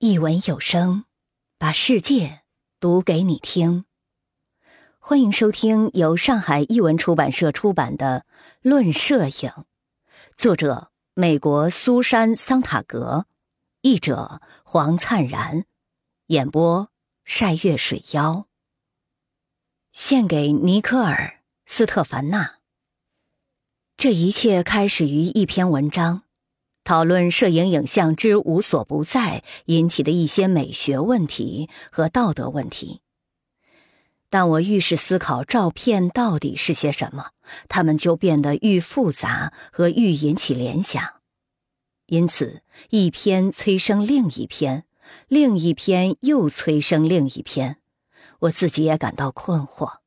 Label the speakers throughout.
Speaker 1: 一文有声，把世界读给你听。欢迎收听由上海译文出版社出版的《论摄影》，作者美国苏珊·桑塔格，译者黄灿然，演播晒月水妖。献给尼科尔·斯特凡纳。这一切开始于一篇文章。讨论摄影影像之无所不在引起的一些美学问题和道德问题，但我愈是思考照片到底是些什么，它们就变得愈复杂和愈引起联想。因此，一篇催生另一篇，另一篇又催生另一篇，我自己也感到困惑。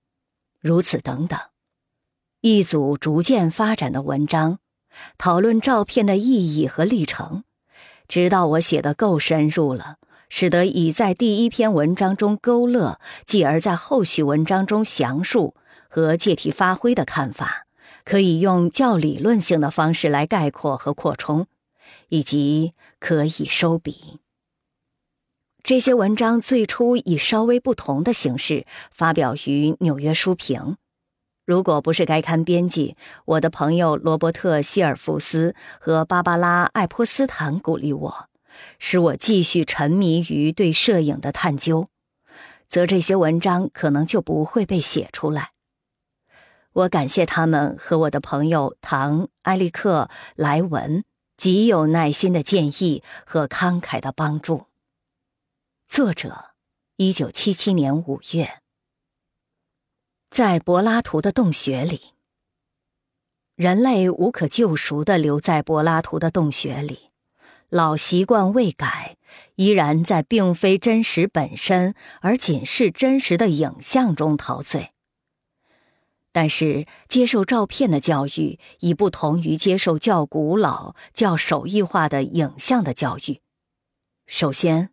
Speaker 1: 如此等等，一组逐渐发展的文章。讨论照片的意义和历程，直到我写的够深入了，使得已在第一篇文章中勾勒，继而在后续文章中详述和借题发挥的看法，可以用较理论性的方式来概括和扩充，以及可以收笔。这些文章最初以稍微不同的形式发表于《纽约书评》。如果不是该刊编辑，我的朋友罗伯特·希尔弗斯和芭芭拉·爱泼斯坦鼓励我，使我继续沉迷于对摄影的探究，则这些文章可能就不会被写出来。我感谢他们和我的朋友唐·埃利克·莱文极有耐心的建议和慷慨的帮助。作者，一九七七年五月。在柏拉图的洞穴里，人类无可救赎的留在柏拉图的洞穴里，老习惯未改，依然在并非真实本身而仅是真实的影像中陶醉。但是，接受照片的教育已不同于接受较古老、较手艺化的影像的教育。首先，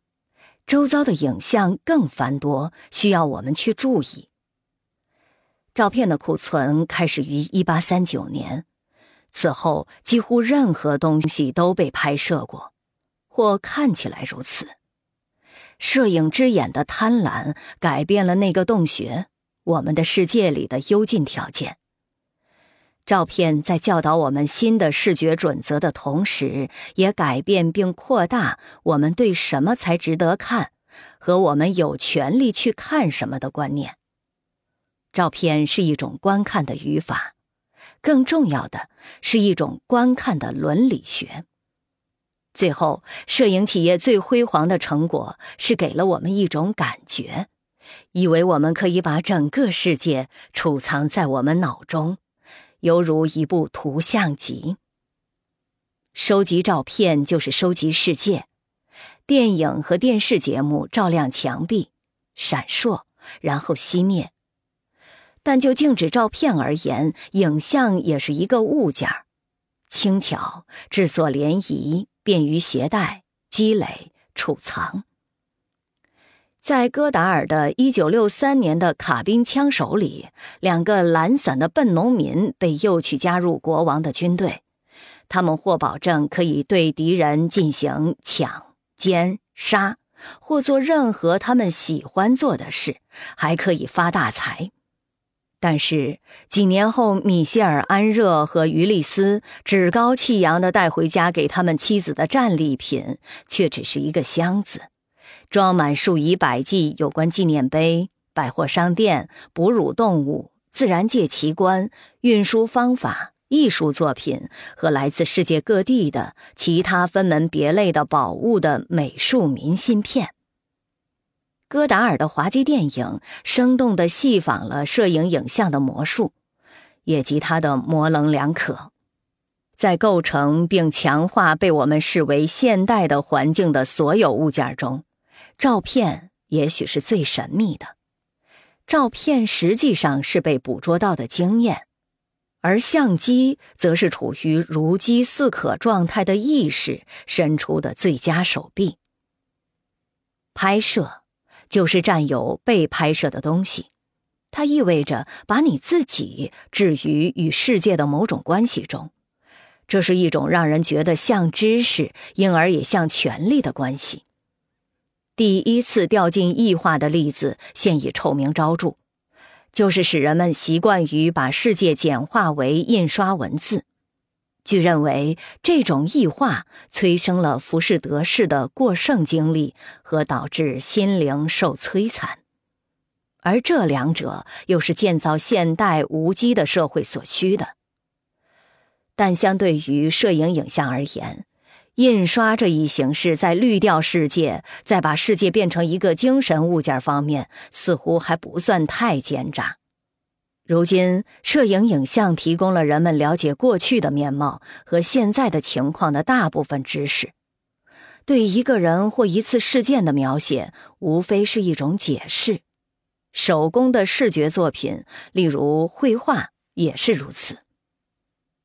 Speaker 1: 周遭的影像更繁多，需要我们去注意。照片的库存开始于一八三九年，此后几乎任何东西都被拍摄过，或看起来如此。摄影之眼的贪婪改变了那个洞穴，我们的世界里的幽禁条件。照片在教导我们新的视觉准则的同时，也改变并扩大我们对什么才值得看，和我们有权利去看什么的观念。照片是一种观看的语法，更重要的是一种观看的伦理学。最后，摄影企业最辉煌的成果是给了我们一种感觉，以为我们可以把整个世界储藏在我们脑中，犹如一部图像集。收集照片就是收集世界。电影和电视节目照亮墙壁，闪烁，然后熄灭。但就静止照片而言，影像也是一个物件儿，轻巧、制作联谊、便于携带、积累、储藏。在戈达尔的1963年的卡宾枪手里，两个懒散的笨农民被诱去加入国王的军队，他们或保证可以对敌人进行抢、奸、杀，或做任何他们喜欢做的事，还可以发大财。但是几年后，米歇尔·安热和于利斯趾高气扬地带回家给他们妻子的战利品，却只是一个箱子，装满数以百计有关纪念碑、百货商店、哺乳动物、自然界奇观、运输方法、艺术作品和来自世界各地的其他分门别类的宝物的美术明信片。戈达尔的滑稽电影生动地戏仿了摄影影像的魔术，以及它的模棱两可。在构成并强化被我们视为现代的环境的所有物件中，照片也许是最神秘的。照片实际上是被捕捉到的经验，而相机则是处于如饥似渴状态的意识伸出的最佳手臂。拍摄。就是占有被拍摄的东西，它意味着把你自己置于与世界的某种关系中，这是一种让人觉得像知识，因而也像权力的关系。第一次掉进异化的例子现已臭名昭著，就是使人们习惯于把世界简化为印刷文字。据认为，这种异化催生了浮士德式的过剩经历和导致心灵受摧残，而这两者又是建造现代无机的社会所需的。但相对于摄影影像而言，印刷这一形式在滤掉世界，再把世界变成一个精神物件方面，似乎还不算太奸诈。如今，摄影影像提供了人们了解过去的面貌和现在的情况的大部分知识。对一个人或一次事件的描写，无非是一种解释。手工的视觉作品，例如绘画，也是如此。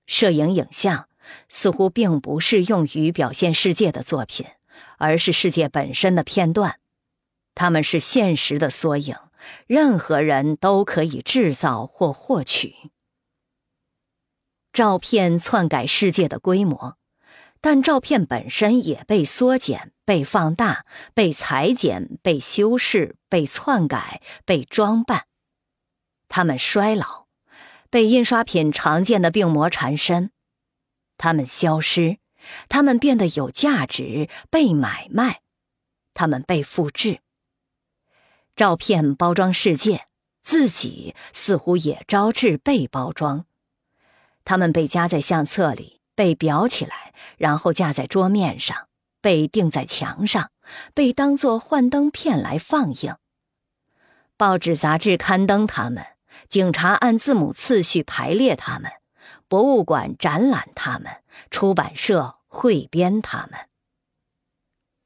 Speaker 1: 摄影影像似乎并不是用于表现世界的作品，而是世界本身的片段。它们是现实的缩影。任何人都可以制造或获取照片，篡改世界的规模，但照片本身也被缩减、被放大、被裁剪、被修饰、被篡改、被装扮。它们衰老，被印刷品常见的病魔缠身；它们消失，它们变得有价值，被买卖；它们被复制。照片包装世界，自己似乎也招致被包装。它们被夹在相册里，被裱起来，然后架在桌面上，被钉在墙上，被当作幻灯片来放映。报纸杂志刊登它们，警察按字母次序排列它们，博物馆展览它们，出版社汇编它们。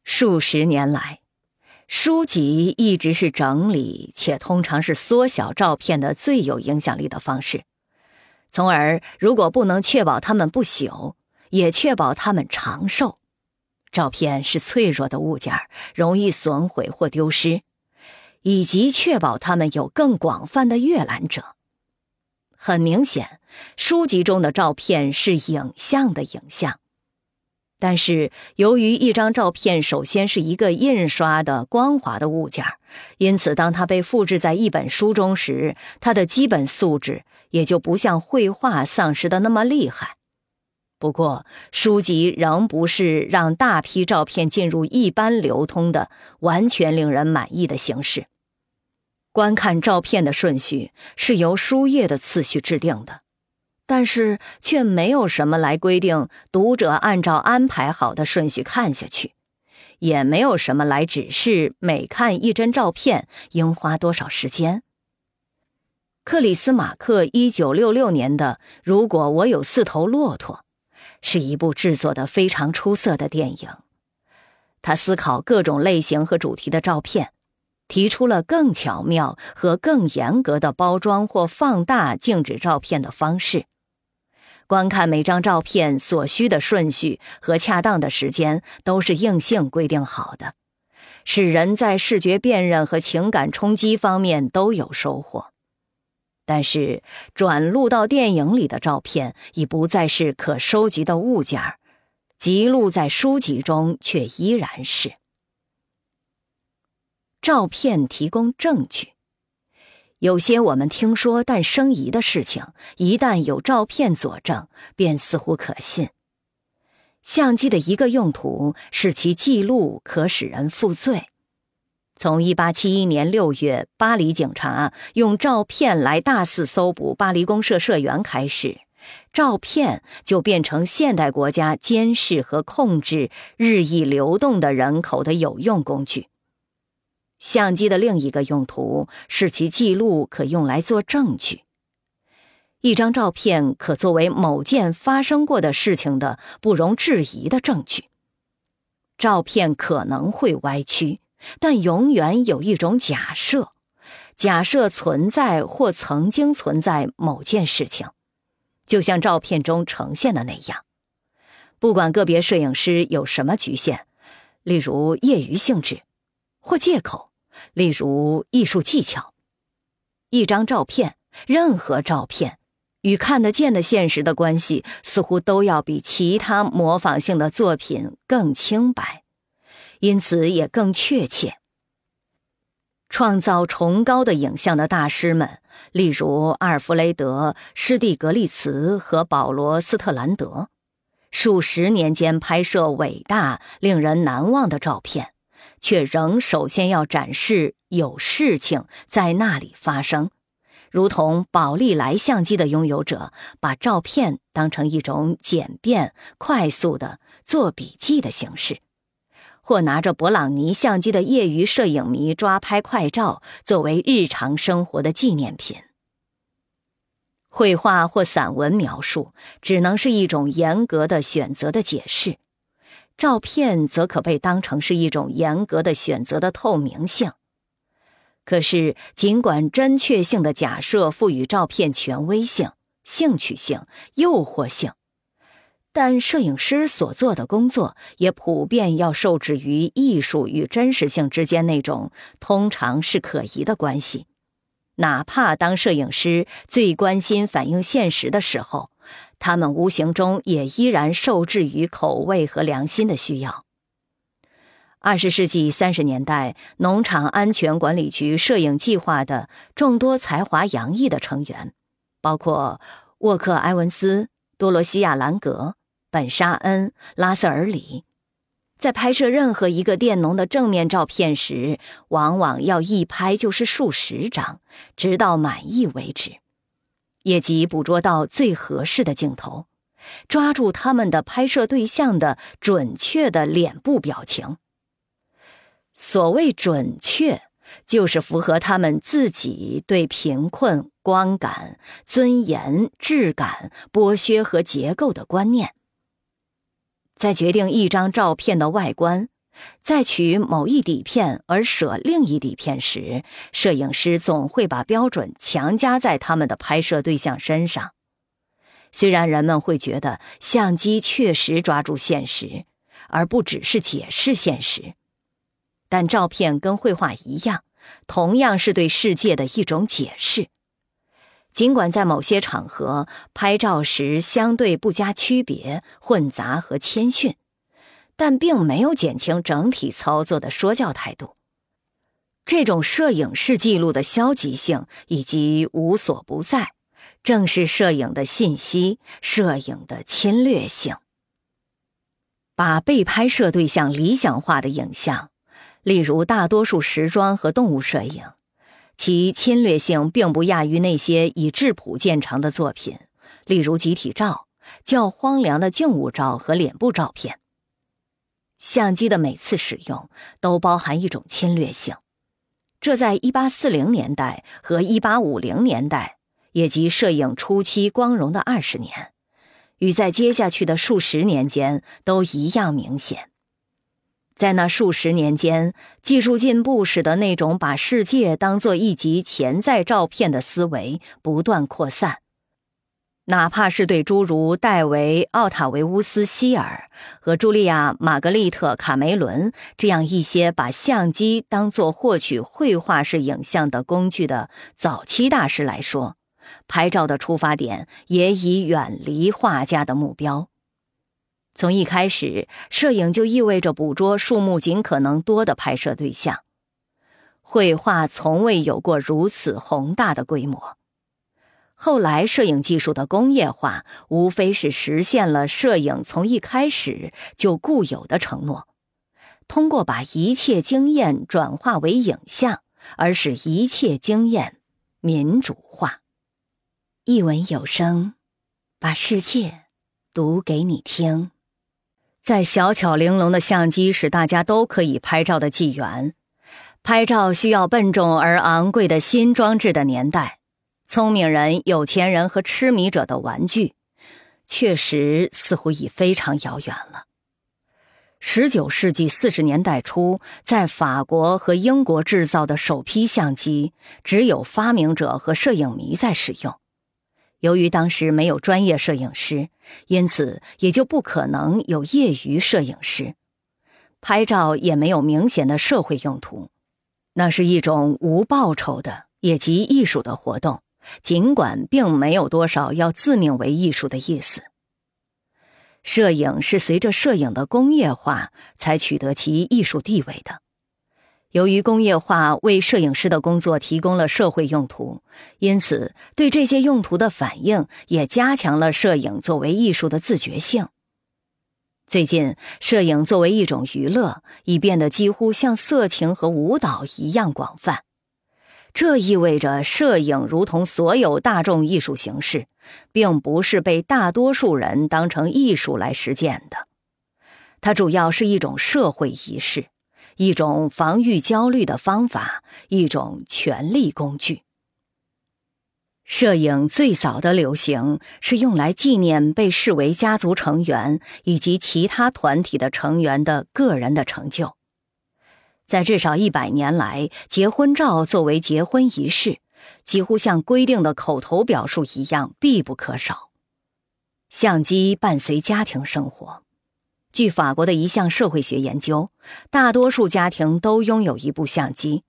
Speaker 1: 数十年来。书籍一直是整理且通常是缩小照片的最有影响力的方式，从而如果不能确保它们不朽，也确保它们长寿。照片是脆弱的物件，容易损毁或丢失，以及确保它们有更广泛的阅览者。很明显，书籍中的照片是影像的影像。但是，由于一张照片首先是一个印刷的光滑的物件，因此当它被复制在一本书中时，它的基本素质也就不像绘画丧失的那么厉害。不过，书籍仍不是让大批照片进入一般流通的完全令人满意的形式。观看照片的顺序是由书页的次序制定的。但是却没有什么来规定读者按照安排好的顺序看下去，也没有什么来指示每看一帧照片应花多少时间。克里斯马克一九六六年的《如果我有四头骆驼》是一部制作的非常出色的电影。他思考各种类型和主题的照片，提出了更巧妙和更严格的包装或放大静止照片的方式。观看每张照片所需的顺序和恰当的时间都是硬性规定好的，使人在视觉辨认和情感冲击方面都有收获。但是，转录到电影里的照片已不再是可收集的物件儿，记录在书籍中却依然是。照片提供证据。有些我们听说但生疑的事情，一旦有照片佐证，便似乎可信。相机的一个用途是其记录可使人负罪。从1871年6月，巴黎警察用照片来大肆搜捕巴黎公社社员开始，照片就变成现代国家监视和控制日益流动的人口的有用工具。相机的另一个用途是其记录可用来做证据。一张照片可作为某件发生过的事情的不容置疑的证据。照片可能会歪曲，但永远有一种假设：假设存在或曾经存在某件事情，就像照片中呈现的那样。不管个别摄影师有什么局限，例如业余性质或借口。例如艺术技巧，一张照片，任何照片，与看得见的现实的关系，似乎都要比其他模仿性的作品更清白，因此也更确切。创造崇高的影像的大师们，例如阿尔弗雷德·施蒂格利茨和保罗·斯特兰德，数十年间拍摄伟大、令人难忘的照片，却仍首先要展示有事情在那里发生。如同宝丽来相机的拥有者把照片当成一种简便、快速的做笔记的形式，或拿着勃朗尼相机的业余摄影迷抓拍快照作为日常生活的纪念品。绘画或散文描述只能是一种严格的选择的解释，照片则可被当成是一种严格的选择的透明性。可是，尽管真确性的假设赋予照片权威性、兴趣性、诱惑性，但摄影师所做的工作也普遍要受制于艺术与真实性之间那种通常是可疑的关系。哪怕当摄影师最关心反映现实的时候，他们无形中也依然受制于口味和良心的需要。二十世纪三十年代，农场安全管理局摄影计划的众多才华洋溢的成员，包括沃克·埃文斯、多罗西亚·兰格、本·沙恩、拉塞尔里，在拍摄任何一个佃农的正面照片时，往往要一拍就是数十张，直到满意为止，也即捕捉到最合适的镜头，抓住他们的拍摄对象的准确的脸部表情。所谓准确，就是符合他们自己对贫困、观感、尊严、质感、剥削和结构的观念。在决定一张照片的外观，在取某一底片而舍另一底片时，摄影师总会把标准强加在他们的拍摄对象身上。虽然人们会觉得相机确实抓住现实，而不只是解释现实。但照片跟绘画一样，同样是对世界的一种解释。尽管在某些场合拍照时相对不加区别、混杂和谦逊，但并没有减轻整体操作的说教态度。这种摄影式记录的消极性以及无所不在，正是摄影的信息、摄影的侵略性。把被拍摄对象理想化的影像。例如，大多数时装和动物摄影，其侵略性并不亚于那些以质朴见长的作品，例如集体照、较荒凉的静物照和脸部照片。相机的每次使用都包含一种侵略性，这在1840年代和1850年代，也即摄影初期光荣的二十年，与在接下去的数十年间都一样明显。在那数十年间，技术进步使得那种把世界当做一集潜在照片的思维不断扩散，哪怕是对诸如戴维·奥塔维乌斯·希尔和茱莉亚·玛格丽特·卡梅伦这样一些把相机当作获取绘画式影像的工具的早期大师来说，拍照的出发点也已远离画家的目标。从一开始，摄影就意味着捕捉数目尽可能多的拍摄对象。绘画从未有过如此宏大的规模。后来，摄影技术的工业化无非是实现了摄影从一开始就固有的承诺：通过把一切经验转化为影像，而使一切经验民主化。一文有声，把世界读给你听。在小巧玲珑的相机使大家都可以拍照的纪元，拍照需要笨重而昂贵的新装置的年代，聪明人、有钱人和痴迷者的玩具，确实似乎已非常遥远了。十九世纪四十年代初，在法国和英国制造的首批相机，只有发明者和摄影迷在使用。由于当时没有专业摄影师，因此也就不可能有业余摄影师。拍照也没有明显的社会用途，那是一种无报酬的也即艺术的活动，尽管并没有多少要自命为艺术的意思。摄影是随着摄影的工业化才取得其艺术地位的。由于工业化为摄影师的工作提供了社会用途，因此对这些用途的反应也加强了摄影作为艺术的自觉性。最近，摄影作为一种娱乐，已变得几乎像色情和舞蹈一样广泛。这意味着，摄影如同所有大众艺术形式，并不是被大多数人当成艺术来实践的。它主要是一种社会仪式。一种防御焦虑的方法，一种权力工具。摄影最早的流行是用来纪念被视为家族成员以及其他团体的成员的个人的成就。在至少一百年来，结婚照作为结婚仪式，几乎像规定的口头表述一样必不可少。相机伴随家庭生活。据法国的一项社会学研究，大多数家庭都拥有一部相机，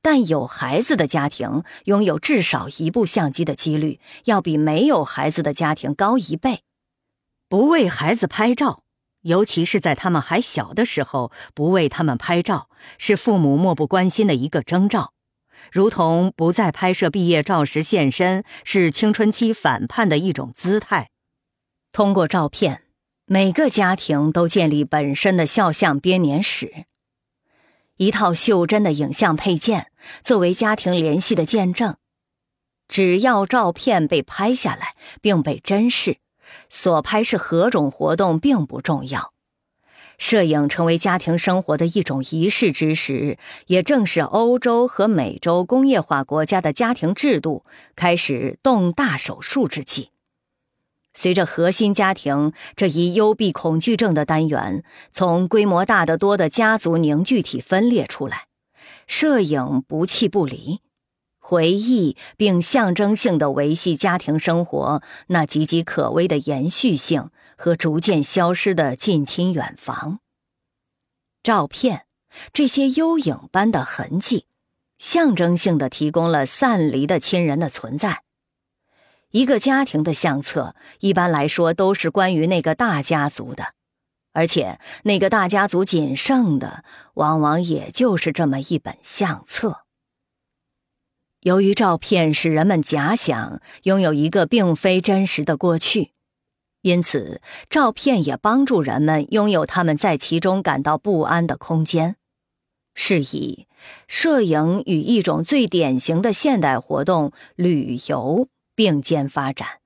Speaker 1: 但有孩子的家庭拥有至少一部相机的几率要比没有孩子的家庭高一倍。不为孩子拍照，尤其是在他们还小的时候，不为他们拍照是父母漠不关心的一个征兆，如同不在拍摄毕业照时现身是青春期反叛的一种姿态。通过照片。每个家庭都建立本身的肖像编年史，一套袖珍的影像配件作为家庭联系的见证。只要照片被拍下来并被珍视，所拍是何种活动并不重要。摄影成为家庭生活的一种仪式之时，也正是欧洲和美洲工业化国家的家庭制度开始动大手术之际。随着核心家庭这一幽闭恐惧症的单元从规模大得多的家族凝聚体分裂出来，摄影不弃不离，回忆并象征性的维系家庭生活那岌岌可危的延续性和逐渐消失的近亲远房。照片这些幽影般的痕迹，象征性的提供了散离的亲人的存在。一个家庭的相册，一般来说都是关于那个大家族的，而且那个大家族仅剩的，往往也就是这么一本相册。由于照片使人们假想拥有一个并非真实的过去，因此照片也帮助人们拥有他们在其中感到不安的空间。是以，摄影与一种最典型的现代活动——旅游。并肩发展。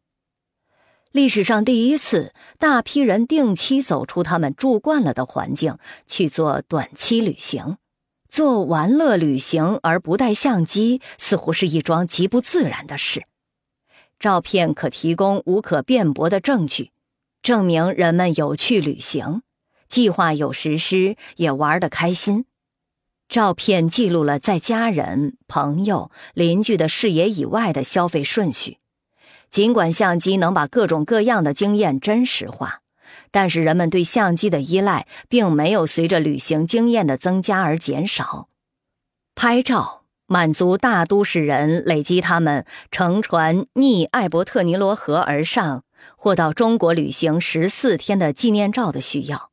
Speaker 1: 历史上第一次，大批人定期走出他们住惯了的环境，去做短期旅行。做玩乐旅行而不带相机，似乎是一桩极不自然的事。照片可提供无可辩驳的证据，证明人们有去旅行，计划有实施，也玩得开心。照片记录了在家人、朋友、邻居的视野以外的消费顺序。尽管相机能把各种各样的经验真实化，但是人们对相机的依赖并没有随着旅行经验的增加而减少。拍照满足大都市人累积他们乘船逆艾伯特尼罗河而上，或到中国旅行十四天的纪念照的需要。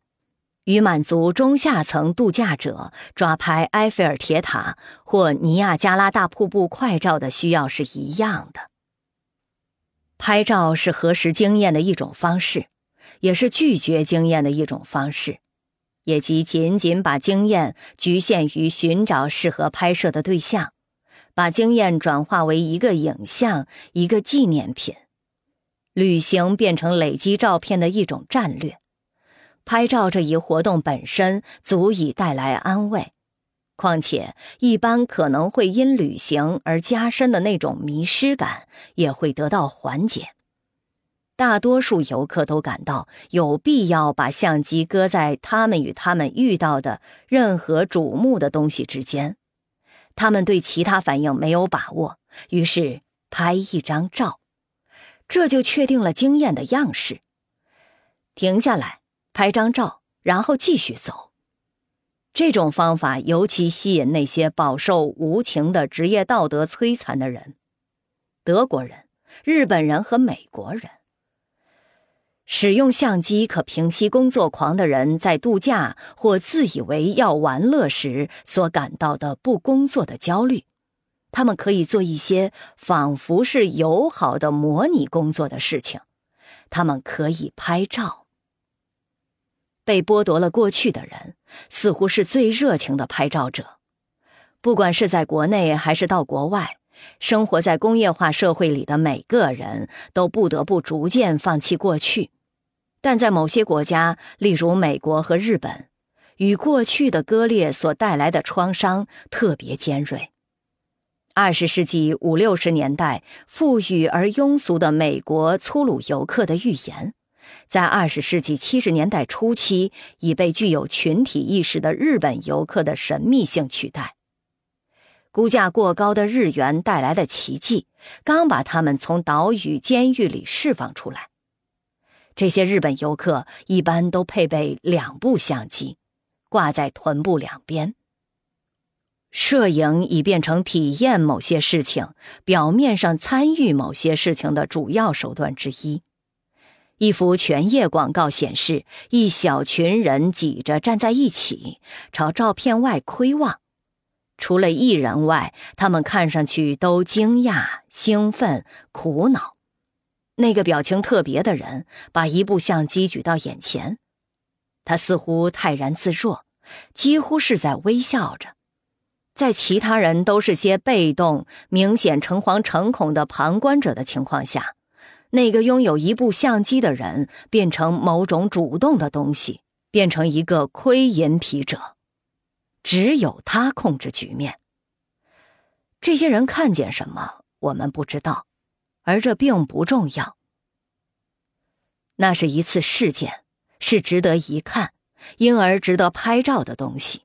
Speaker 1: 与满足中下层度假者抓拍埃菲尔铁塔或尼亚加拉大瀑布快照的需要是一样的。拍照是核实经验的一种方式，也是拒绝经验的一种方式，也即仅仅把经验局限于寻找适合拍摄的对象，把经验转化为一个影像、一个纪念品。旅行变成累积照片的一种战略。拍照这一活动本身足以带来安慰，况且一般可能会因旅行而加深的那种迷失感也会得到缓解。大多数游客都感到有必要把相机搁在他们与他们遇到的任何瞩目的东西之间，他们对其他反应没有把握，于是拍一张照，这就确定了经验的样式。停下来。拍张照，然后继续走。这种方法尤其吸引那些饱受无情的职业道德摧残的人——德国人、日本人和美国人。使用相机可平息工作狂的人在度假或自以为要玩乐时所感到的不工作的焦虑。他们可以做一些仿佛是友好的模拟工作的事情。他们可以拍照。被剥夺了过去的人，似乎是最热情的拍照者。不管是在国内还是到国外。生活在工业化社会里的每个人都不得不逐渐放弃过去，但在某些国家，例如美国和日本，与过去的割裂所带来的创伤特别尖锐。二十世纪五六十年代，富裕而庸俗的美国粗鲁游客的预言，在二十世纪七十年代初期已被具有群体意识的日本游客的神秘性取代。估价过高的日元带来的奇迹，刚把他们从岛屿监狱里释放出来。这些日本游客一般都配备两部相机，挂在臀部两边。摄影已变成体验某些事情、表面上参与某些事情的主要手段之一。一幅全页广告显示，一小群人挤着站在一起，朝照片外窥望。除了一人外，他们看上去都惊讶、兴奋、苦恼。那个表情特别的人把一部相机举到眼前，他似乎泰然自若，几乎是在微笑着。在其他人都是些被动、明显诚惶诚恐的旁观者的情况下，那个拥有一部相机的人变成某种主动的东西，变成一个窥淫癖者。只有他控制局面。这些人看见什么，我们不知道，而这并不重要。那是一次事件，是值得一看，因而值得拍照的东西。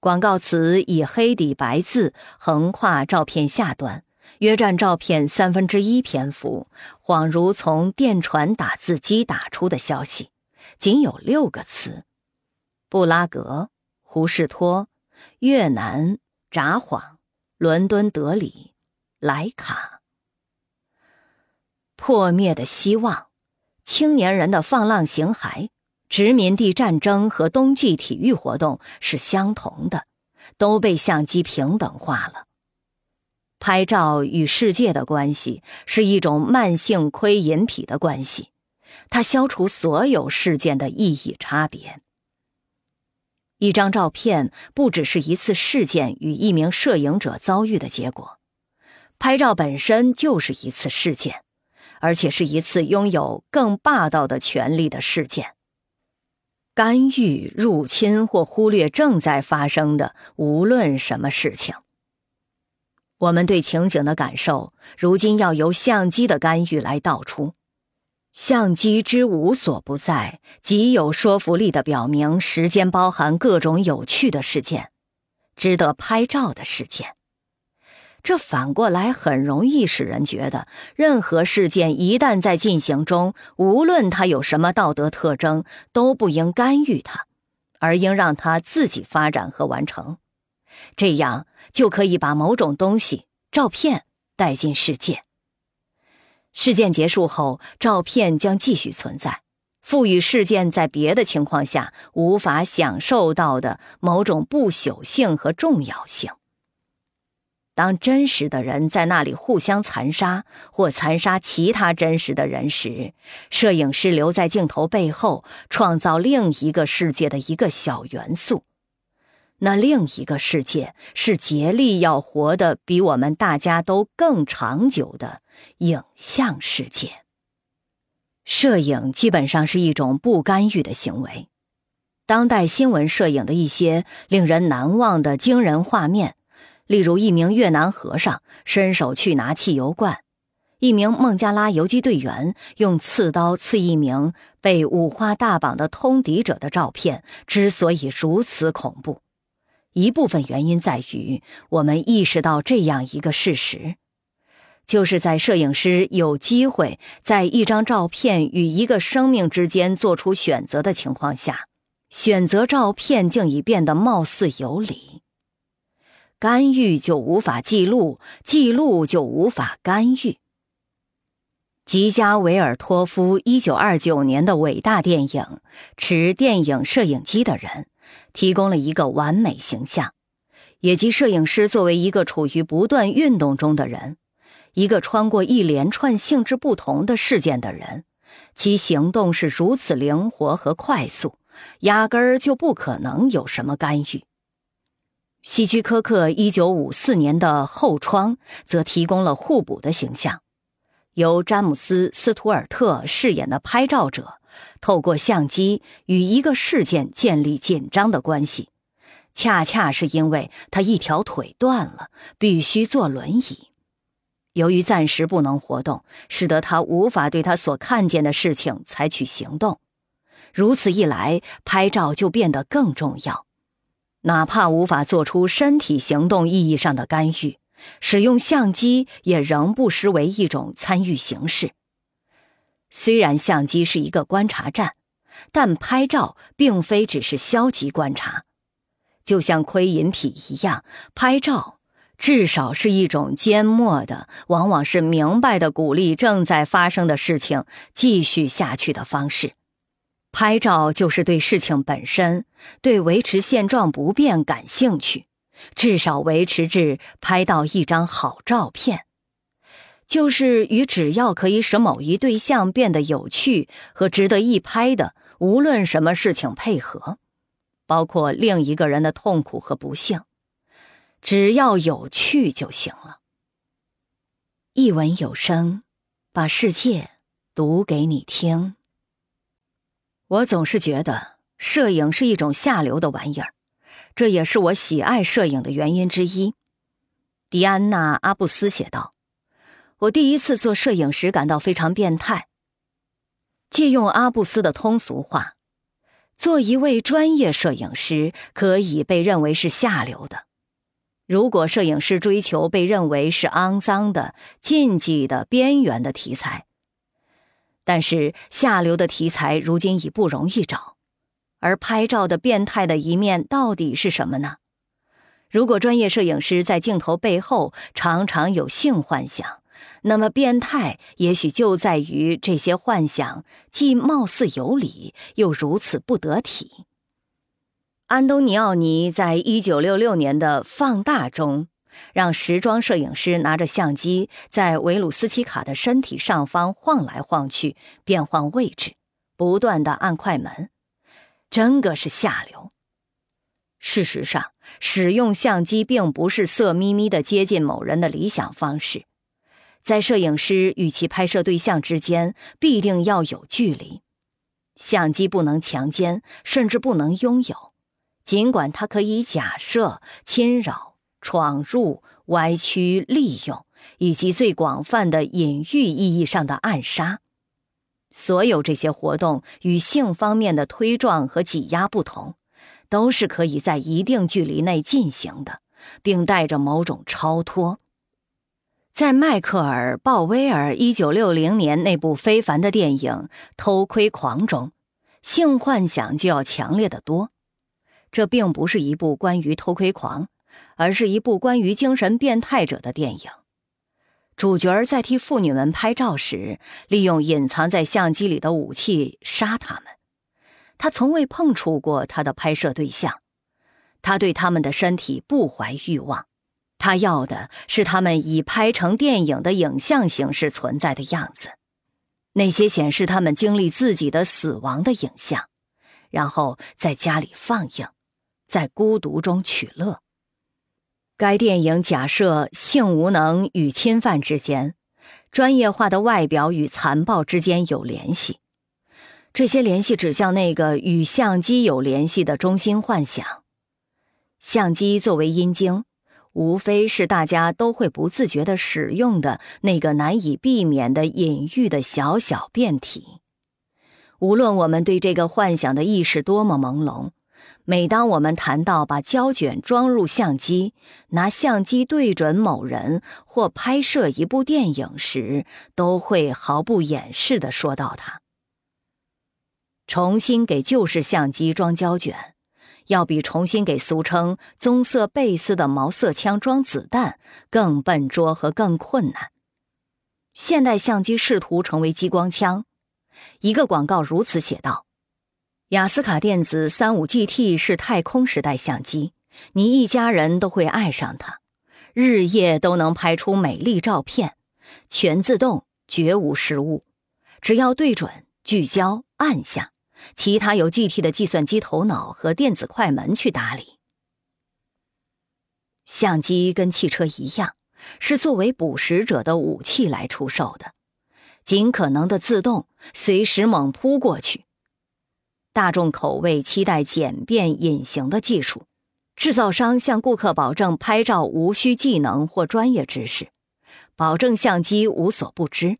Speaker 1: 广告词以黑底白字横跨照片下端，约占照片三分之一篇幅，恍如从电传打字机打出的消息。仅有六个词：布拉格。胡士托、越南、札幌、伦敦、德里、莱卡。破灭的希望，青年人的放浪形骸，殖民地战争和冬季体育活动是相同的，都被相机平等化了。拍照与世界的关系是一种慢性窥淫癖的关系，它消除所有事件的意义差别。一张照片不只是一次事件与一名摄影者遭遇的结果，拍照本身就是一次事件，而且是一次拥有更霸道的权利的事件。干预、入侵或忽略正在发生的无论什么事情。我们对情景的感受，如今要由相机的干预来道出。相机之无所不在，极有说服力的表明时间包含各种有趣的事件，值得拍照的事件。这反过来很容易使人觉得，任何事件一旦在进行中，无论它有什么道德特征，都不应干预它，而应让它自己发展和完成。这样就可以把某种东西——照片——带进世界。事件结束后，照片将继续存在，赋予事件在别的情况下无法享受到的某种不朽性和重要性。当真实的人在那里互相残杀或残杀其他真实的人时，摄影师留在镜头背后，创造另一个世界的一个小元素。那另一个世界是竭力要活得比我们大家都更长久的影像世界。摄影基本上是一种不干预的行为。当代新闻摄影的一些令人难忘的惊人画面，例如一名越南和尚伸手去拿汽油罐，一名孟加拉游击队员用刺刀刺一名被五花大绑的通敌者的照片，之所以如此恐怖。一部分原因在于，我们意识到这样一个事实：就是在摄影师有机会在一张照片与一个生命之间做出选择的情况下，选择照片竟已变得貌似有理。干预就无法记录，记录就无法干预。吉加维尔托夫一九二九年的伟大电影《持电影摄影机的人》，提供了一个完美形象，也即摄影师作为一个处于不断运动中的人，一个穿过一连串性质不同的事件的人，其行动是如此灵活和快速，压根儿就不可能有什么干预。希区柯克一九五四年的《后窗》则提供了互补的形象。由詹姆斯·斯图尔特饰演的拍照者，透过相机与一个事件建立紧张的关系，恰恰是因为他一条腿断了，必须坐轮椅。由于暂时不能活动，使得他无法对他所看见的事情采取行动。如此一来，拍照就变得更重要，哪怕无法做出身体行动意义上的干预。使用相机也仍不失为一种参与形式。虽然相机是一个观察站，但拍照并非只是消极观察。就像窥隐癖一样，拍照至少是一种缄默的，往往是明白的鼓励正在发生的事情继续下去的方式。拍照就是对事情本身，对维持现状不变感兴趣。至少维持至拍到一张好照片，就是与只要可以使某一对象变得有趣和值得一拍的无论什么事情配合，包括另一个人的痛苦和不幸，只要有趣就行了。一文有声，把世界读给你听。我总是觉得摄影是一种下流的玩意儿。这也是我喜爱摄影的原因之一，迪安娜·阿布斯写道：“我第一次做摄影时感到非常变态。借用阿布斯的通俗话，做一位专业摄影师可以被认为是下流的。如果摄影师追求被认为是肮脏的、禁忌的、边缘的题材，但是下流的题材如今已不容易找。”而拍照的变态的一面到底是什么呢？如果专业摄影师在镜头背后常常有性幻想，那么变态也许就在于这些幻想既貌似有理，又如此不得体。安东尼奥尼在一九六六年的《放大》中，让时装摄影师拿着相机在维鲁斯奇卡的身体上方晃来晃去，变换位置，不断的按快门。真个是下流。事实上，使用相机并不是色眯眯的接近某人的理想方式。在摄影师与其拍摄对象之间，必定要有距离。相机不能强奸，甚至不能拥有，尽管它可以假设、侵扰、闯入、歪曲、利用，以及最广泛的隐喻意义上的暗杀。所有这些活动与性方面的推撞和挤压不同，都是可以在一定距离内进行的，并带着某种超脱。在迈克尔·鲍威尔1960年那部非凡的电影《偷窥狂》中，性幻想就要强烈的多。这并不是一部关于偷窥狂，而是一部关于精神变态者的电影。主角在替妇女们拍照时，利用隐藏在相机里的武器杀他们。他从未碰触过他的拍摄对象，他对他们的身体不怀欲望，他要的是他们已拍成电影的影像形式存在的样子，那些显示他们经历自己的死亡的影像，然后在家里放映，在孤独中取乐。该电影假设性无能与侵犯之间，专业化的外表与残暴之间有联系。这些联系指向那个与相机有联系的中心幻想。相机作为阴茎，无非是大家都会不自觉地使用的那个难以避免的隐喻的小小变体。无论我们对这个幻想的意识多么朦胧。每当我们谈到把胶卷装入相机、拿相机对准某人或拍摄一部电影时，都会毫不掩饰地说到它。重新给旧式相机装胶卷，要比重新给俗称棕色贝斯的毛瑟枪装子弹更笨拙和更困难。现代相机试图成为激光枪。一个广告如此写道：“雅斯卡电子三五 GT 是太空时代相机，你一家人都会爱上它，日夜都能拍出美丽照片，全自动，绝无失误，只要对准、聚焦、按下，其他由 GT 的计算机头脑和电子快门去打理。相机跟汽车一样，是作为捕食者的武器来出售的。”尽可能的自动，随时猛扑过去。大众口味期待简便隐形的技术，制造商向顾客保证拍照无需技能或专业知识，保证相机无所不知，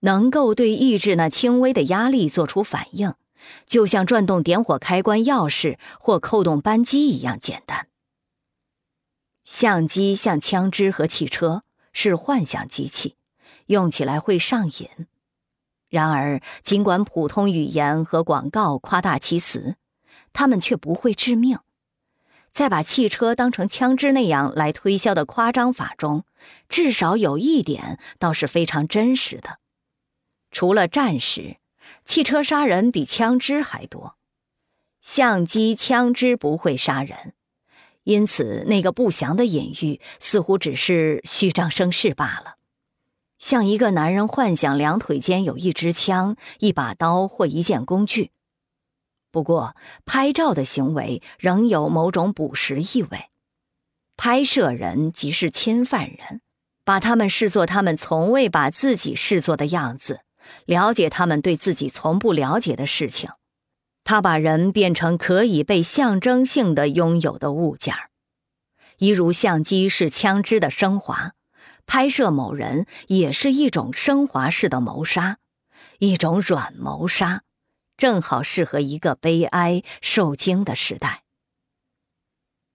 Speaker 1: 能够对抑制那轻微的压力做出反应，就像转动点火开关钥匙或扣动扳机一样简单。相机像枪支和汽车，是幻想机器。用起来会上瘾，然而，尽管普通语言和广告夸大其词，他们却不会致命。在把汽车当成枪支那样来推销的夸张法中，至少有一点倒是非常真实的：除了战时，汽车杀人比枪支还多；相机、枪支不会杀人，因此那个不祥的隐喻似乎只是虚张声势罢了。像一个男人幻想两腿间有一支枪、一把刀或一件工具。不过，拍照的行为仍有某种捕食意味。拍摄人即是侵犯人，把他们视作他们从未把自己视作的样子，了解他们对自己从不了解的事情。他把人变成可以被象征性的拥有的物件儿，一如相机是枪支的升华。拍摄某人也是一种升华式的谋杀，一种软谋杀，正好适合一个悲哀受惊的时代。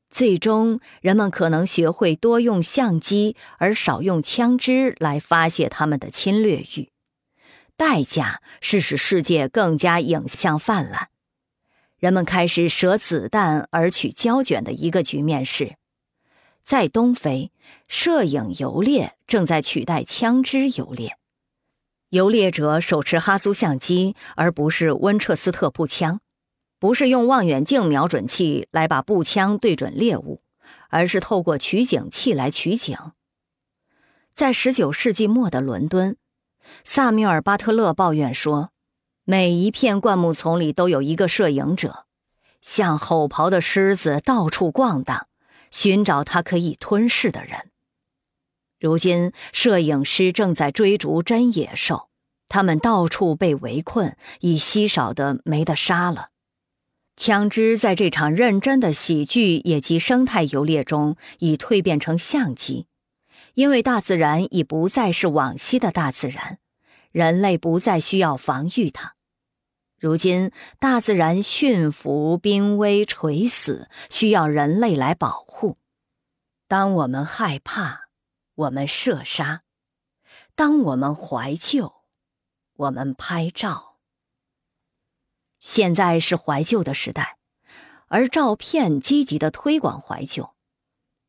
Speaker 1: 最终，人们可能学会多用相机而少用枪支来发泄他们的侵略欲，代价是使世界更加影像泛滥。人们开始舍子弹而取胶卷的一个局面是。在东非，摄影游猎正在取代枪支游猎。游猎者手持哈苏相机，而不是温彻斯特步枪；不是用望远镜瞄准器来把步枪对准猎物，而是透过取景器来取景。在19世纪末的伦敦，萨缪尔·巴特勒抱怨说：“每一片灌木丛里都有一个摄影者，像吼咆的狮子到处逛荡。”寻找他可以吞噬的人。如今，摄影师正在追逐真野兽，他们到处被围困，已稀少的没得杀了。枪支在这场认真的喜剧以及生态游猎中已蜕变成相机，因为大自然已不再是往昔的大自然，人类不再需要防御它。如今，大自然驯服、濒危、垂死，需要人类来保护。当我们害怕，我们射杀；当我们怀旧，我们拍照。现在是怀旧的时代，而照片积极的推广怀旧。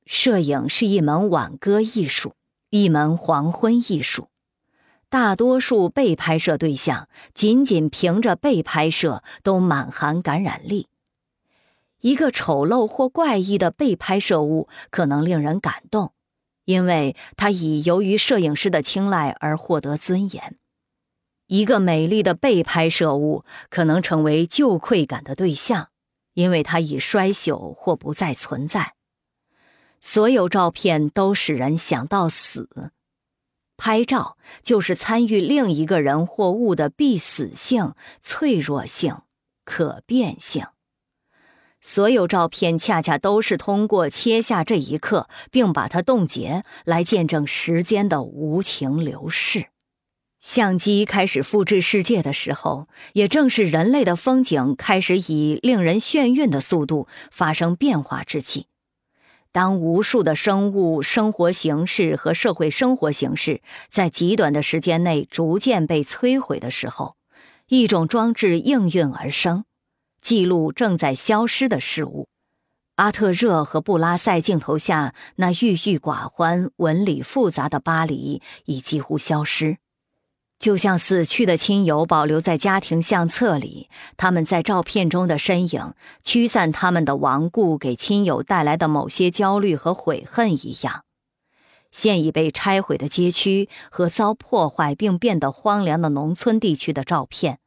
Speaker 1: 摄影是一门挽歌艺术，一门黄昏艺术。大多数被拍摄对象仅仅凭着被拍摄都满含感染力。一个丑陋或怪异的被拍摄物可能令人感动，因为它已由于摄影师的青睐而获得尊严。一个美丽的被拍摄物可能成为旧愧感的对象，因为它已衰朽或不再存在。所有照片都使人想到死。拍照就是参与另一个人或物的必死性、脆弱性、可变性。所有照片恰恰都是通过切下这一刻并把它冻结来见证时间的无情流逝。相机开始复制世界的时候，也正是人类的风景开始以令人眩晕的速度发生变化之际。当无数的生物生活形式和社会生活形式在极短的时间内逐渐被摧毁的时候，一种装置应运而生，记录正在消失的事物，阿特热和布拉塞镜头下那郁郁寡欢、纹理复杂的巴黎已几乎消失。就像死去的亲友保留在家庭相册里，他们在照片中的身影驱散他们的亡故给亲友带来的某些焦虑和悔恨一样。现已被拆毁的街区和遭破坏并变得荒凉的农村地区的照片，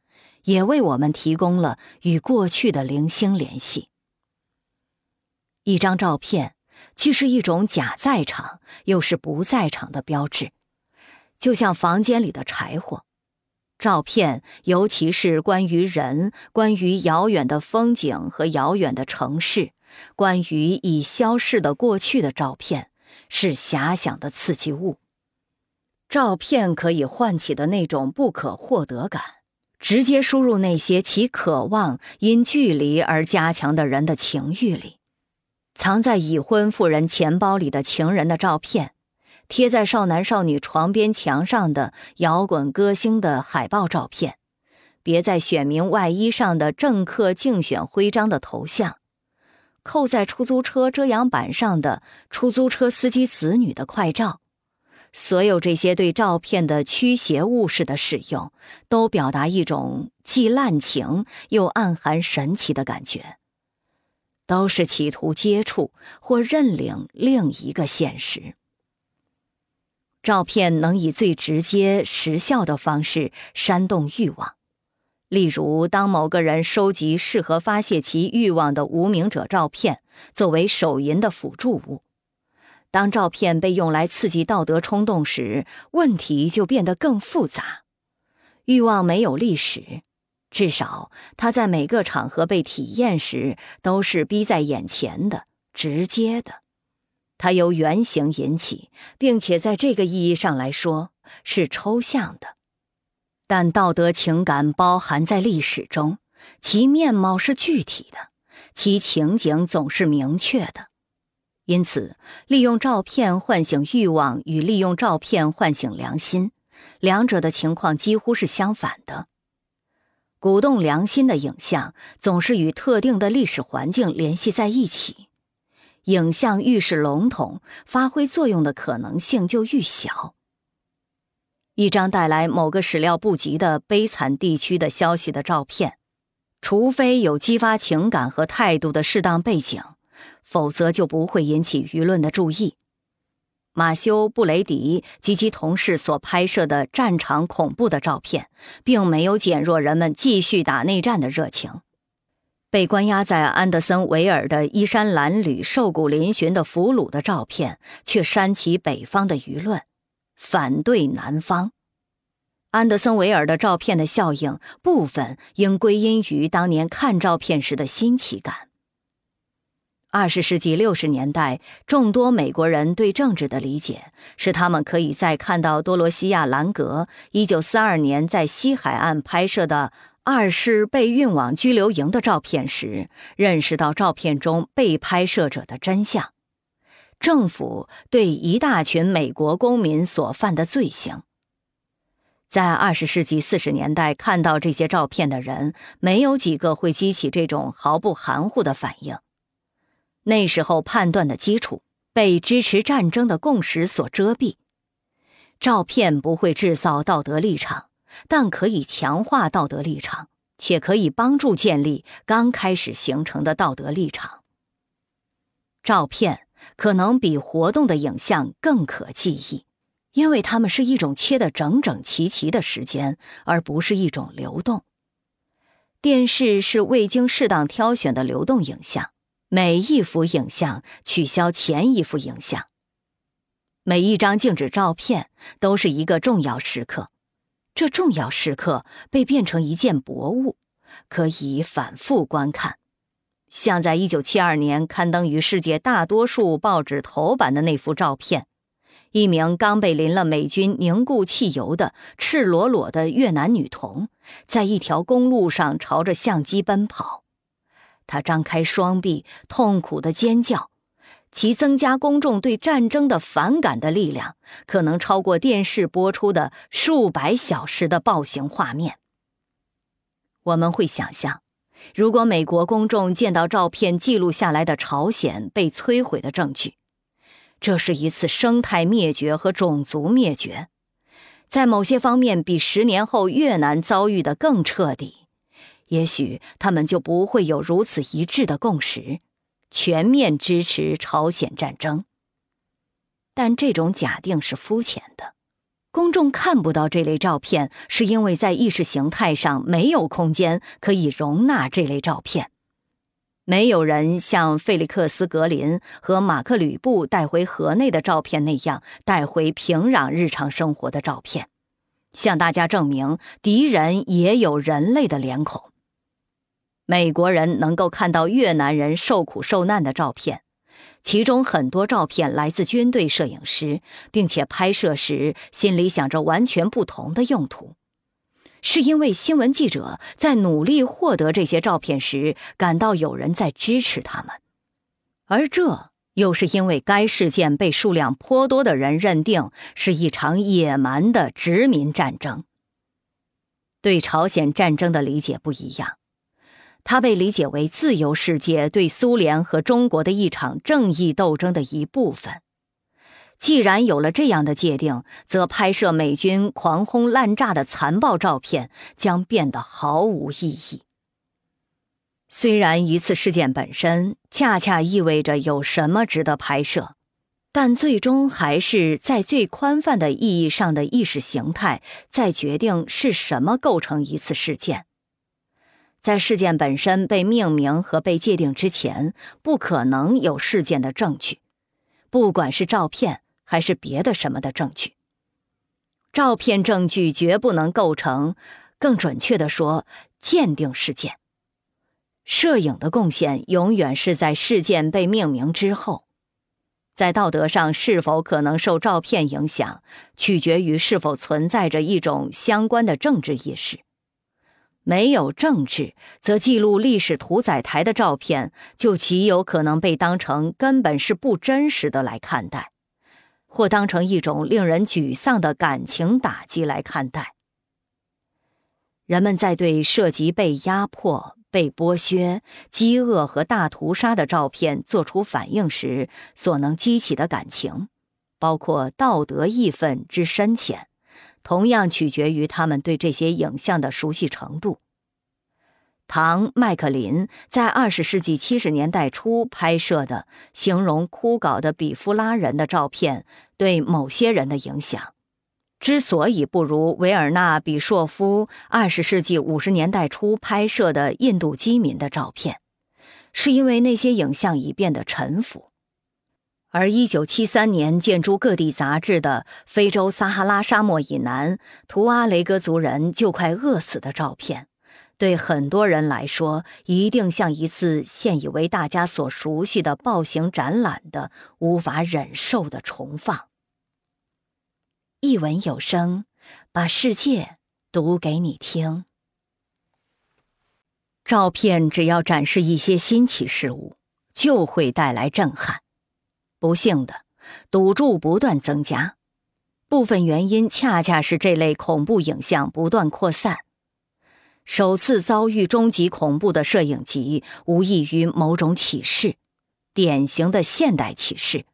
Speaker 1: 也为我们提供了与过去的零星联系。一张照片，既是一种假在场，又是不在场的标志。就像房间里的柴火，照片，尤其是关于人、关于遥远的风景和遥远的城市、关于已消逝的过去的照片，是遐想的刺激物。照片可以唤起的那种不可获得感，直接输入那些其渴望因距离而加强的人的情欲里。藏在已婚妇人钱包里的情人的照片。贴在少男少女床边墙上的摇滚歌星的海报照片，别在选民外衣上的政客竞选徽章的头像，扣在出租车遮阳板上的出租车司机子女的快照，所有这些对照片的驱邪物式的使用，都表达一种既滥情又暗含神奇的感觉，都是企图接触或认领另一个现实。照片能以最直接、时效的方式煽动欲望，例如，当某个人收集适合发泄其欲望的无名者照片作为手淫的辅助物；当照片被用来刺激道德冲动时，问题就变得更复杂。欲望没有历史，至少它在每个场合被体验时都是逼在眼前的、直接的。它由原型引起，并且在这个意义上来说是抽象的，但道德情感包含在历史中，其面貌是具体的，其情景总是明确的。因此，利用照片唤醒欲望与利用照片唤醒良心，两者的情况几乎是相反的。鼓动良心的影像总是与特定的历史环境联系在一起。影像愈是笼统，发挥作用的可能性就愈小。一张带来某个始料不及的悲惨地区的消息的照片，除非有激发情感和态度的适当背景，否则就不会引起舆论的注意。马修·布雷迪及其同事所拍摄的战场恐怖的照片，并没有减弱人们继续打内战的热情。被关押在安德森维尔的衣衫褴褛、瘦骨嶙峋的俘虏的照片，却煽起北方的舆论，反对南方。安德森维尔的照片的效应，部分应归因于当年看照片时的新奇感。二十世纪六十年代，众多美国人对政治的理解，是他们可以在看到多罗西亚·兰格一九四二年在西海岸拍摄的。二是被运往拘留营的照片时，认识到照片中被拍摄者的真相，政府对一大群美国公民所犯的罪行。在二十世纪四十年代看到这些照片的人，没有几个会激起这种毫不含糊的反应。那时候判断的基础被支持战争的共识所遮蔽，照片不会制造道德立场。但可以强化道德立场，且可以帮助建立刚开始形成的道德立场。照片可能比活动的影像更可记忆，因为它们是一种切得整整齐齐的时间，而不是一种流动。电视是未经适当挑选的流动影像，每一幅影像取消前一幅影像。每一张静止照片都是一个重要时刻。这重要时刻被变成一件博物，可以反复观看，像在一九七二年刊登于世界大多数报纸头版的那幅照片：一名刚被淋了美军凝固汽油的赤裸裸的越南女童，在一条公路上朝着相机奔跑，她张开双臂，痛苦的尖叫。其增加公众对战争的反感的力量，可能超过电视播出的数百小时的暴行画面。我们会想象，如果美国公众见到照片记录下来的朝鲜被摧毁的证据，这是一次生态灭绝和种族灭绝，在某些方面比十年后越南遭遇的更彻底。也许他们就不会有如此一致的共识，全面支持朝鲜战争。但这种假定是肤浅的。公众看不到这类照片，是因为在意识形态上没有空间可以容纳这类照片。没有人像费利克斯·格林和马克·吕布带回河内的照片那样带回平壤日常生活的照片，向大家证明敌人也有人类的脸孔。美国人能够看到越南人受苦受难的照片。其中很多照片来自军队摄影师，并且拍摄时心里想着完全不同的用途，是因为新闻记者在努力获得这些照片时感到有人在支持他们，而这又是因为该事件被数量颇多的人认定是一场野蛮的殖民战争。对朝鲜战争的理解不一样。它被理解为自由世界对苏联和中国的一场正义斗争的一部分。既然有了这样的界定，则拍摄美军狂轰滥炸的残暴照片将变得毫无意义。虽然一次事件本身恰恰意味着有什么值得拍摄，但最终还是在最宽泛的意义上的意识形态在决定是什么构成一次事件。在事件本身被命名和被界定之前，不可能有事件的证据，不管是照片还是别的什么的证据。照片证据绝不能构成，更准确的说，鉴定事件。摄影的贡献永远是在事件被命名之后，在道德上是否可能受照片影响，取决于是否存在着一种相关的政治意识。没有政治，则记录历史屠宰台的照片就极有可能被当成根本是不真实的来看待，或当成一种令人沮丧的感情打击来看待。人们在对涉及被压迫、被剥削、饥饿和大屠杀的照片做出反应时，所能激起的感情，包括道德义愤之深浅。同样取决于他们对这些影像的熟悉程度。唐·麦克林在二十世纪七十年代初拍摄的形容枯槁的比夫拉人的照片，对某些人的影响，之所以不如维尔纳·比硕夫二十世纪五十年代初拍摄的印度饥民的照片，是因为那些影像已变得陈腐。而1973年见诸各地杂志的非洲撒哈拉沙漠以南图阿雷格族人就快饿死的照片，对很多人来说，一定像一次现已为大家所熟悉的暴行展览的无法忍受的重放。一文有声，把世界读给你听。照片只要展示一些新奇事物，就会带来震撼。不幸的，赌注不断增加，部分原因恰恰是这类恐怖影像不断扩散。首次遭遇终极恐怖的摄影集，无异于某种启示，典型的现代启示，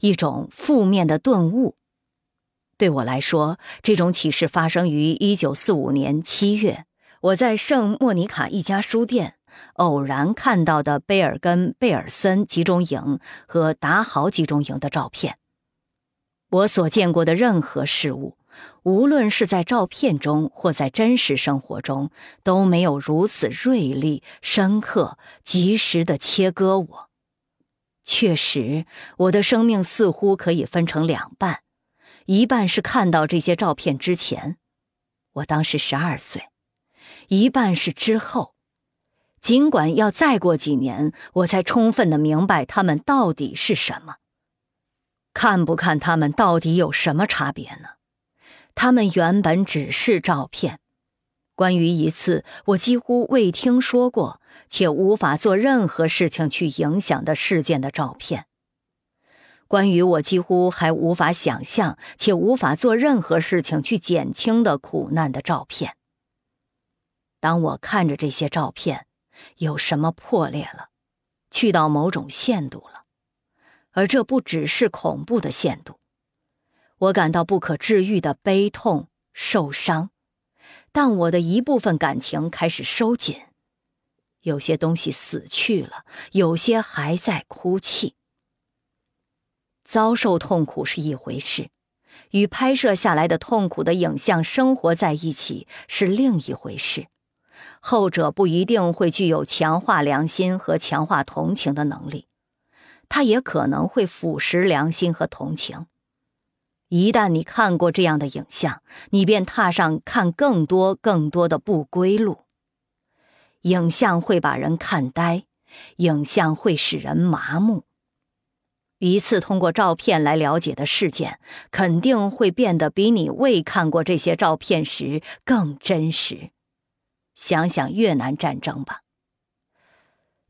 Speaker 1: 一种负面的顿悟。对我来说，这种启示发生于一九四五年七月，我在圣莫尼卡一家书店。偶然看到的贝尔根贝尔森集中营和达豪集中营的照片。我所见过的任何事物，无论是在照片中或在真实生活中，都没有如此锐利、深刻、及时的切割我。确实，我的生命似乎可以分成两半：一半是看到这些照片之前，我当时十二岁；一半是之后。尽管要再过几年，我才充分的明白他们到底是什么。看不看他们到底有什么差别呢？他们原本只是照片，关于一次我几乎未听说过且无法做任何事情去影响的事件的照片，关于我几乎还无法想象且无法做任何事情去减轻的苦难的照片。当我看着这些照片。有什么破裂了，去到某种限度了，而这不只是恐怖的限度。我感到不可治愈的悲痛、受伤，但我的一部分感情开始收紧。有些东西死去了，有些还在哭泣。遭受痛苦是一回事，与拍摄下来的痛苦的影像生活在一起是另一回事。后者不一定会具有强化良心和强化同情的能力，它也可能会腐蚀良心和同情。一旦你看过这样的影像，你便踏上看更多、更多的不归路。影像会把人看呆，影像会使人麻木。一次通过照片来了解的事件，肯定会变得比你未看过这些照片时更真实。想想越南战争吧。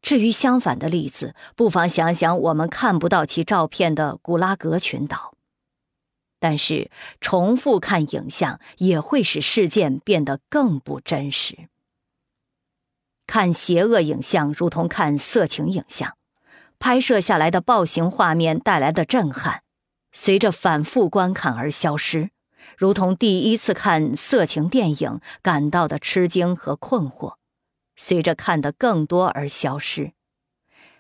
Speaker 1: 至于相反的例子，不妨想想我们看不到其照片的古拉格群岛。但是，重复看影像也会使事件变得更不真实。看邪恶影像如同看色情影像，拍摄下来的暴行画面带来的震撼，随着反复观看而消失，如同第一次看色情电影感到的吃惊和困惑，随着看得更多而消失，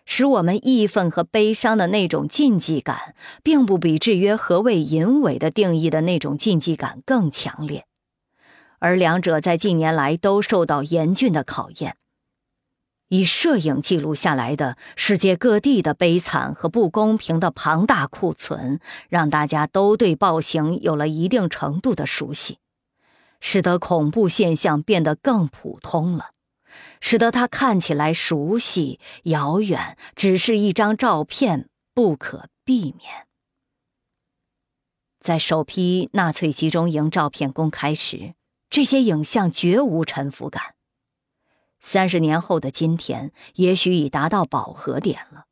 Speaker 1: 使我们义愤和悲伤的那种禁忌感，并不比制约何谓淫伪的定义的那种禁忌感更强烈，而两者在近年来都受到严峻的考验。以摄影记录下来的世界各地的悲惨和不公平的庞大库存，让大家都对暴行有了一定程度的熟悉，使得恐怖现象变得更普通了，使得它看起来熟悉、遥远，只是一张照片不可避免。在首批纳粹集中营照片公开时，这些影像绝无沉浮感。三十年后的今天，也许已达到饱和点了。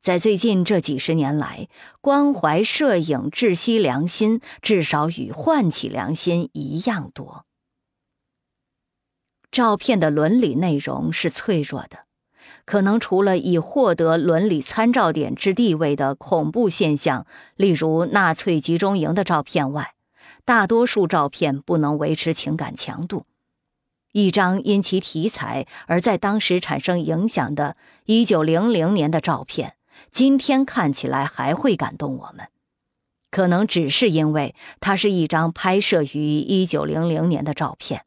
Speaker 1: 在最近这几十年来，关怀摄影窒息良心，至少与唤起良心一样多。照片的伦理内容是脆弱的，可能除了已获得伦理参照点之地位的恐怖现象，例如纳粹集中营的照片外，大多数照片不能维持情感强度。一张因其题材而在当时产生影响的1900年的照片，今天看起来还会感动我们，可能只是因为它是一张拍摄于1900年的照片。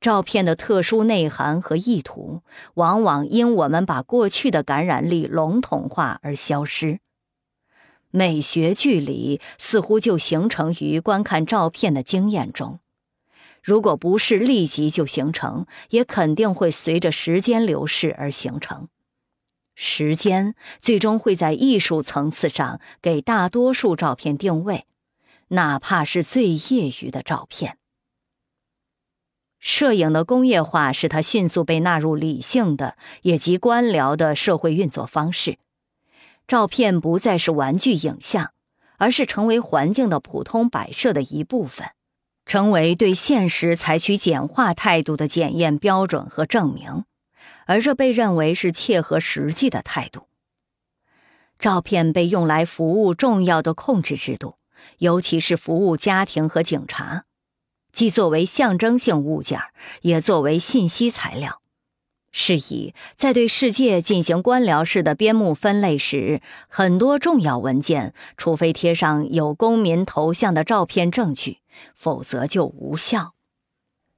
Speaker 1: 照片的特殊内涵和意图，往往因我们把过去的感染力笼统化而消失。美学距离似乎就形成于观看照片的经验中。如果不是立即就形成，也肯定会随着时间流逝而形成。时间最终会在艺术层次上给大多数照片定位，哪怕是最业余的照片。摄影的工业化使它迅速被纳入理性的，也即官僚的社会运作方式。照片不再是玩具影像，而是成为环境的普通摆设的一部分。成为对现实采取简化态度的检验标准和证明，而这被认为是切合实际的态度。照片被用来服务重要的控制制度，尤其是服务家庭和警察，既作为象征性物件，也作为信息材料。是以，在对世界进行官僚式的编目分类时，很多重要文件，除非贴上有公民头像的照片证据，否则就无效。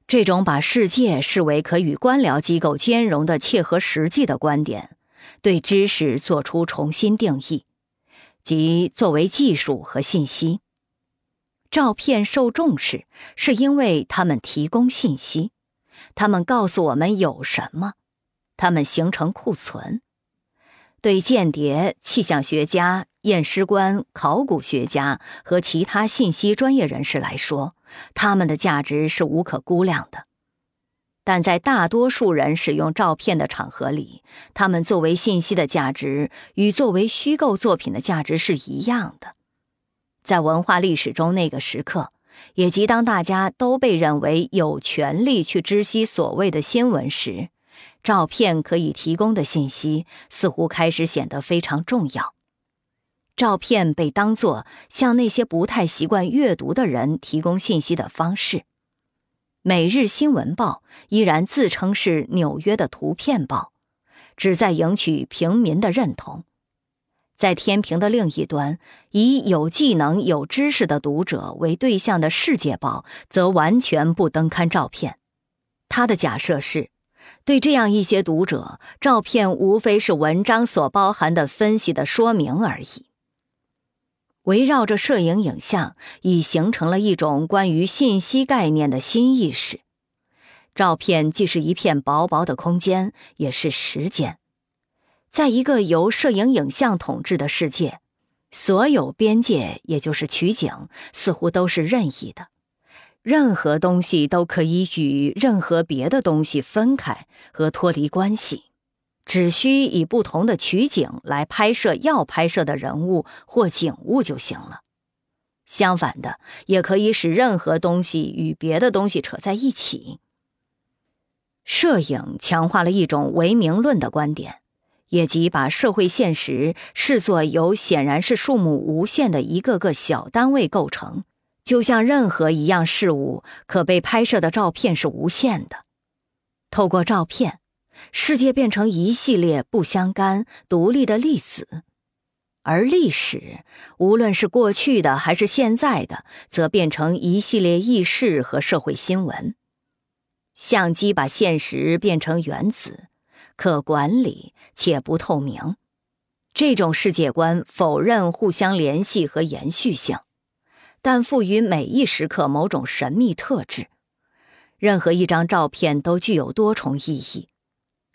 Speaker 1: 这种把世界视为可与官僚机构兼容的切合实际的观点，对知识做出重新定义，即作为技术和信息。照片受重视，是因为它们提供信息，它们告诉我们有什么。它们形成库存，对间谍、气象学家、验尸官、考古学家和其他信息专业人士来说，他们的价值是无可估量的。但在大多数人使用照片的场合里，他们作为信息的价值与作为虚构作品的价值是一样的。在文化历史中，那个时刻，也即当大家都被认为有权利去知悉所谓的新闻时。照片可以提供的信息似乎开始显得非常重要。照片被当作向那些不太习惯阅读的人提供信息的方式。《每日新闻报》依然自称是纽约的图片报，旨在赢取平民的认同。在天平的另一端，以有技能、有知识的读者为对象的《世界报》则完全不登刊照片。他的假设是，对这样一些读者，照片无非是文章所包含的分析的说明而已。围绕着摄影影像，已形成了一种关于信息概念的新意识。照片既是一片薄薄的空间，也是时间。在一个由摄影影像统治的世界，所有边界，也就是取景，似乎都是任意的。任何东西都可以与任何别的东西分开和脱离关系。只需以不同的取景来拍摄要拍摄的人物或景物就行了。相反的，也可以使任何东西与别的东西扯在一起。摄影强化了一种唯名论的观点，也即把社会现实视作由显然是数目无限的一个个小单位构成，就像任何一样事物可被拍摄的照片是无限的。透过照片。世界变成一系列不相干、独立的粒子，而历史，无论是过去的还是现在的，则变成一系列轶事和社会新闻。相机把现实变成原子，可管理且不透明。这种世界观否认互相联系和延续性，但赋予每一时刻某种神秘特质。任何一张照片都具有多重意义。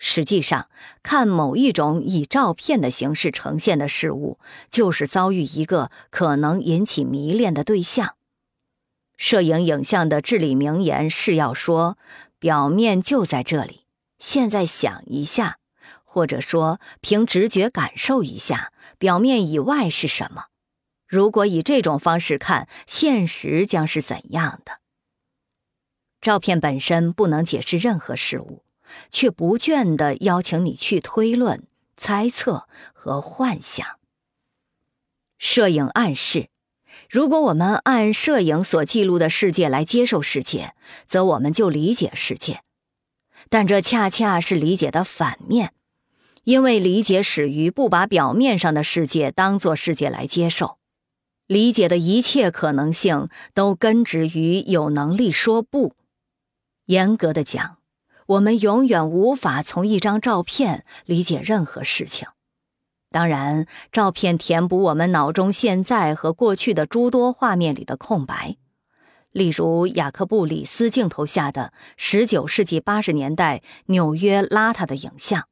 Speaker 1: 实际上，看某一种以照片的形式呈现的事物，就是遭遇一个可能引起迷恋的对象。摄影影像的至理名言是要说：表面就在这里，现在想一下，或者说凭直觉感受一下，表面以外是什么？如果以这种方式看，现实将是怎样的？照片本身不能解释任何事物。却不倦地邀请你去推论、猜测和幻想。摄影暗示，如果我们按摄影所记录的世界来接受世界，则我们就理解世界。但这恰恰是理解的反面，因为理解始于不把表面上的世界当作世界来接受。理解的一切可能性都根植于有能力说不。严格的讲。我们永远无法从一张照片理解任何事情。当然，照片填补我们脑中现在和过去的诸多画面里的空白，例如雅克布里斯镜头下的19世纪80年代纽约邋遢的影像。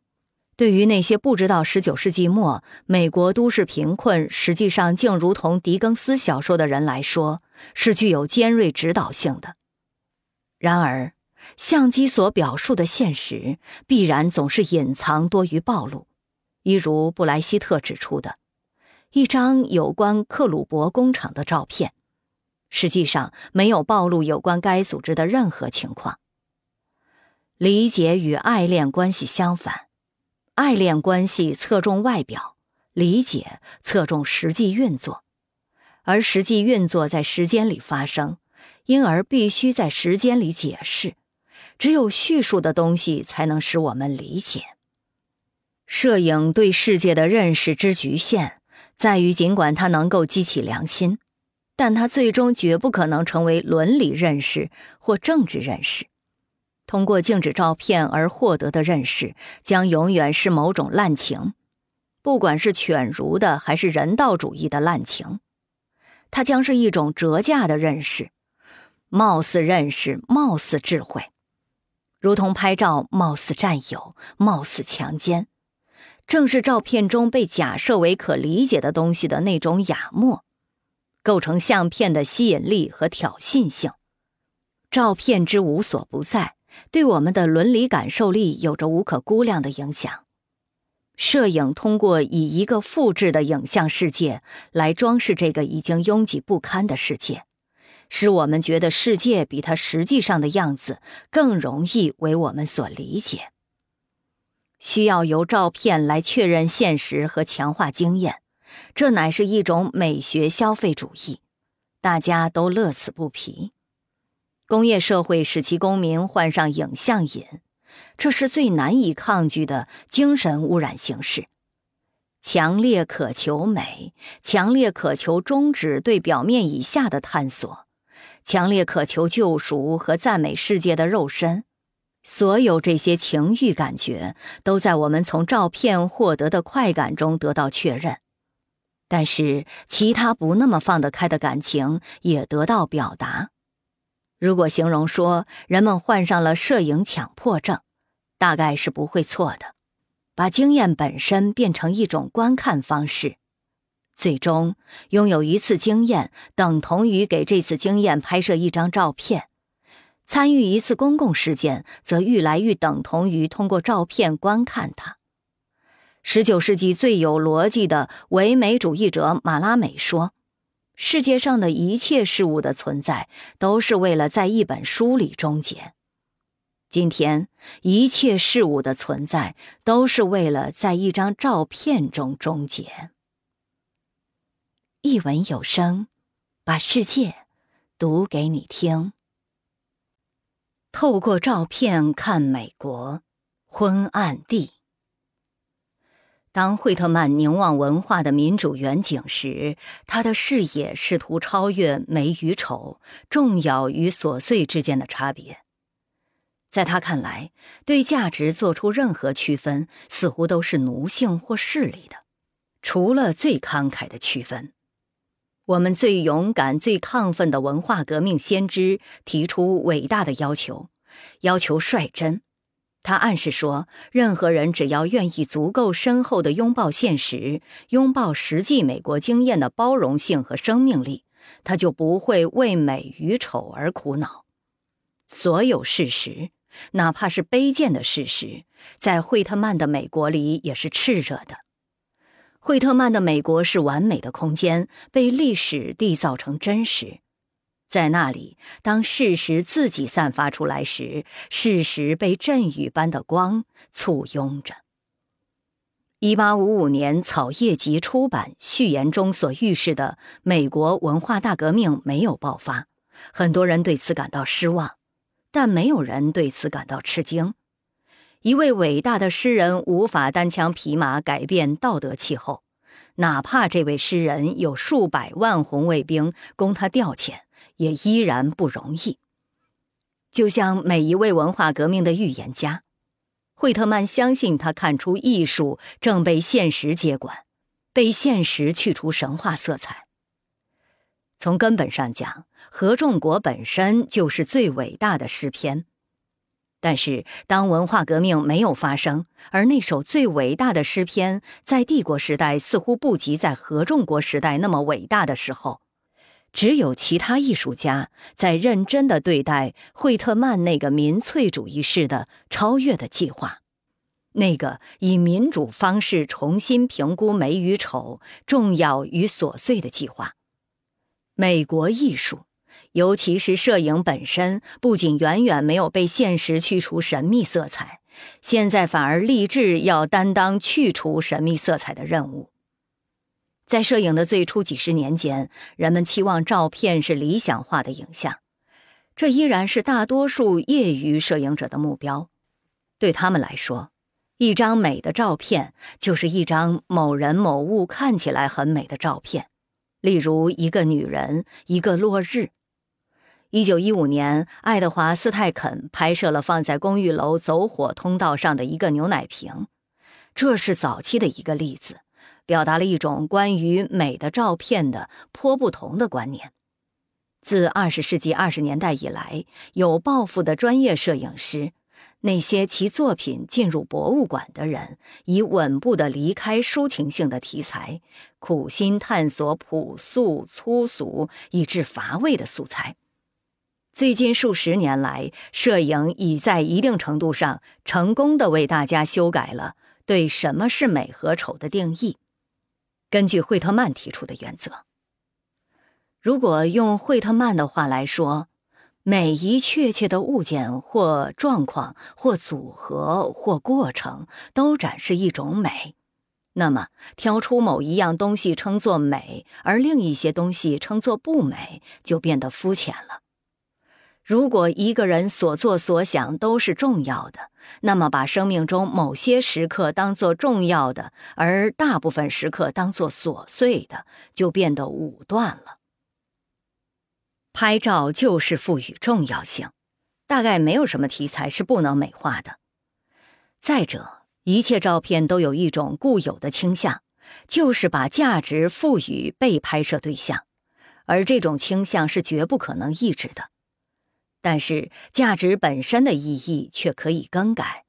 Speaker 1: 对于那些不知道19世纪末美国都市贫困实际上竟如同狄更斯小说的人来说，是具有尖锐指导性的。然而。相机所表述的现实，必然总是隐藏多于暴露。一如布莱希特指出的，一张有关克鲁伯工厂的照片，实际上没有暴露有关该组织的任何情况。理解与爱恋关系相反，爱恋关系侧重外表，理解侧重实际运作，而实际运作在时间里发生，因而必须在时间里解释。只有叙述的东西才能使我们理解。摄影对世界的认识之局限，在于尽管它能够激起良心，但它最终绝不可能成为伦理认识或政治认识。通过静止照片而获得的认识，将永远是某种滥情，不管是犬儒的还是人道主义的滥情。它将是一种折价的认识，貌似认识，貌似智慧。如同拍照，貌似占有，貌似强奸，正是照片中被假设为可理解的东西的那种雅默，构成相片的吸引力和挑衅性。照片之无所不在，对我们的伦理感受力有着无可估量的影响。摄影通过以一个复制的影像世界来装饰这个已经拥挤不堪的世界。使我们觉得世界比它实际上的样子更容易为我们所理解。需要由照片来确认现实和强化经验，这乃是一种美学消费主义，大家都乐此不疲。工业社会使其公民患上影像瘾，这是最难以抗拒的精神污染形式。强烈渴求美，强烈渴求终止对表面以下的探索，强烈渴求救赎和赞美世界的肉身。所有这些情欲感觉都在我们从照片获得的快感中得到确认，但是其他不那么放得开的感情也得到表达。如果形容说人们患上了摄影强迫症，大概是不会错的。把经验本身变成一种观看方式，最终拥有一次经验等同于给这次经验拍摄一张照片。参与一次公共事件，则愈来愈等同于通过照片观看它。十九世纪最有逻辑的唯美主义者马拉美说：“世界上的一切事物的存在，都是为了在一本书里终结。今天，一切事物的存在，都是为了在一张照片中终结。”一文有声，把世界读给你听。透过照片看美国，昏暗地。当惠特曼凝望文化的民主远景时，他的视野试图超越美与丑、重要与琐碎之间的差别。在他看来，对价值做出任何区分，似乎都是奴性或势利的，除了最慷慨的区分。我们最勇敢、最亢奋的文化革命先知提出伟大的要求，要求率真。他暗示说，任何人只要愿意足够深厚地拥抱现实，拥抱实际美国经验的包容性和生命力，他就不会为美与丑而苦恼。所有事实，哪怕是卑贱的事实，在惠特曼的美国里也是炽热的。惠特曼的美国是完美的空间，被历史缔造成真实。在那里，当事实自己散发出来时，事实被阵雨般的光簇拥着。一八五五年草叶集出版序言中所预示的美国文化大革命没有爆发，很多人对此感到失望，但没有人对此感到吃惊。一位伟大的诗人无法单枪匹马改变道德气候，哪怕这位诗人有数百万红卫兵供他调遣，也依然不容易。就像每一位文化革命的预言家，惠特曼相信他看出艺术正被现实接管，被现实去除神话色彩。从根本上讲，合众国本身就是最伟大的诗篇。但是，当文化革命没有发生，而那首最伟大的诗篇在帝国时代似乎不及在合众国时代那么伟大的时候，只有其他艺术家在认真的对待惠特曼那个民粹主义式的超越的计划，那个以民主方式重新评估美与丑、重要与琐碎的计划。美国艺术。尤其是摄影本身，不仅远远没有被现实去除神秘色彩，现在反而立志要担当去除神秘色彩的任务。在摄影的最初几十年间，人们期望照片是理想化的影像，这依然是大多数业余摄影者的目标。对他们来说，一张美的照片就是一张某人某物看起来很美的照片，例如一个女人，一个落日。一九一五年，爱德华·斯泰肯拍摄了放在公寓楼走火通道上的一个牛奶瓶，这是早期的一个例子，表达了一种关于美的照片的颇不同的观念。自二十世纪二十年代以来，有抱负的专业摄影师，那些其作品进入博物馆的人，以稳步地离开抒情性的题材，苦心探索朴素、粗俗以致乏味的素材。最近数十年来，摄影已在一定程度上成功的为大家修改了对什么是美和丑的定义。根据惠特曼提出的原则，如果用惠特曼的话来说，每一确切的物件或状况或组合或过程都展示一种美。那么，挑出某一样东西称作美，而另一些东西称作不美，就变得肤浅了。如果一个人所做所想都是重要的，那么把生命中某些时刻当作重要的，而大部分时刻当作琐碎的，就变得武断了。拍照就是赋予重要性，大概没有什么题材是不能美化的。再者，一切照片都有一种固有的倾向，就是把价值赋予被拍摄对象，而这种倾向是绝不可能抑制的。但是，价值本身的意义却可以更改，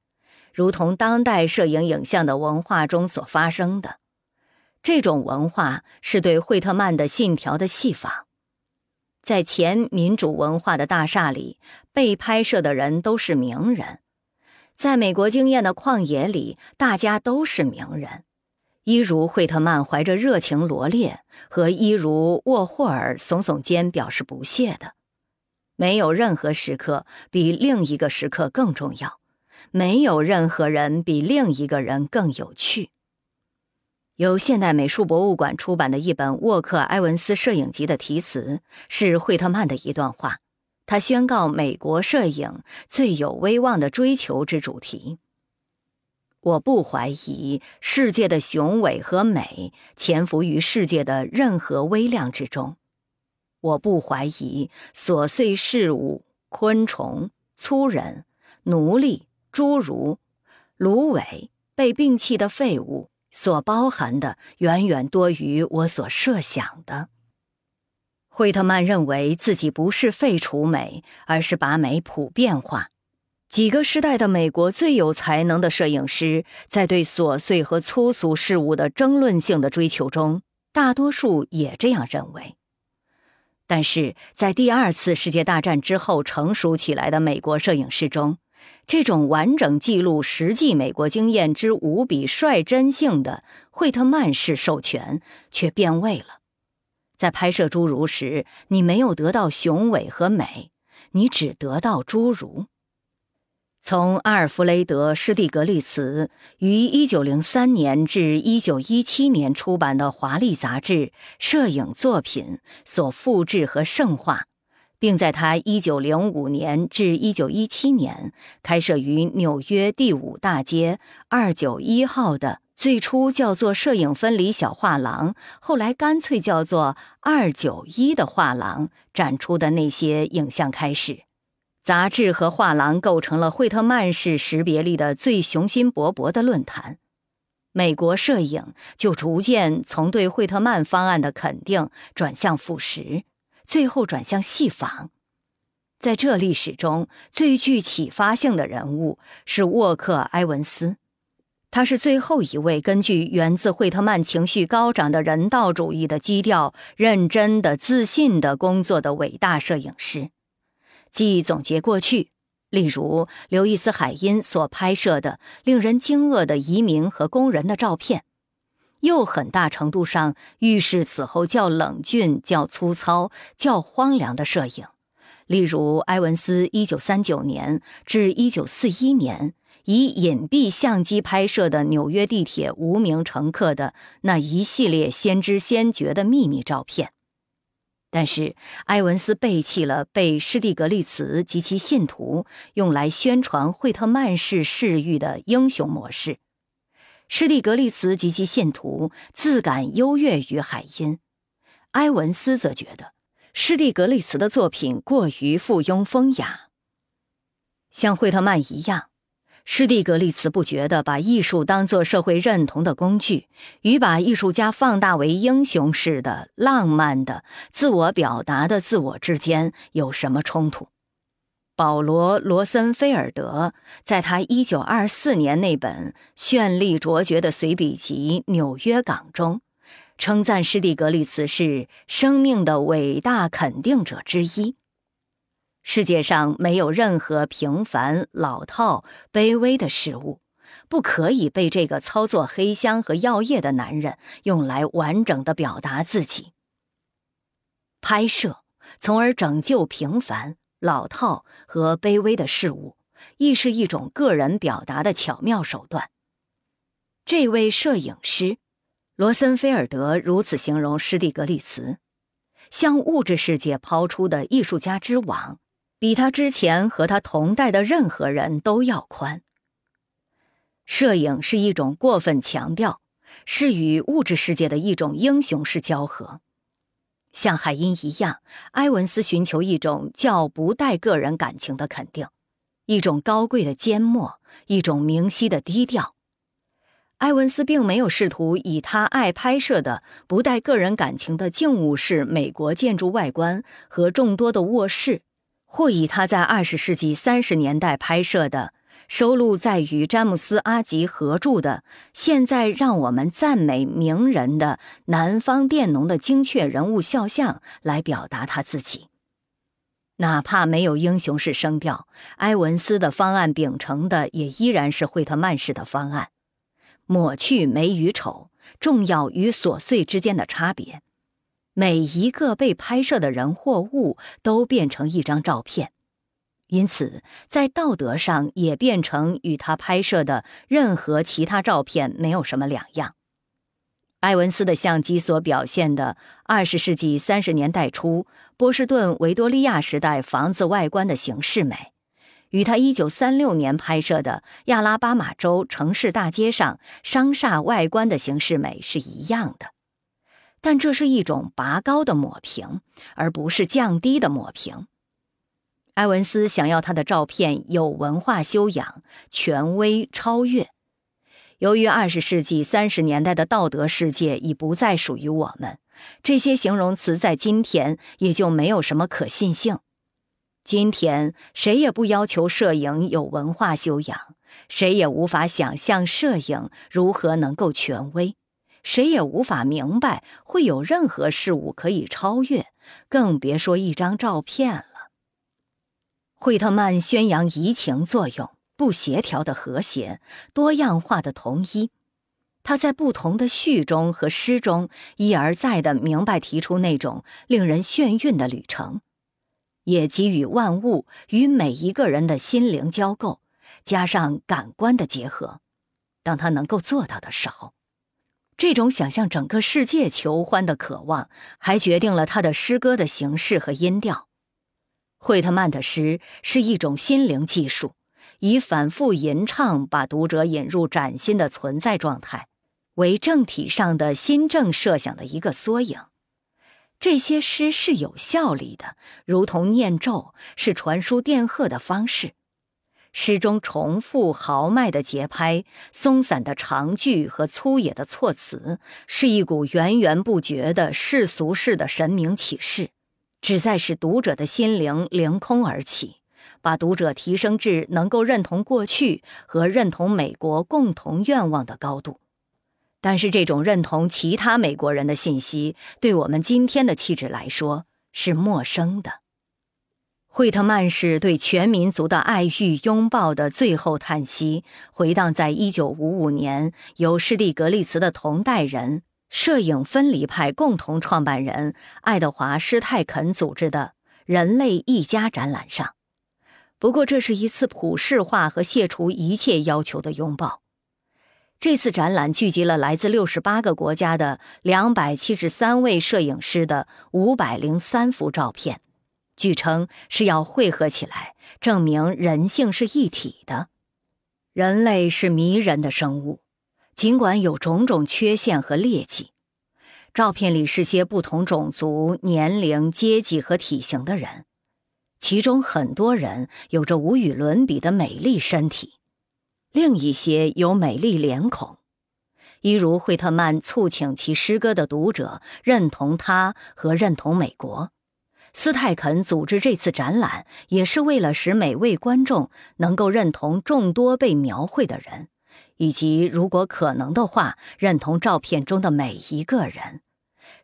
Speaker 1: 如同当代摄影影像的文化中所发生的。这种文化是对惠特曼的信条的戏仿。在前民主文化的大厦里，被拍摄的人都是名人；在美国经验的旷野里，大家都是名人，一如惠特曼怀着热情罗列，和一如沃霍尔耸耸肩表示不屑的。没有任何时刻比另一个时刻更重要，没有任何人比另一个人更有趣。由现代美术博物馆出版的一本沃克·埃文斯摄影集的题词是惠特曼的一段话，他宣告美国摄影最有威望的追求之主题：“我不怀疑世界的雄伟和美潜伏于世界的任何微量之中。”我不怀疑琐碎事物、昆虫、粗人、奴隶、侏儒、芦苇、被摒弃的废物所包含的，远远多于我所设想的。惠特曼认为自己不是废除美，而是把美普遍化。几个时代的美国最有才能的摄影师，在对琐碎和粗俗事物的争论性的追求中，大多数也这样认为。但是在第二次世界大战之后成熟起来的美国摄影师中，这种完整记录实际美国经验之无比率真性的惠特曼式授权却变味了。在拍摄侏儒时，你没有得到雄伟和美，你只得到侏儒。从阿尔弗雷德·施蒂格利茨于1903年至1917年出版的《华丽杂志》摄影作品所复制和圣化，并在他1905年至1917年开设于纽约第五大街291号的最初叫做“摄影分离小画廊”，后来干脆叫做“二九一”的画廊展出的那些影像开始。杂志和画廊构成了惠特曼式识别力的最雄心勃勃的论坛，美国摄影就逐渐从对惠特曼方案的肯定转向腐蚀，最后转向戏仿。在这历史中最具启发性的人物是沃克·埃文斯，他是最后一位根据源自惠特曼情绪高涨的人道主义的基调，认真的、自信的工作的伟大摄影师。既总结过去，例如刘易斯·海因所拍摄的令人惊愕的移民和工人的照片，又很大程度上预示此后较冷峻、较粗糙、较荒凉的摄影，例如埃文斯1939年至1941年以隐蔽相机拍摄的纽约地铁无名乘客的那一系列先知先觉的秘密照片。但是，埃文斯背弃了被施蒂格利茨及其信徒用来宣传惠特曼式视域的英雄模式。施蒂格利茨及其信徒自感优越于海因，埃文斯则觉得施蒂格利茨的作品过于附庸风雅，像惠特曼一样。施蒂格利茨不觉得把艺术当作社会认同的工具，与把艺术家放大为英雄式的、浪漫的、自我表达的自我之间有什么冲突。保罗·罗森菲尔德在他1924年那本绚丽卓绝的随笔集《纽约港》中，称赞施蒂格利茨是生命的伟大肯定者之一。世界上没有任何平凡、老套、卑微的事物，不可以被这个操作黑箱和药液的男人用来完整的表达自己。拍摄，从而拯救平凡，老套和卑微的事物，亦是一种个人表达的巧妙手段。这位摄影师，罗森菲尔德如此形容施蒂格利茨：向物质世界抛出的艺术家之网，比他之前和他同代的任何人都要宽。摄影是一种过分强调，是与物质世界的一种英雄式交合。像海因一样，埃文斯寻求一种较不带个人感情的肯定，一种高贵的缄默，一种明晰的低调。埃文斯并没有试图以他爱拍摄的不带个人感情的静物式美国建筑外观和众多的卧室，或以他在二十世纪三十年代拍摄的。收录在与詹姆斯·阿吉合著的《现在让我们赞美名人的南方佃农的精确人物肖像》来表达他自己。哪怕没有英雄式声调，埃文斯的方案秉承的也依然是惠特曼式的方案，抹去美与丑、重要与琐碎之间的差别，每一个被拍摄的人或物都变成一张照片。因此，在道德上也变成与他拍摄的任何其他照片没有什么两样。埃文斯的相机所表现的二十世纪三十年代初波士顿维多利亚时代房子外观的形式美，与他一九三六年拍摄的亚拉巴马州城市大街上商厦外观的形式美是一样的。但这是一种拔高的抹平，而不是降低的抹平。埃文斯想要他的照片有文化修养、权威、超越。由于二十世纪三十年代的道德世界已不再属于我们，这些形容词在今天也就没有什么可信性。今天谁也不要求摄影有文化修养，谁也无法想象摄影如何能够权威，谁也无法明白会有任何事物可以超越，更别说一张照片了。惠特曼宣扬移情作用、不协调的和谐、多样化的统一。他在不同的序中和诗中一而再地明白提出那种令人眩晕的旅程，也给予万物与每一个人的心灵交构，加上感官的结合。当他能够做到的时候，这种想向整个世界求欢的渴望，还决定了他的诗歌的形式和音调。惠特曼的诗是一种心灵技术，以反复吟唱把读者引入崭新的存在状态，为政体上的新政设想的一个缩影。这些诗是有效力的，如同念咒，是传输电荷的方式。诗中重复豪迈的节拍、松散的长句和粗野的措辞，是一股源源不绝的世俗式的神明启示。旨在使读者的心灵凌空而起，把读者提升至能够认同过去和认同美国共同愿望的高度。但是，这种认同其他美国人的信息，对我们今天的气质来说是陌生的。惠特曼是对全民族的爱欲拥抱的最后叹息，回荡在1955年由施蒂格利茨的同代人。摄影分离派共同创办人爱德华·施泰肯组织的“人类一家”展览上，不过这是一次普世化和卸除一切要求的拥抱。这次展览聚集了来自六十八个国家的两百七十三位摄影师的五百零三幅照片，据称是要汇合起来，证明人性是一体的。人类是迷人的生物。尽管有种种缺陷和劣迹，照片里是些不同种族、年龄、阶级和体型的人，其中很多人有着无与伦比的美丽身体，另一些有美丽脸孔。一如惠特曼促请其诗歌的读者认同他和认同美国，斯泰肯组织这次展览也是为了使每位观众能够认同众多被描绘的人。以及，如果可能的话，认同照片中的每一个人，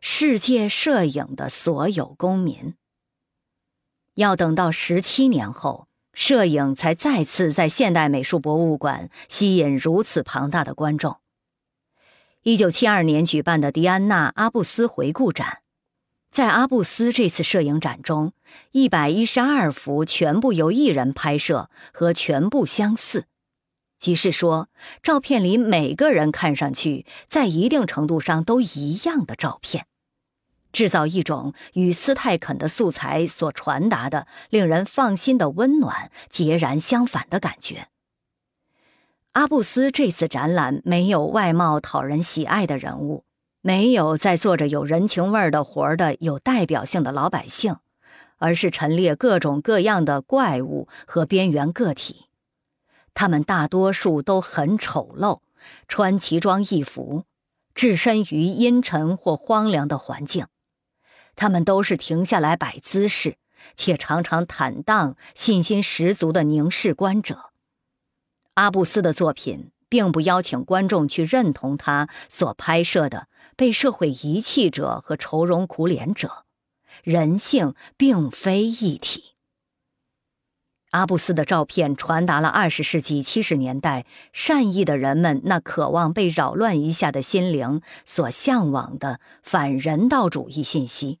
Speaker 1: 世界摄影的所有公民。要等到十七年后，摄影才再次在现代美术博物馆吸引如此庞大的观众。一九七二年举办的迪安娜·阿布斯回顾展，在阿布斯这次摄影展中，一百一十二幅全部由一人拍摄，和全部相似，即是说，照片里每个人看上去在一定程度上都一样的照片，制造一种与斯泰肯的素材所传达的令人放心的温暖截然相反的感觉。阿布斯这次展览没有外貌讨人喜爱的人物。没有在做着有人情味儿的活儿的有代表性的老百姓，而是陈列各种各样的怪物和边缘个体。他们大多数都很丑陋，穿奇装异服，置身于阴沉或荒凉的环境。他们都是停下来摆姿势，且常常坦荡、信心十足地凝视观者。阿布斯的作品。并不邀请观众去认同他所拍摄的被社会遗弃者和愁容苦脸者，人性并非一体。阿布斯的照片传达了二十世纪七十年代善意的人们那渴望被扰乱一下的心灵所向往的反人道主义信息，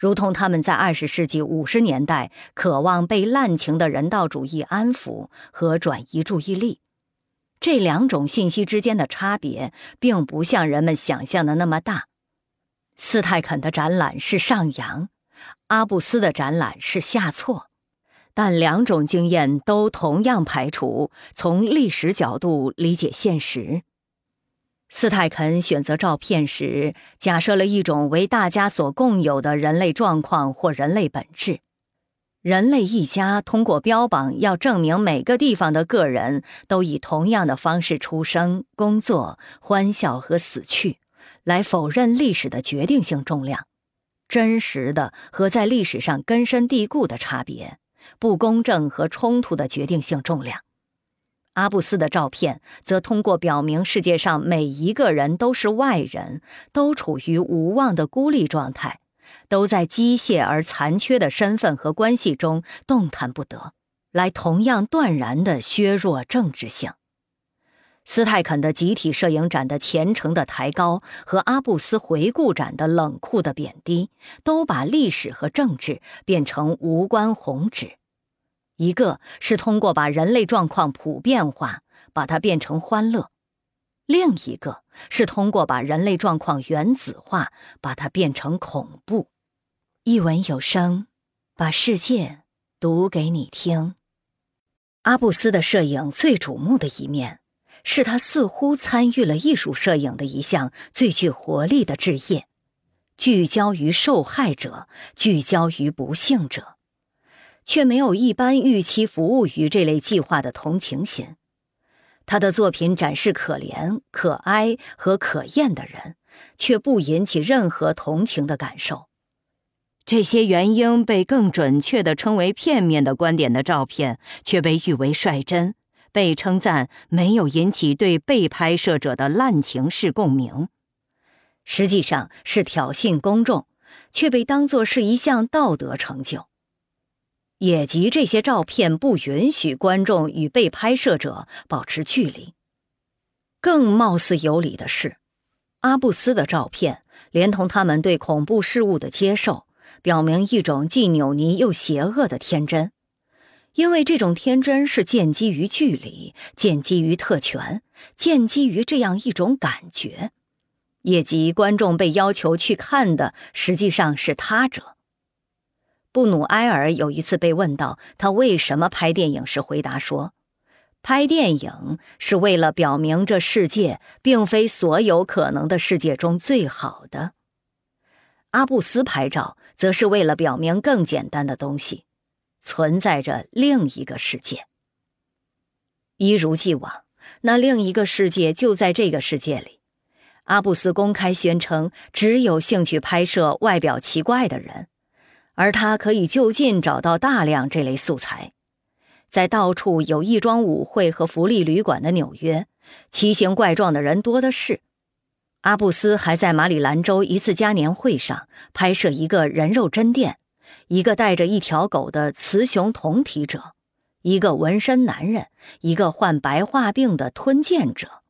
Speaker 1: 如同他们在二十世纪五十年代渴望被滥情的人道主义安抚和转移注意力。这两种信息之间的差别，并不像人们想象的那么大。斯泰肯的展览是上扬，阿布斯的展览是下挫，但两种经验都同样排除从历史角度理解现实。斯泰肯选择照片时，假设了一种为大家所共有的人类状况或人类本质。人类一家通过标榜，要证明每个地方的个人都以同样的方式出生、工作、欢笑和死去，来否认历史的决定性重量、真实的和在历史上根深蒂固的差别、不公正和冲突的决定性重量。阿布斯的照片则通过表明世界上每一个人都是外人，都处于无望的孤立状态。都在机械而残缺的身份和关系中动弹不得，来同样断然地削弱政治性。斯泰肯的集体摄影展的虔诚的抬高和阿布斯回顾展的冷酷的贬低，都把历史和政治变成无关宏旨。一个是通过把人类状况普遍化，把它变成欢乐；另一个是通过把人类状况原子化，把它变成恐怖。一文有声，把世界读给你听。阿布斯的摄影最瞩目的一面，是他似乎参与了艺术摄影的一项最具活力的置业，聚焦于受害者，聚焦于不幸者，却没有一般预期服务于这类计划的同情心。他的作品展示可怜、可哀和可厌的人，却不引起任何同情的感受。这些原应被更准确地称为片面的观点的照片，却被誉为率真，被称赞没有引起对被拍摄者的滥情式共鸣，实际上是挑衅公众，却被当作是一项道德成就。也即这些照片不允许观众与被拍摄者保持距离。更貌似有理的是，阿布斯的照片连同他们对恐怖事物的接受。表明一种既扭捏又邪恶的天真，因为这种天真是建基于距离，建基于特权，建基于这样一种感觉，也即观众被要求去看的实际上是他者。布努埃尔有一次被问到他为什么拍电影时，回答说：“拍电影是为了表明这世界并非所有可能的世界中最好的。”阿布斯拍照。则是为了表明更简单的东西，存在着另一个世界。一如既往，那另一个世界就在这个世界里。阿布斯公开宣称，只有兴趣拍摄外表奇怪的人，而他可以就近找到大量这类素材。在到处有义庄舞会和福利旅馆的纽约，奇形怪状的人多的是。阿布斯还在马里兰州一次嘉年会上拍摄一个人肉针店，一个带着一条狗的雌雄同体者，一个纹身男人，一个患白化病的吞剑者，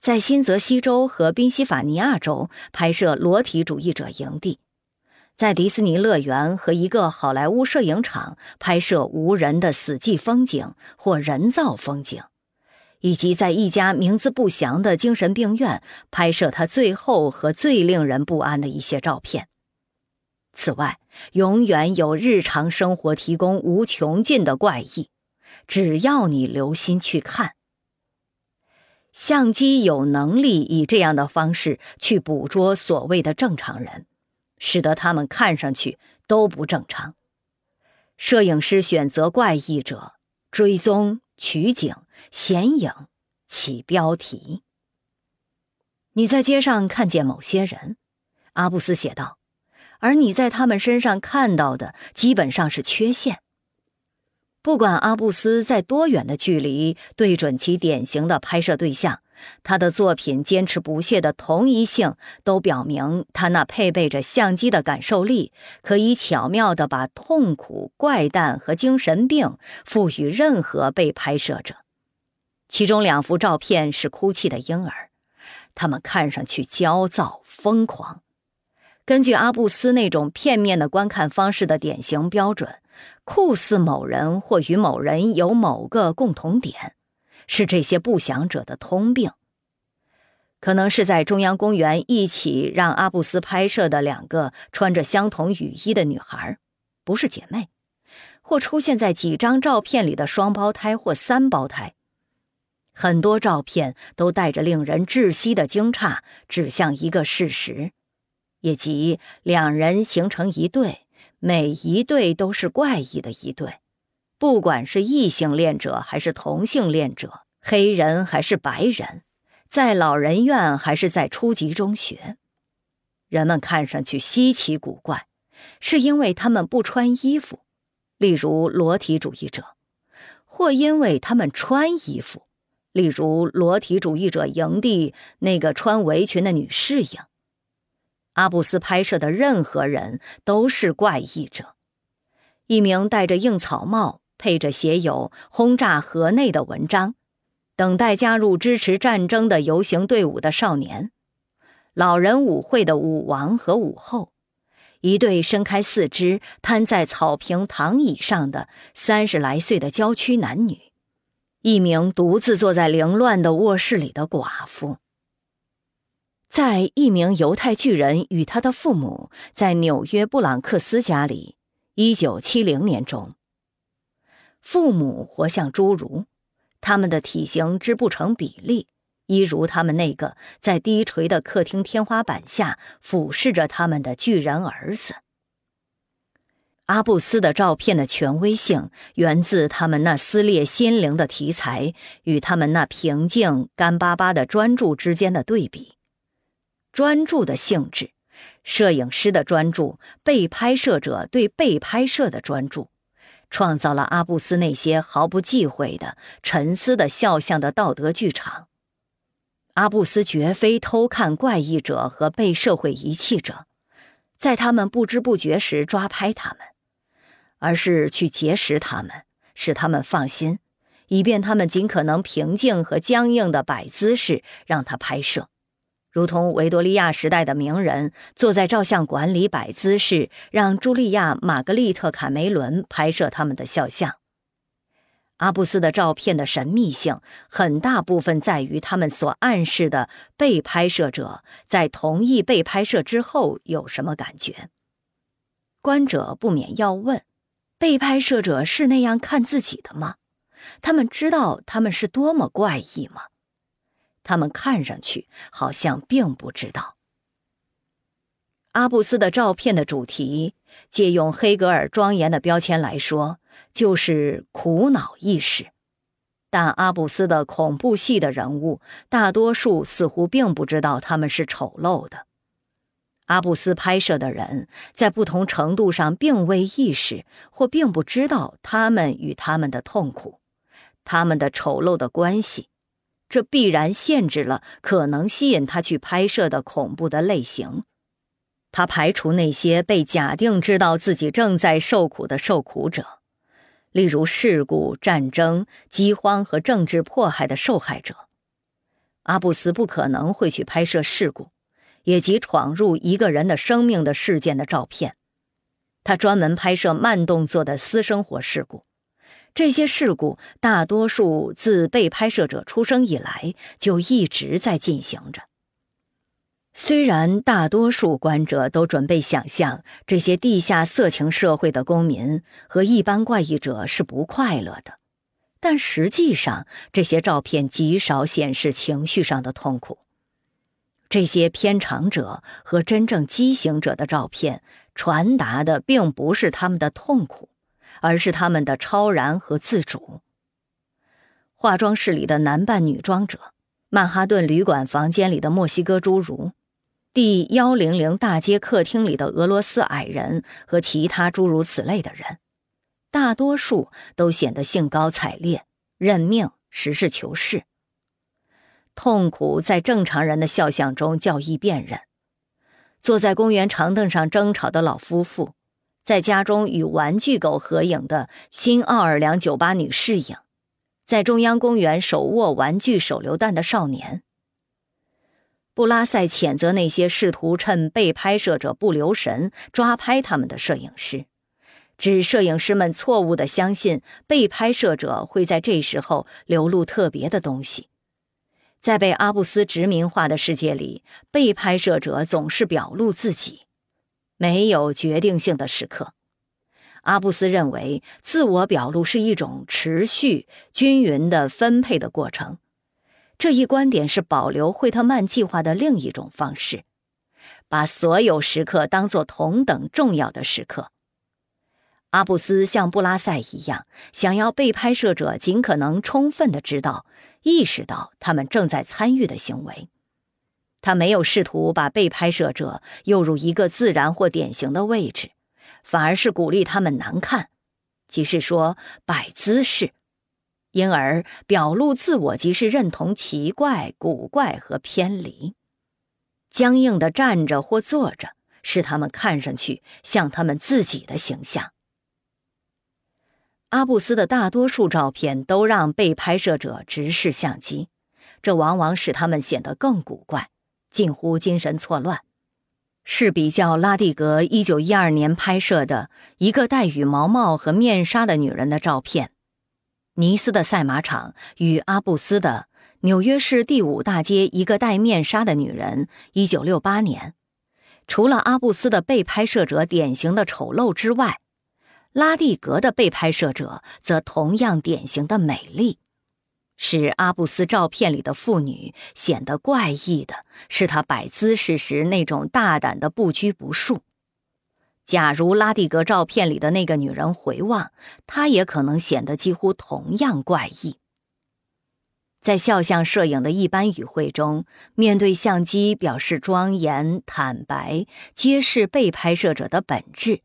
Speaker 1: 在新泽西州和宾夕法尼亚州拍摄裸体主义者营地，在迪士尼乐园和一个好莱坞摄影厂拍摄无人的死寂风景或人造风景，以及在一家名字不详的精神病院拍摄他最后和最令人不安的一些照片。此外，永远有日常生活提供无穷尽的怪异，只要你留心去看。相机有能力以这样的方式去捕捉所谓的正常人。使得他们看上去都不正常。摄影师选择怪异者，追踪、取景、显影、起标题。你在街上看见某些人，阿布斯写道，而你在他们身上看到的基本上是缺陷。不管阿布斯在多远的距离对准其典型的拍摄对象。他的作品坚持不懈的同一性，都表明他那配备着相机的感受力，可以巧妙地把痛苦、怪诞和精神病赋予任何被拍摄者。其中两幅照片是哭泣的婴儿，他们看上去焦躁、疯狂。根据阿布斯那种片面的观看方式的典型标准，酷似某人或与某人有某个共同点。是这些不祥者的通病。可能是在中央公园一起让阿布斯拍摄的两个穿着相同雨衣的女孩，不是姐妹，或出现在几张照片里的双胞胎或三胞胎。很多照片都带着令人窒息的惊诧，指向一个事实，也即两人形成一对，每一对都是怪异的一对。不管是异性恋者还是同性恋者，黑人还是白人，在老人院还是在初级中学，人们看上去稀奇古怪，是因为他们不穿衣服，例如裸体主义者，或因为他们穿衣服，例如裸体主义者营地那个穿围裙的女侍应。阿布斯拍摄的任何人都是怪异者，一名戴着硬草帽。配着写有“轰炸河内”的文章，等待加入支持战争的游行队伍的少年，老人舞会的舞王和舞后，一对伸开四肢瘫在草坪躺椅上的三十来岁的郊区男女，一名独自坐在凌乱的卧室里的寡妇，在一名犹太巨人与他的父母在纽约布朗克斯家里，一九七零年中。父母活像侏儒，他们的体型之不成比例，一如他们那个在低垂的客厅天花板下俯视着他们的巨人儿子。阿布斯的照片的权威性源自他们那撕裂心灵的题材与他们那平静干巴巴的专注之间的对比。专注的性质，摄影师的专注，被拍摄者对被拍摄的专注。创造了阿布斯那些毫不忌讳的沉思的肖像的道德剧场。阿布斯绝非偷看怪异者和被社会遗弃者，在他们不知不觉时抓拍他们，而是去结识他们，使他们放心，以便他们尽可能平静和僵硬的摆姿势让他拍摄。如同维多利亚时代的名人坐在照相馆里摆姿势，让茱莉亚·玛格丽特·卡梅伦拍摄他们的肖像。阿布斯的照片的神秘性很大部分在于他们所暗示的被拍摄者在同意被拍摄之后有什么感觉。观者不免要问：被拍摄者是那样看自己的吗？他们知道他们是多么怪异吗？他们看上去好像并不知道。阿布斯的照片的主题，借用黑格尔庄严的标签来说，就是苦恼意识。但阿布斯的恐怖戏的人物，大多数似乎并不知道他们是丑陋的。阿布斯拍摄的人，在不同程度上并未意识或并不知道他们与他们的痛苦、他们的丑陋的关系。这必然限制了可能吸引他去拍摄的恐怖的类型。他排除那些被假定知道自己正在受苦的受苦者，例如事故、战争、饥荒和政治迫害的受害者。阿布斯不可能会去拍摄事故，也即闯入一个人的生命的事件的照片，他专门拍摄慢动作的私生活事故。这些事故大多数自被拍摄者出生以来就一直在进行着。虽然大多数观者都准备想象这些地下色情社会的公民和一般怪异者是不快乐的，但实际上这些照片极少显示情绪上的痛苦。这些偏长者和真正畸形者的照片传达的并不是他们的痛苦。而是他们的超然和自主。化妆室里的男扮女装者，曼哈顿旅馆房间里的墨西哥侏儒第幺零零大街客厅里的俄罗斯矮人和其他诸如此类的人，大多数都显得兴高采烈、认命、实事求是。痛苦在正常人的肖像中较易辨认。坐在公园长凳上争吵的老夫妇。在家中与玩具狗合影的新奥尔良酒吧女侍影，在中央公园手握玩具手榴弹的少年。布拉塞谴责那些试图趁被拍摄者不留神抓拍他们的摄影师，指摄影师们错误地相信被拍摄者会在这时候流露特别的东西。在被阿布斯殖民化的世界里，被拍摄者总是表露自己。没有决定性的时刻，阿布斯认为自我表露是一种持续、均匀的分配的过程。这一观点是保留惠特曼计划的另一种方式，把所有时刻当作同等重要的时刻。阿布斯像布拉塞一样，想要被拍摄者尽可能充分的知道、意识到他们正在参与的行为。他没有试图把被拍摄者诱入一个自然或典型的位置，反而是鼓励他们难看，即是说摆姿势，因而表露自我即是认同奇怪、古怪和偏离。僵硬的站着或坐着，使他们看上去像他们自己的形象。阿布斯的大多数照片都让被拍摄者直视相机，这往往使他们显得更古怪。近乎精神错乱，是比较拉蒂格一九一二年拍摄的一个戴羽毛帽和面纱的女人的照片。尼斯的赛马场与阿布斯的纽约市第五大街一个戴面纱的女人，一九六八年。除了阿布斯的被拍摄者典型的丑陋之外，拉蒂格的被拍摄者则同样典型的美丽。使阿布斯照片里的妇女显得怪异的是，她摆姿势时那种大胆的不拘不束。假如拉蒂格照片里的那个女人回望，她也可能显得几乎同样怪异。在肖像摄影的一般语汇中，面对相机表示庄严、坦白，揭示被拍摄者的本质。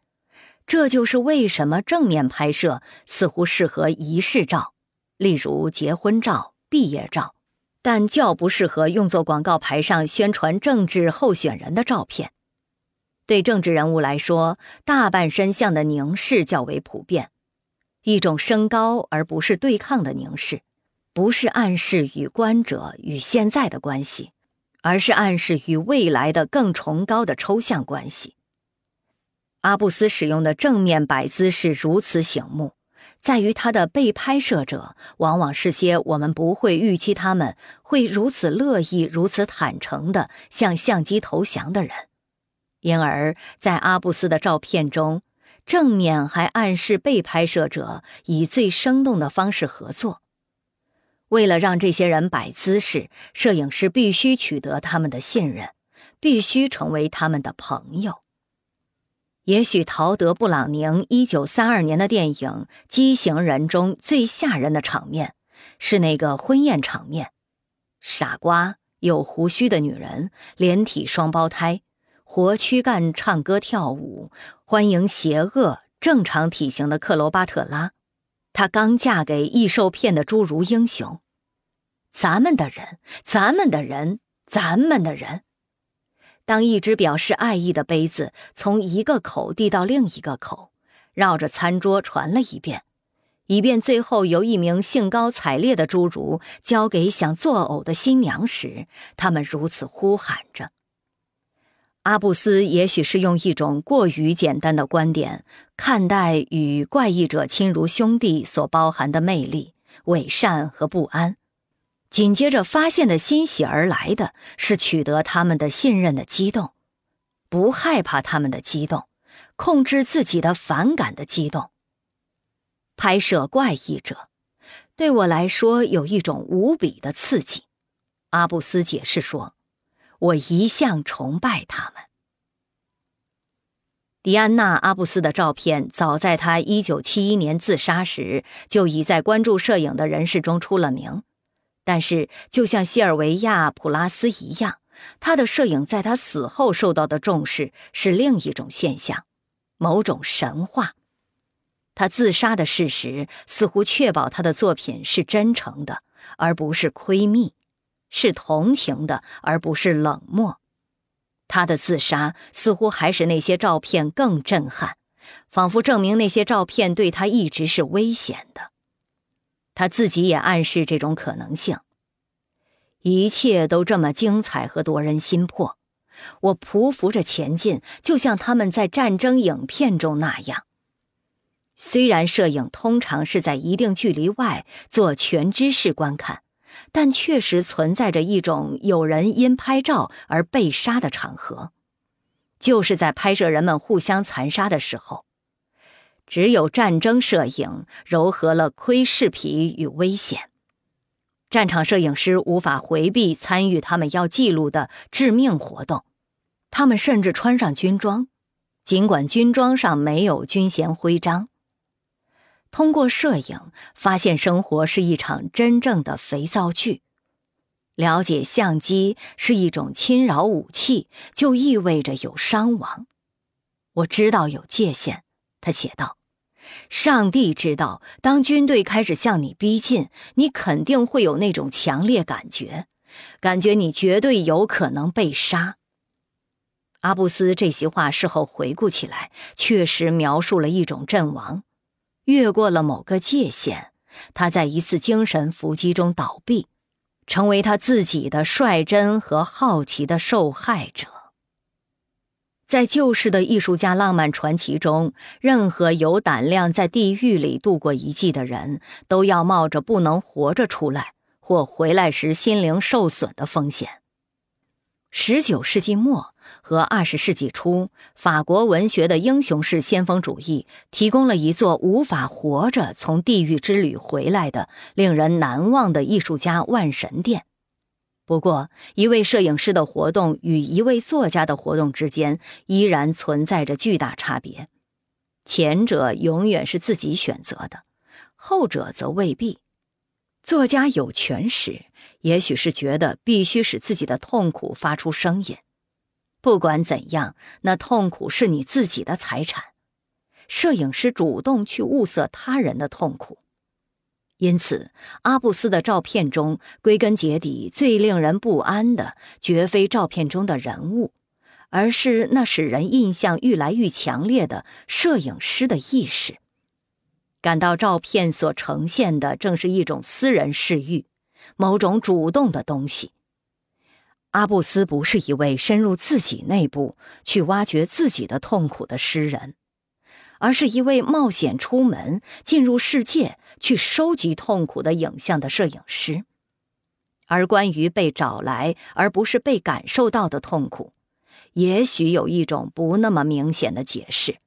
Speaker 1: 这就是为什么正面拍摄似乎适合仪式照。例如结婚照、毕业照，但较不适合用作广告牌上宣传政治候选人的照片。对政治人物来说，大半身像的凝视较为普遍，一种升高而不是对抗的凝视，不是暗示与观者与现在的关系，而是暗示与未来的更崇高的抽象关系。阿布斯使用的正面摆姿势如此醒目。在于他的被拍摄者往往是些我们不会预期他们会如此乐意、如此坦诚地向相机投降的人，因而，在阿布斯的照片中，正面还暗示被拍摄者以最生动的方式合作。为了让这些人摆姿势，摄影师必须取得他们的信任，必须成为他们的朋友。也许陶德·布朗宁一九三二年的电影《畸形人》中最吓人的场面，是那个婚宴场面。傻瓜、有胡须的女人，连体双胞胎，活躯干唱歌跳舞，欢迎邪恶正常体型的克罗巴特拉。她刚嫁给易受骗的侏儒英雄。咱们的人，咱们的人，咱们的人。当一只表示爱意的杯子从一个口递到另一个口，绕着餐桌传了一遍，以便最后由一名兴高采烈的侏儒交给想作呕的新娘时，他们如此呼喊着。阿布斯也许是用一种过于简单的观点看待与怪异者亲如兄弟所包含的魅力、伪善和不安，紧接着发现的欣喜而来的是取得他们的信任的激动，不害怕他们的激动，控制自己的反感的激动。拍摄怪异者，对我来说有一种无比的刺激。阿布斯解释说。我一向崇拜他们。迪安娜·阿布斯的照片，早在她1971年自杀时就已在关注摄影的人士中出了名。但是，就像西尔维亚·普拉斯一样，他的摄影在他死后受到的重视是另一种现象，某种神话。他自杀的事实似乎确保他的作品是真诚的，而不是窥密。是同情的，而不是冷漠。他的自杀似乎还使那些照片更震撼，仿佛证明那些照片对他一直是危险的。他自己也暗示这种可能性。一切都这么精彩和夺人心魄，我匍匐着前进，就像他们在战争影片中那样。虽然摄影通常是在一定距离外做全知识观看。但确实存在着一种有人因拍照而被杀的场合，就是在拍摄人们互相残杀的时候。只有战争摄影糅合了窥视皮与危险，战场摄影师无法回避参与他们要记录的致命活动。他们甚至穿上军装，尽管军装上没有军衔徽章。通过摄影发现生活是一场真正的肥皂剧，了解相机是一种侵扰武器，就意味着有伤亡。我知道有界限，他写道。上帝知道，当军队开始向你逼近，你肯定会有那种强烈感觉，感觉你绝对有可能被杀。阿布斯这席话事后回顾起来，确实描述了一种阵亡。越过了某个界限，他在一次精神伏击中倒闭，成为他自己的率真和好奇的受害者。在旧式的艺术家浪漫传奇中，任何有胆量在地狱里度过一季的人，都要冒着不能活着出来或回来时心灵受损的风险。十九世纪末。和二十世纪初法国文学的英雄式先锋主义提供了一座无法活着从地狱之旅回来的令人难忘的艺术家万神殿。不过，一位摄影师的活动与一位作家的活动之间依然存在着巨大差别。前者永远是自己选择的，后者则未必。作家有权时，也许是觉得必须使自己的痛苦发出声音。不管怎样，那痛苦是你自己的财产。摄影师主动去物色他人的痛苦，因此阿布斯的照片中，归根结底最令人不安的，绝非照片中的人物，而是那使人印象愈来愈强烈的摄影师的意识。感到照片所呈现的正是一种私人嗜欲，某种主动的东西。阿布斯不是一位深入自己内部去挖掘自己的痛苦的诗人，而是一位冒险出门进入世界去收集痛苦的影像的摄影师。而关于被找来而不是被感受到的痛苦，也许有一种不那么明显的解释。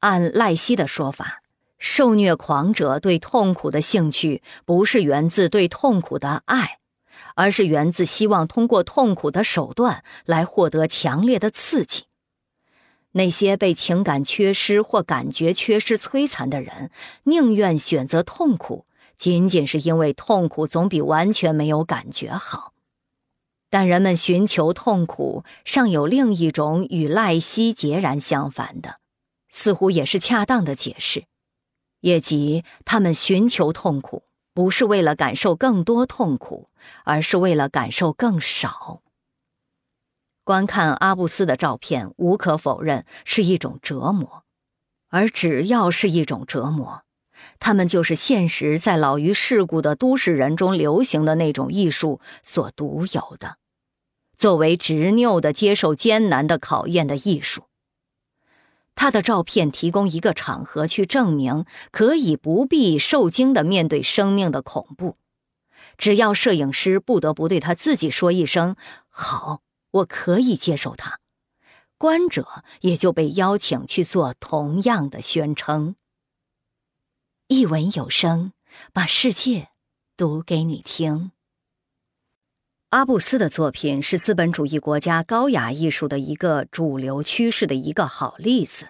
Speaker 1: 按赖希的说法，受虐狂者对痛苦的兴趣不是源自对痛苦的爱。而是源自希望通过痛苦的手段来获得强烈的刺激。那些被情感缺失或感觉缺失摧残的人，宁愿选择痛苦，仅仅是因为痛苦总比完全没有感觉好。但人们寻求痛苦，尚有另一种与赖希截然相反的，似乎也是恰当的解释，也即他们寻求痛苦。不是为了感受更多痛苦，而是为了感受更少。观看阿布斯的照片，无可否认是一种折磨，而只要是一种折磨，他们就是现实在老于世故的都市人中流行的那种艺术所独有的。作为执拗的接受艰难的考验的艺术。他的照片提供一个场合去证明可以不必受惊的面对生命的恐怖，只要摄影师不得不对他自己说一声“好，我可以接受他”，观者也就被邀请去做同样的宣称。一文有声，把世界读给你听。阿布斯的作品是资本主义国家高雅艺术的一个主流趋势的一个好例子，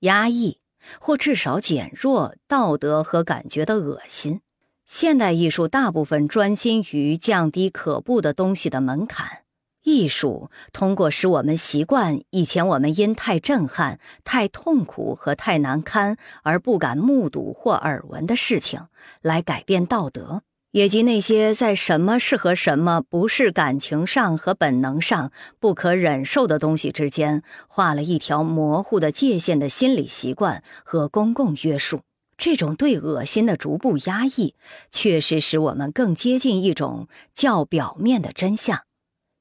Speaker 1: 压抑或至少减弱道德和感觉的恶心。现代艺术大部分专心于降低可怖的东西的门槛。艺术通过使我们习惯以前我们因太震撼、太痛苦和太难堪而不敢目睹或耳闻的事情，来改变道德。以及那些在什么是和什么不是感情上和本能上不可忍受的东西之间画了一条模糊的界限的心理习惯和公共约束，这种对恶心的逐步压抑，确实使我们更接近一种较表面的真相，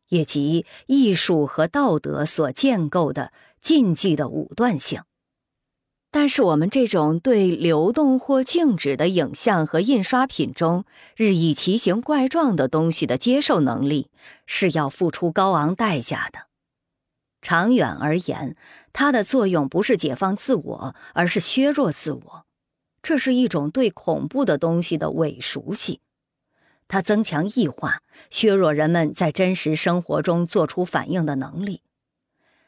Speaker 1: 以及艺术和道德所建构的禁忌的武断性。但是，我们这种对流动或静止的影像和印刷品中日益奇形怪状的东西的接受能力，是要付出高昂代价的。长远而言，它的作用不是解放自我，而是削弱自我。这是一种对恐怖的东西的伪熟悉，它增强异化，削弱人们在真实生活中做出反应的能力。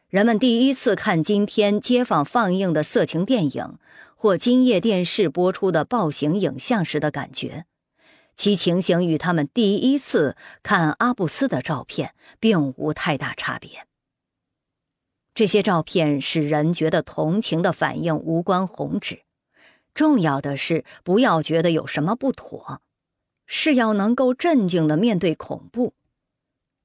Speaker 1: 人们第一次看今天街坊放映的色情电影，或今夜电视播出的暴行影像时的感觉，其情形与他们第一次看阿布斯的照片并无太大差别。这些照片使人觉得同情的反应无关宏旨，重要的是不要觉得有什么不妥，是要能够镇静地面对恐怖。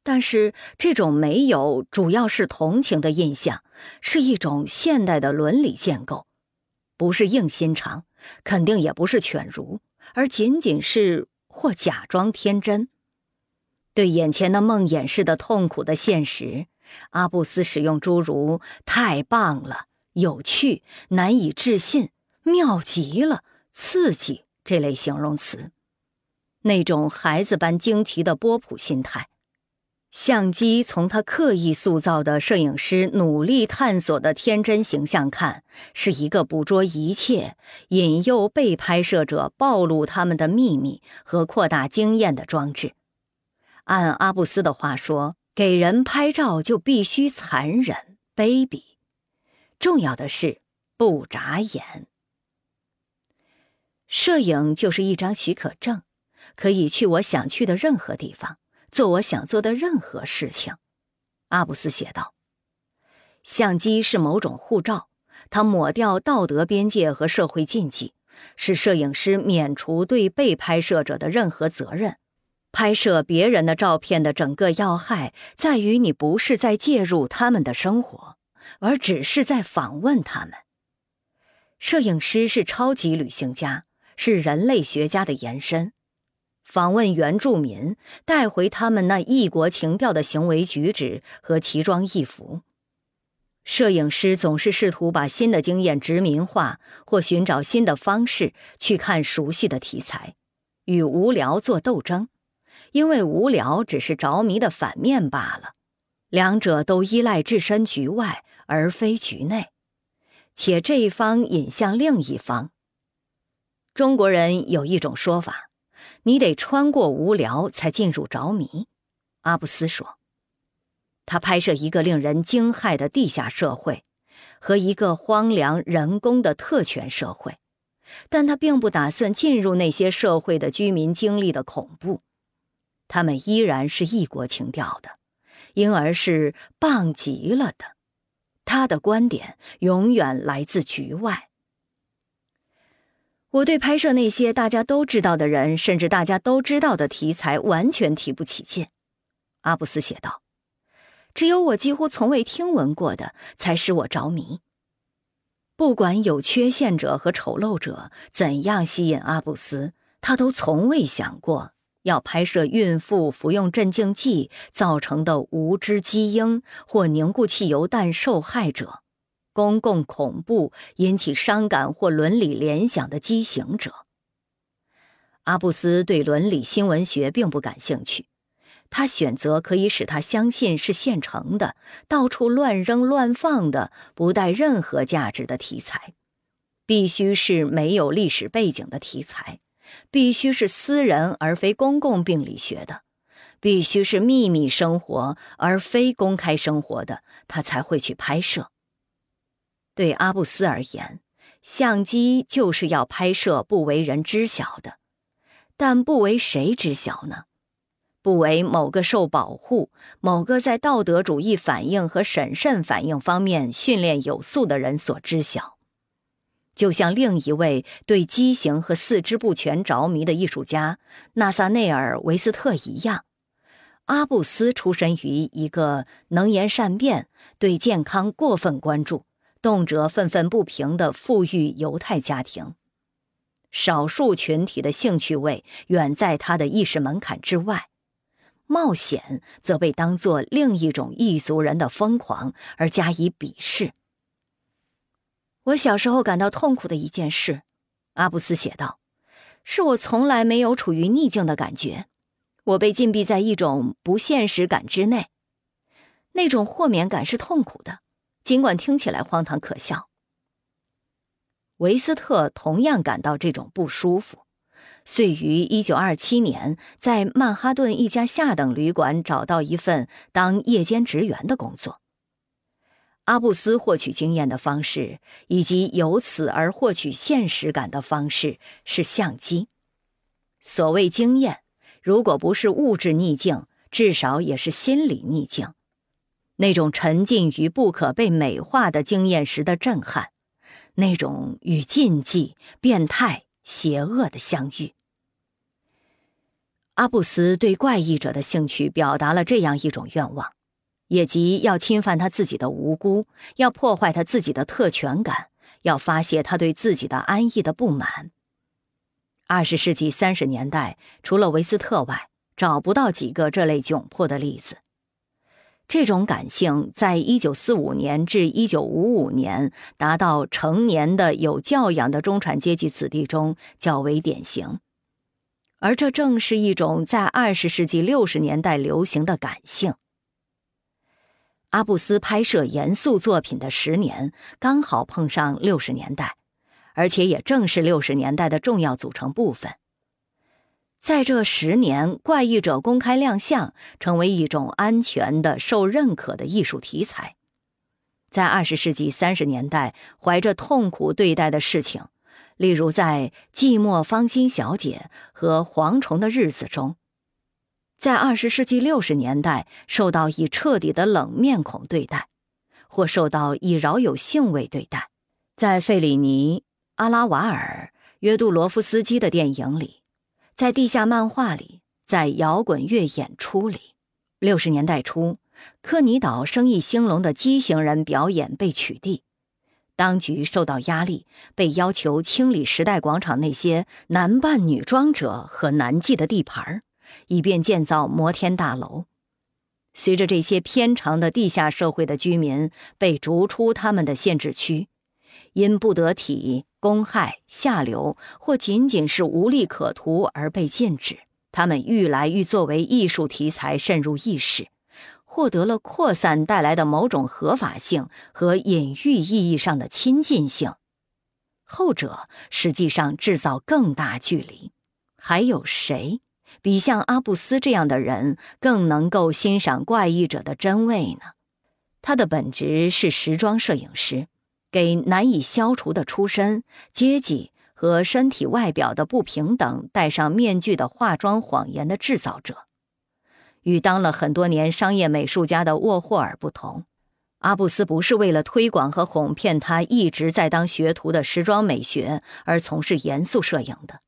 Speaker 1: 但是这种没有主要是同情的印象，是一种现代的伦理建构，不是硬心肠，肯定也不是犬儒，而仅仅是或假装天真。对眼前的梦魇式的痛苦的现实，阿布斯使用诸如“太棒了”“有趣”“难以置信”“妙极了”“刺激”这类形容词，那种孩子般惊奇的波普心态。相机从他刻意塑造的摄影师努力探索的天真形象看，是一个捕捉一切、引诱被拍摄者暴露他们的秘密和扩大经验的装置。按阿布斯的话说，给人拍照就必须残忍、卑鄙。重要的是不眨眼。摄影就是一张许可证，可以去我想去的任何地方。做我想做的任何事情，阿布斯写道。相机是某种护照，它抹掉道德边界和社会禁忌，使摄影师免除对被拍摄者的任何责任。拍摄别人的照片的整个要害在于，你不是在介入他们的生活，而只是在访问他们。摄影师是超级旅行家，是人类学家的延伸。访问原住民，带回他们那异国情调的行为举止和奇装异服。摄影师总是试图把新的经验殖民化，或寻找新的方式去看熟悉的题材，与无聊做斗争，因为无聊只是着迷的反面罢了。两者都依赖置身局外而非局内，且这一方引向另一方。中国人有一种说法。你得穿过无聊才进入着迷，阿布斯说。他拍摄一个令人惊骇的地下社会，和一个荒凉人工的特权社会，但他并不打算进入那些社会的居民经历的恐怖，他们依然是异国情调的，因而是棒极了的。他的观点永远来自局外。我对拍摄那些大家都知道的人，甚至大家都知道的题材完全提不起劲，阿布斯写道。只有我几乎从未听闻过的，才使我着迷。不管有缺陷者和丑陋者怎样吸引阿布斯，他都从未想过要拍摄孕妇服用镇静剂造成的无知基因或凝固汽油弹受害者、公共恐怖引起伤感或伦理联想的畸形者。阿布斯对伦理新闻学并不感兴趣，他选择可以使他相信是现成的、到处乱扔乱放的、不带任何价值的题材，必须是没有历史背景的题材。必须是私人而非公共病理学的，必须是秘密生活而非公开生活的，他才会去拍摄。对阿布斯而言，相机就是要拍摄不为人知晓的，但不为谁知晓呢？不为某个受保护、某个在道德主义反应和审慎反应方面训练有素的人所知晓。就像另一位对畸形和四肢不全着迷的艺术家纳萨内尔·维斯特一样，阿布斯出身于一个能言善辩、对健康过分关注、动辄愤愤不平的富裕犹太家庭。少数群体的兴趣味远在他的意识门槛之外，冒险则被当作另一种异族人的疯狂而加以鄙视。我小时候感到痛苦的一件事，阿布斯写道，是我从来没有处于逆境的感觉。我被禁闭在一种不现实感之内，那种豁免感是痛苦的，尽管听起来荒唐可笑。维斯特同样感到这种不舒服，遂于1927年在曼哈顿一家下等旅馆找到一份当夜间职员的工作。阿布斯获取经验的方式，以及由此而获取现实感的方式是相机。所谓经验，如果不是物质逆境，至少也是心理逆境。那种沉浸于不可被美化的经验时的震撼，那种与禁忌、变态、邪恶的相遇。阿布斯对怪异者的兴趣表达了这样一种愿望。也即要侵犯他自己的无辜，要破坏他自己的特权感，要发泄他对自己的安逸的不满。二十世纪三十年代，除了维斯特外，找不到几个这类窘迫的例子。这种感性在一九四五年至一九五五年达到成年的有教养的中产阶级子弟中较为典型，而这正是一种在二十世纪六十年代流行的感性。阿布斯拍摄严肃作品的十年刚好碰上六十年代，而且也正是六十年代的重要组成部分。在这十年，怪异者公开亮相，成为一种安全的、受认可的艺术题材。在二十世纪三十年代，怀着痛苦对待的事情，例如在《寂寞芳心小姐》和《蝗虫的日子》中。在二十世纪六十年代，受到以彻底的冷面孔对待，或受到以饶有兴味对待。在费里尼、阿拉瓦尔、约杜罗夫斯基的电影里，在地下漫画里，在摇滚乐演出里，六十年代初，科尼岛生意兴隆的畸形人表演被取缔，当局受到压力，被要求清理时代广场那些男扮女装者和男妓的地盘儿。以便建造摩天大楼。随着这些偏长的地下社会的居民被逐出他们的限制区，因不得体、公害、下流或仅仅是无利可图而被禁止，他们愈来愈作为艺术题材渗入意识，获得了扩散带来的某种合法性和隐喻意义上的亲近性。后者实际上制造更大距离。还有谁？比像阿布斯这样的人更能够欣赏怪异者的真味呢？他的本职是时装摄影师，给难以消除的出身、阶级和身体外表的不平等戴上面具的化妆谎言的制造者。与当了很多年商业美术家的沃霍尔不同，阿布斯不是为了推广和哄骗他一直在当学徒的时装美学而从事严肃摄影的。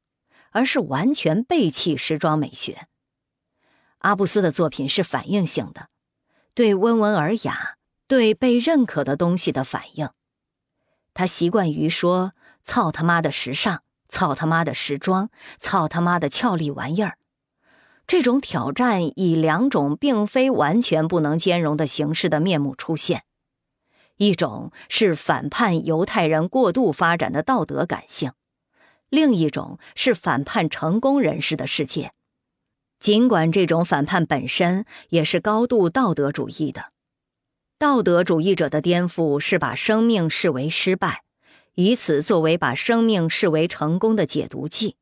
Speaker 1: 而是完全背弃时装美学。阿布斯的作品是反应性的，对温文尔雅、对被认可的东西的反应。他习惯于说“操他妈的时尚，操他妈的时装，操他妈的俏丽玩意儿”，这种挑战以两种并非完全不能兼容的形式的面目出现：一种是反叛犹太人过度发展的道德感性，另一种是反叛成功人士的世界。尽管这种反叛本身也是高度道德主义的，道德主义者的颠覆是把生命视为失败，以此作为把生命视为成功的解毒剂。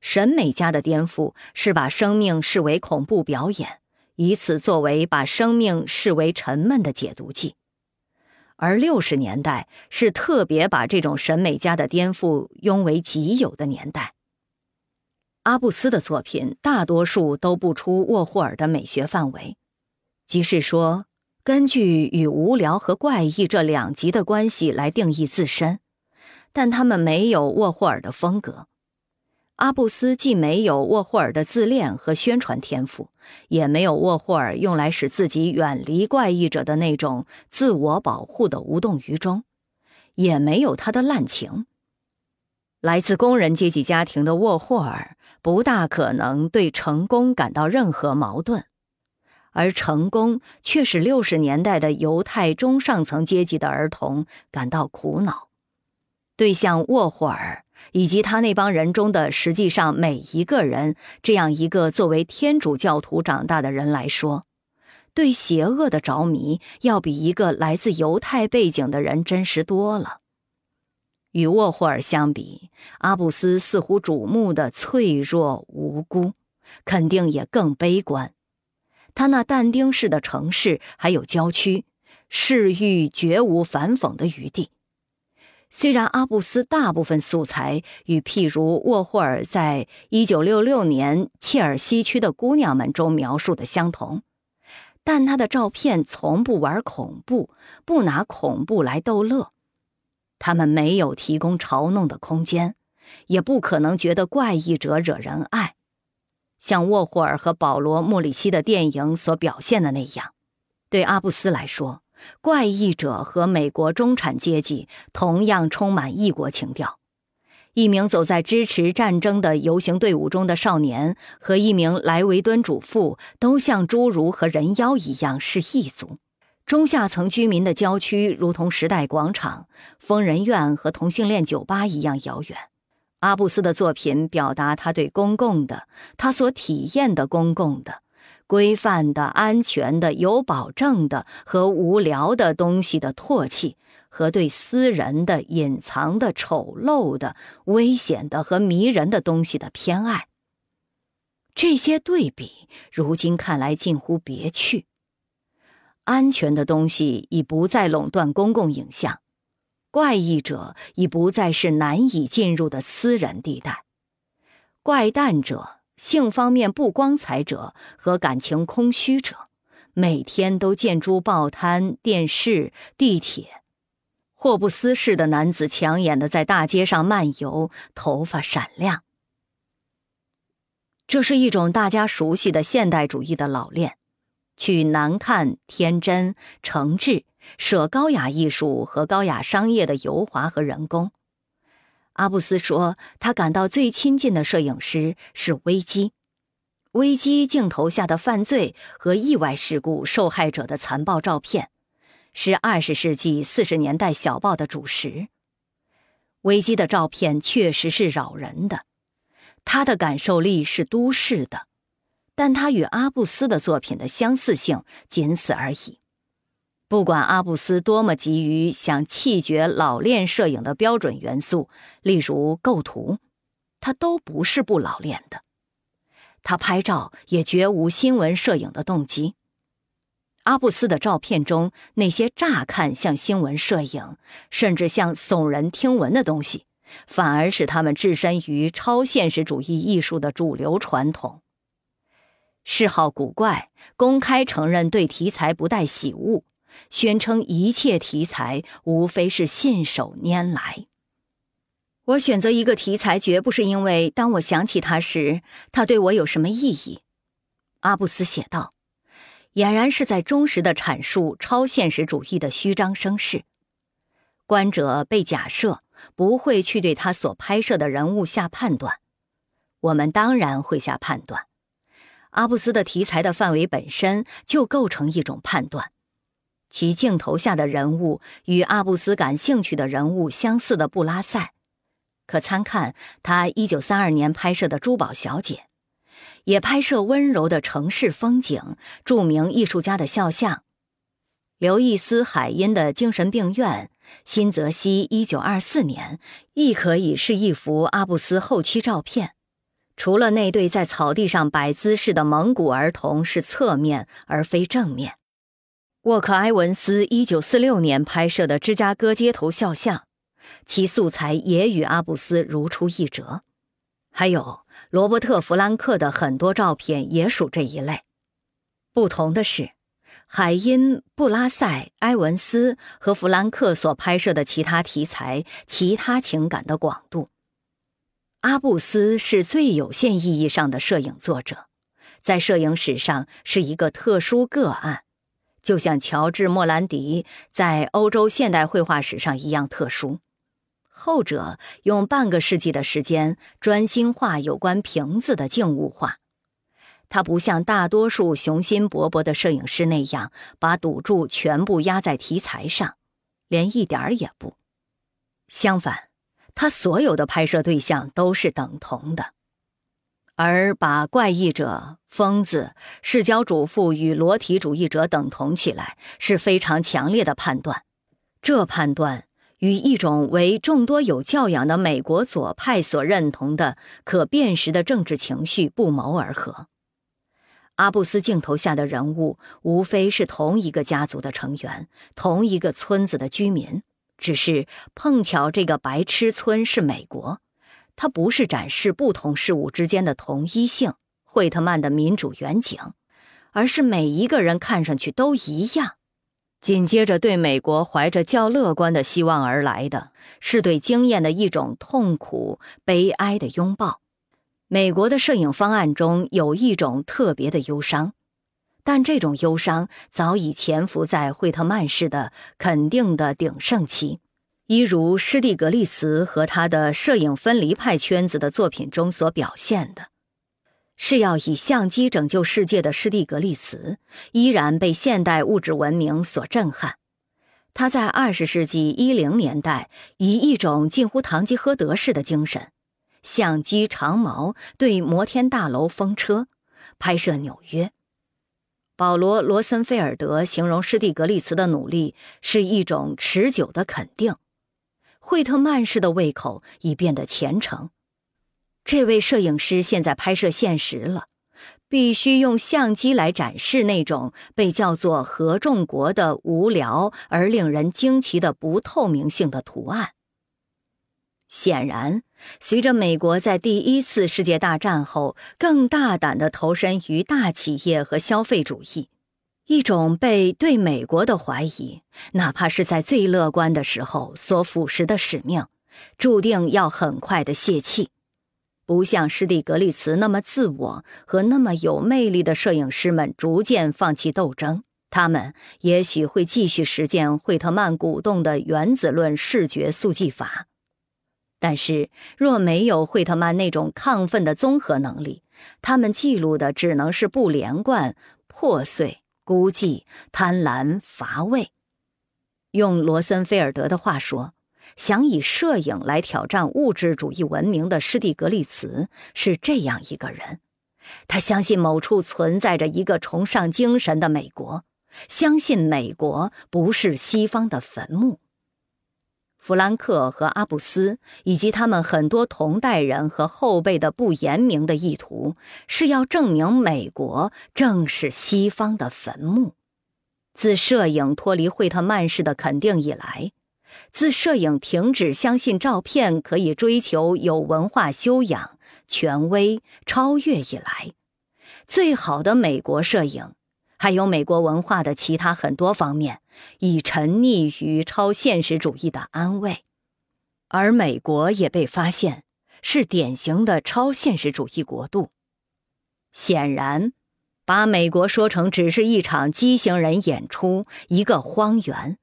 Speaker 1: 审美家的颠覆是把生命视为恐怖表演，以此作为把生命视为沉闷的解毒剂；而六十年代是特别把这种审美家的颠覆拥为己有的年代。阿布斯的作品大多数都不出沃霍尔的美学范围，即是说，根据与无聊和怪异这两极的关系来定义自身，但他们没有沃霍尔的风格。阿布斯既没有沃霍尔的自恋和宣传天赋，也没有沃霍尔用来使自己远离怪异者的那种自我保护的无动于衷，也没有他的滥情。来自工人阶级家庭的沃霍尔不大可能对成功感到任何矛盾，而成功却使六十年代的犹太中上层阶级的儿童感到苦恼。对像沃霍尔。以及他那帮人中的实际上每一个人，这样一个作为天主教徒长大的人来说，对邪恶的着迷要比一个来自犹太背景的人真实多了。与沃霍尔相比，阿布斯似乎瞩目的脆弱无辜，肯定也更悲观。他那但丁式的城市还有郊区，市域绝无反讽的余地。虽然阿布斯大部分素材与譬如沃霍尔在一九六六年切尔西区的姑娘们中描述的相同，但他的照片从不玩恐怖，不拿恐怖来逗乐。他们没有提供嘲弄的空间，也不可能觉得怪异者惹人爱，像沃霍尔和保罗·莫里西的电影所表现的那样。对阿布斯来说。怪异者和美国中产阶级同样充满异国情调。一名走在支持战争的游行队伍中的少年和一名莱维敦主妇都像侏儒和人妖一样是异族。中下层居民的郊区如同时代广场、疯人院和同性恋酒吧一样遥远。阿布斯的作品表达他对公共的、他所体验的公共的。规范的、安全的、有保证的和无聊的东西的唾弃，和对私人的、隐藏的、丑陋的、危险的和迷人的东西的偏爱，这些对比如今看来近乎别趣。安全的东西已不再垄断公共影像，怪异者已不再是难以进入的私人地带，怪诞者。性方面不光彩者和感情空虚者，每天都见诸报摊、电视、地铁。霍布斯式的男子抢眼的在大街上漫游，头发闪亮。这是一种大家熟悉的现代主义的老练，去难看、天真、诚挚，舍高雅艺术和高雅商业的油滑和人工。阿布斯说，他感到最亲近的摄影师是危机，危机镜头下的犯罪和意外事故受害者的残暴照片，是二十世纪四十年代小报的主食。危机的照片确实是扰人的，他的感受力是都市的，但他与阿布斯的作品的相似性仅此而已。不管阿布斯多么急于想弃绝老练摄影的标准元素，例如构图，他都不是不老练的。他拍照也绝无新闻摄影的动机。阿布斯的照片中那些乍看像新闻摄影，甚至像耸人听闻的东西，反而使他们置身于超现实主义艺术的主流传统。嗜好古怪，公开承认对题材不带喜恶。宣称一切题材无非是信手拈来。我选择一个题材，绝不是因为当我想起它时，它对我有什么意义。阿布斯写道，俨然是在忠实的阐述超现实主义的虚张声势。观者被假设不会去对他所拍摄的人物下判断，我们当然会下判断。阿布斯的题材的范围本身就构成一种判断，其镜头下的人物与阿布斯感兴趣的人物相似的布拉塞，可参看他1932年拍摄的《珠宝小姐》，也拍摄温柔的城市风景、著名艺术家的肖像。刘易斯·海因的精神病院，新泽西1924年，亦可以是一幅阿布斯后期照片。除了那对在草地上摆姿势的蒙古儿童是侧面而非正面，沃克·埃文斯1946年拍摄的芝加哥街头肖像，其素材也与阿布斯如出一辙。还有罗伯特·弗兰克的很多照片也属这一类。不同的是，海因、布拉塞、埃文斯和弗兰克所拍摄的其他题材、其他情感的广度。阿布斯是最有限意义上的摄影作者，在摄影史上是一个特殊个案，就像乔治·莫兰迪在欧洲现代绘画史上一样特殊。后者用半个世纪的时间专心画有关瓶子的静物画，他不像大多数雄心勃勃的摄影师那样把赌注全部压在题材上，连一点儿也不。相反。他所有的拍摄对象都是等同的，而把怪异者、疯子、视角主妇与裸体主义者等同起来是非常强烈的判断。这判断与一种为众多有教养的美国左派所认同的可辨识的政治情绪不谋而合。阿布斯镜头下的人物无非是同一个家族的成员，同一个村子的居民。只是碰巧，这个白痴村是美国，它不是展示不同事物之间的同一性，惠特曼的民主远景，而是每一个人看上去都一样。紧接着，对美国怀着较乐观的希望而来的是对经验的一种痛苦、悲哀的拥抱。美国的摄影方案中有一种特别的忧伤。但这种忧伤早已潜伏在惠特曼式的肯定的鼎盛期，一如施蒂格利茨和他的摄影分离派圈子的作品中所表现的，是要以相机拯救世界的施蒂格利茨依然被现代物质文明所震撼。他在二十世纪一零年代以一种近乎堂吉诃德式的精神，相机长矛对摩天大楼风车，拍摄纽约。保罗·罗森菲尔德形容施蒂格利茨的努力是一种持久的肯定。惠特曼式的胃口已变得虔诚。这位摄影师现在拍摄现实了，必须用相机来展示那种被叫做合众国的无聊而令人惊奇的不透明性的图案。显然，随着美国在第一次世界大战后更大胆地投身于大企业和消费主义，一种被对美国的怀疑，哪怕是在最乐观的时候所腐蚀的使命，注定要很快的泄气。不像施蒂格利茨那么自我和那么有魅力的摄影师们逐渐放弃斗争，他们也许会继续实践惠特曼鼓动的原子论视觉速记法。但是，若没有惠特曼那种亢奋的综合能力，他们记录的只能是不连贯、破碎、孤寂、贪婪、乏味。用罗森菲尔德的话说，想以摄影来挑战物质主义文明的施蒂格利茨是这样一个人：他相信某处存在着一个崇尚精神的美国，相信美国不是西方的坟墓。弗兰克和阿布斯以及他们很多同代人和后辈的不言明的意图，是要证明美国正是西方的坟墓。自摄影脱离惠特曼式的肯定以来，自摄影停止相信照片可以追求有文化修养、权威、超越以来，最好的美国摄影。还有美国文化的其他很多方面，已沉溺于超现实主义的安慰，而美国也被发现是典型的超现实主义国度。显然，把美国说成只是一场畸形人演出，一个荒原，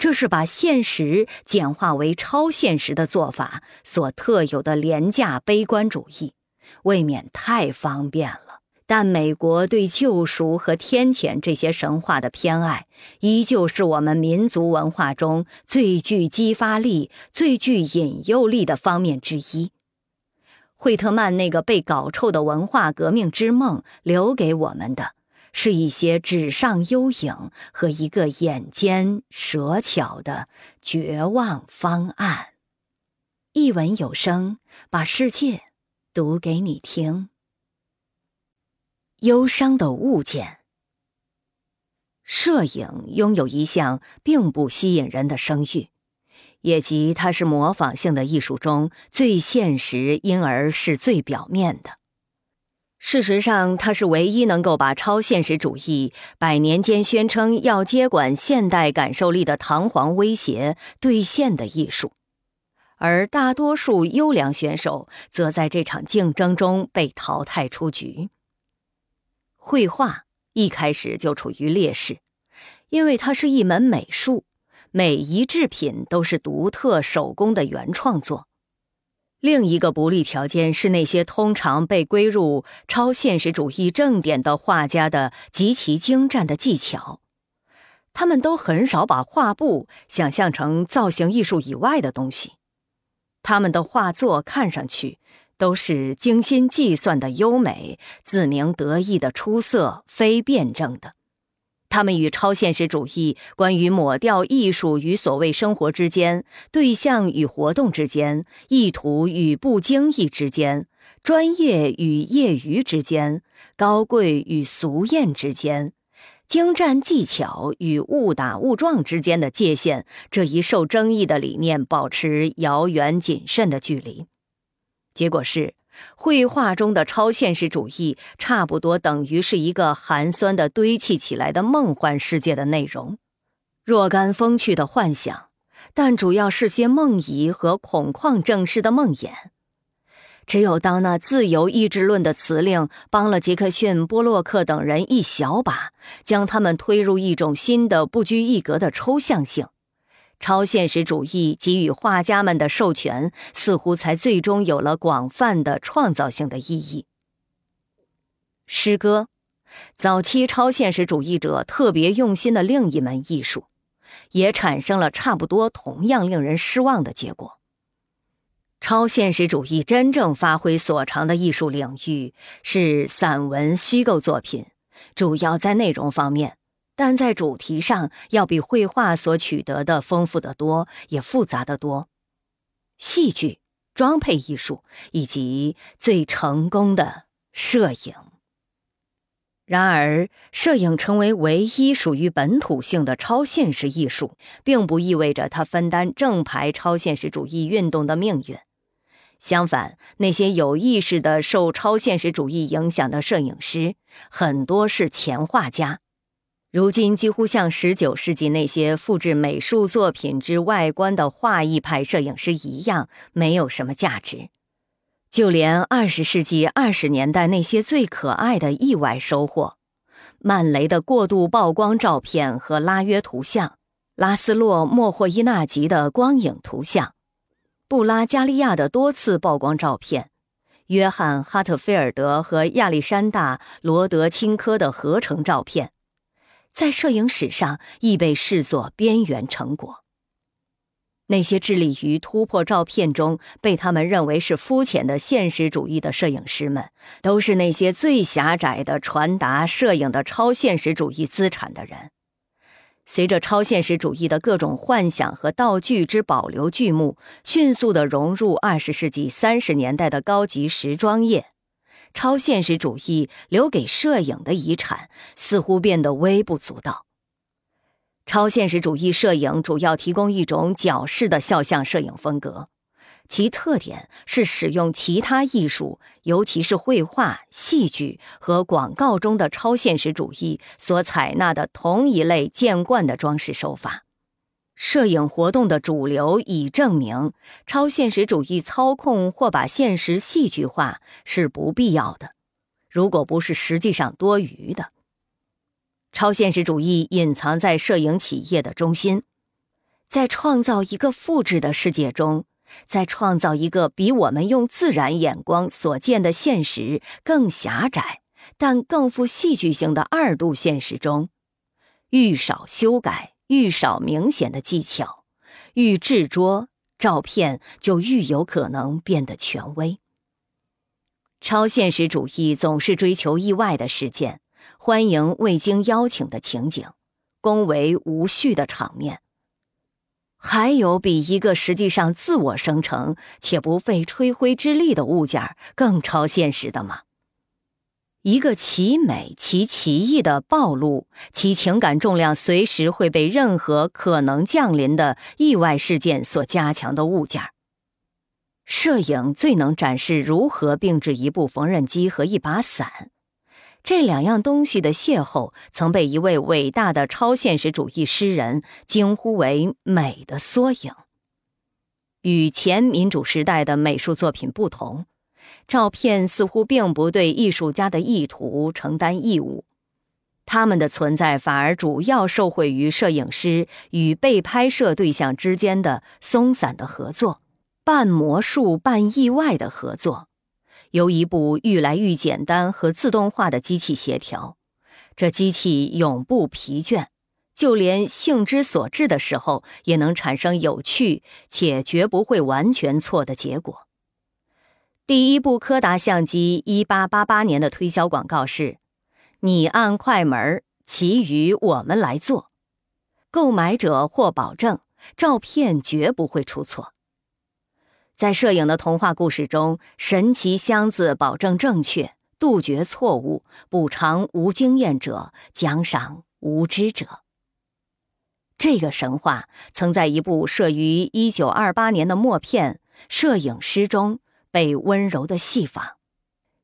Speaker 1: 这是把现实简化为超现实的做法所特有的廉价悲观主义，未免太方便了。但美国对救赎和天谴这些神话的偏爱，依旧是我们民族文化中最具激发力、最具引诱力的方面之一。惠特曼那个被搞臭的文化革命之梦，留给我们的是一些纸上幽影和一个眼尖舌巧的绝望方案。一文有声，把世界读给你听。忧伤的物件。摄影拥有一项并不吸引人的声誉，也即它是模仿性的艺术中最现实，因而是最表面的。事实上，它是唯一能够把超现实主义百年间宣称要接管现代感受力的堂皇威胁兑现的艺术。而大多数优良选手则在这场竞争中被淘汰出局。绘画一开始就处于劣势，因为它是一门美术，每一制品都是独特手工的原创作。另一个不利条件是那些通常被归入超现实主义正典的画家的极其精湛的技巧，他们都很少把画布想象成造型艺术以外的东西，他们的画作看上去。都是精心计算的优美、自鸣得意的出色、非辩证的。他们与超现实主义关于抹掉艺术与所谓生活之间、对象与活动之间、意图与不经意之间、专业与业余之间、高贵与俗艳之间、精湛技巧与误打误撞之间的界限这一受争议的理念保持遥远谨慎的距离。结果是，绘画中的超现实主义差不多等于是一个寒酸的堆砌起来的梦幻世界的内容，若干风趣的幻想，但主要是些梦遗和恐旷正式的梦魇。只有当那自由意志论的辞令帮了杰克逊、波洛克等人一小把，将他们推入一种新的不拘一格的抽象性。超现实主义给予画家们的授权，似乎才最终有了广泛的创造性的意义。诗歌，早期超现实主义者特别用心的另一门艺术，也产生了差不多同样令人失望的结果。超现实主义真正发挥所长的艺术领域是散文虚构作品，主要在内容方面。但在主题上要比绘画所取得的丰富得多，也复杂得多。戏剧、装配艺术以及最成功的摄影。然而，摄影成为唯一属于本土性的超现实艺术，并不意味着它分担正牌超现实主义运动的命运。相反，那些有意识的受超现实主义影响的摄影师，很多是前画家。如今几乎像十九世纪那些复制美术作品之外观的画意派摄影师一样，没有什么价值。就连二十世纪二十年代那些最可爱的意外收获——曼雷的过度曝光照片和拉约图像，拉斯洛·莫霍伊纳吉的光影图像，布拉加利亚的多次曝光照片，约翰·哈特菲尔德和亚历山大·罗德钦科的合成照片。在摄影史上亦被视作边缘成果。那些致力于突破照片中被他们认为是肤浅的现实主义的摄影师们，都是那些最狭窄的传达摄影的超现实主义资产的人。随着超现实主义的各种幻想和道具之保留剧目迅速地融入二十世纪三十年代的高级时装业。超现实主义留给摄影的遗产似乎变得微不足道。超现实主义摄影主要提供一种矫饰的肖像摄影风格，其特点是使用其他艺术，尤其是绘画、戏剧和广告中的超现实主义所采纳的同一类见惯的装饰手法。摄影活动的主流已证明，超现实主义操控或把现实戏剧化是不必要的，如果不是实际上多余的。超现实主义隐藏在摄影企业的中心，在创造一个复制的世界中，在创造一个比我们用自然眼光所见的现实更狭窄、但更富戏剧性的二度现实中，愈少修改、愈少明显的技巧，愈执着，照片就愈有可能变得权威。超现实主义总是追求意外的事件，欢迎未经邀请的情景，恭维无序的场面。还有比一个实际上自我生成且不费吹灰之力的物件更超现实的吗？一个其美其奇异的暴露，其情感重量随时会被任何可能降临的意外事件所加强的物件。摄影最能展示如何并置一部缝纫机和一把伞，这两样东西的邂逅，曾被一位伟大的超现实主义诗人惊呼为“美的缩影”。与前民主时代的美术作品不同。照片似乎并不对艺术家的意图承担义务，他们的存在反而主要受惠于摄影师与被拍摄对象之间的松散的合作，半魔术半意外的合作，由一部愈来愈简单和自动化的机器协调。这机器永不疲倦，就连性之所至的时候，也能产生有趣且绝不会完全错的结果。第一部柯达相机，一八八八年的推销广告是：“你按快门，其余我们来做。”购买者或保证，照片绝不会出错。在摄影的童话故事中，神奇箱子保证正确，杜绝错误，补偿无经验者，奖赏无知者。这个神话曾在一部摄于一九二八年的默片《摄影师》中。被温柔的戏仿，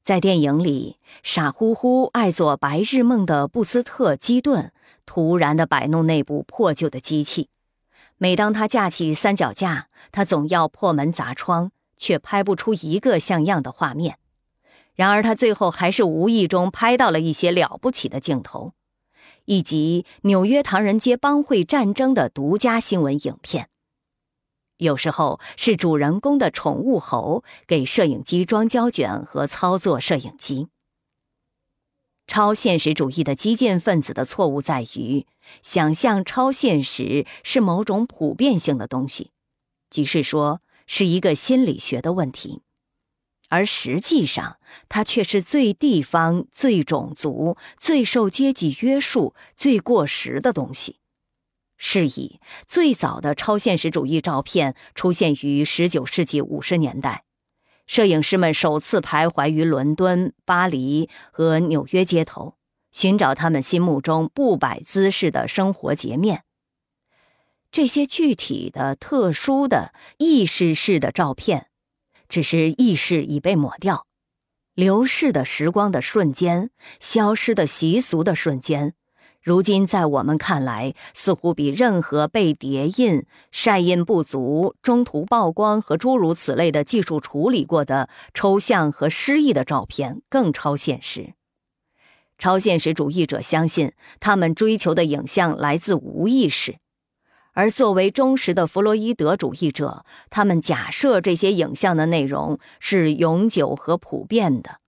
Speaker 1: 在电影里，傻乎乎爱做白日梦的布斯特·基顿突然的摆弄那部破旧的机器。每当他架起三脚架，他总要破门砸窗，却拍不出一个像样的画面。然而，他最后还是无意中拍到了一些了不起的镜头，以及纽约唐人街帮会战争的独家新闻影片。有时候是主人公的宠物猴给摄影机装胶卷和操作摄影机。超现实主义的激进分子的错误在于想象超现实是某种普遍性的东西，即是说是一个心理学的问题，而实际上它却是最地方、最种族、最受阶级约束、最过时的东西。是以，最早的超现实主义照片出现于19世纪50年代，摄影师们首次徘徊于伦敦、巴黎和纽约街头，寻找他们心目中不摆姿势的生活截面。这些具体的、特殊的、意识式的照片，只是意识已被抹掉，流逝的时光的瞬间，消失的习俗的瞬间。如今，在我们看来，似乎比任何被叠印、晒印不足、中途曝光和诸如此类的技术处理过的抽象和诗意的照片更超现实。超现实主义者相信，他们追求的影像来自无意识，而作为忠实的弗洛伊德主义者，他们假设这些影像的内容是永久和普遍的。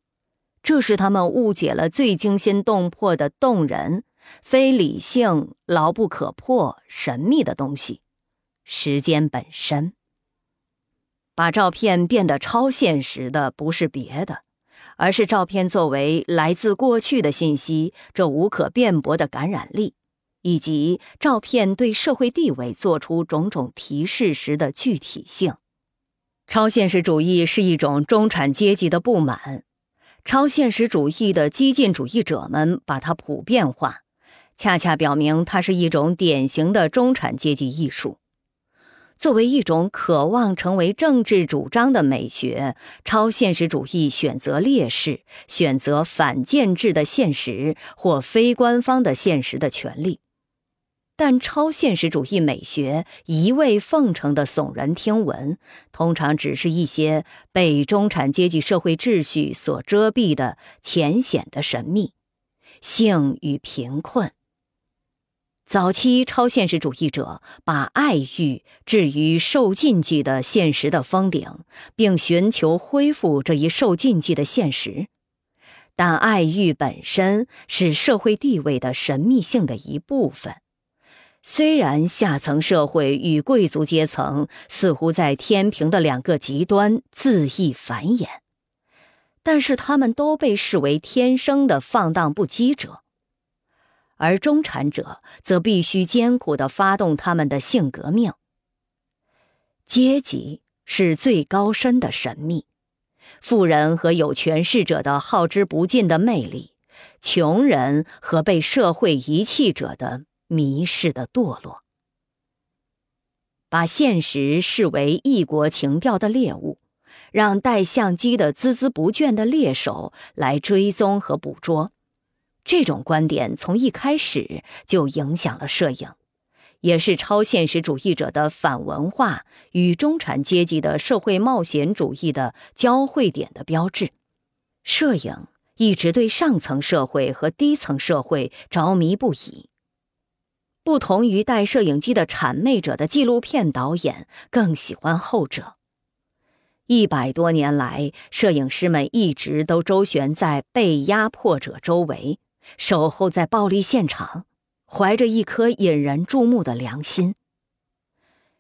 Speaker 1: 这是他们误解了最惊心动魄的动人。非理性、牢不可破、神秘的东西，时间本身。把照片变得超现实的不是别的，而是照片作为来自过去的信息这无可辩驳的感染力，以及照片对社会地位做出种种提示时的具体性。超现实主义是一种中产阶级的不满，超现实主义的激进主义者们把它普遍化。恰恰表明，它是一种典型的中产阶级艺术。作为一种渴望成为政治主张的美学，超现实主义选择劣势、选择反建制的现实或非官方的现实的权利。但超现实主义美学一味奉承的耸人听闻，通常只是一些被中产阶级社会秩序所遮蔽的浅显的神秘、性与贫困。早期超现实主义者把爱欲置于受禁忌的现实的峰顶，并寻求恢复这一受禁忌的现实。但爱欲本身是社会地位的神秘性的一部分。虽然下层社会与贵族阶层似乎在天平的两个极端恣意繁衍，但是他们都被视为天生的放荡不羁者。而中产者则必须艰苦地发动他们的性革命。阶级是最高深的神秘，富人和有权势者的耗之不尽的魅力，穷人和被社会遗弃者的迷失的堕落。把现实视为异国情调的猎物，让带相机的孜孜不倦的猎手来追踪和捕捉。这种观点从一开始就影响了摄影，也是超现实主义者的反文化与中产阶级的社会冒险主义的交汇点的标志。摄影一直对上层社会和低层社会着迷不已。不同于带摄影机的谄媚者的纪录片导演，更喜欢后者。一百多年来，摄影师们一直都周旋在被压迫者周围。守候在暴力现场，怀着一颗引人注目的良心。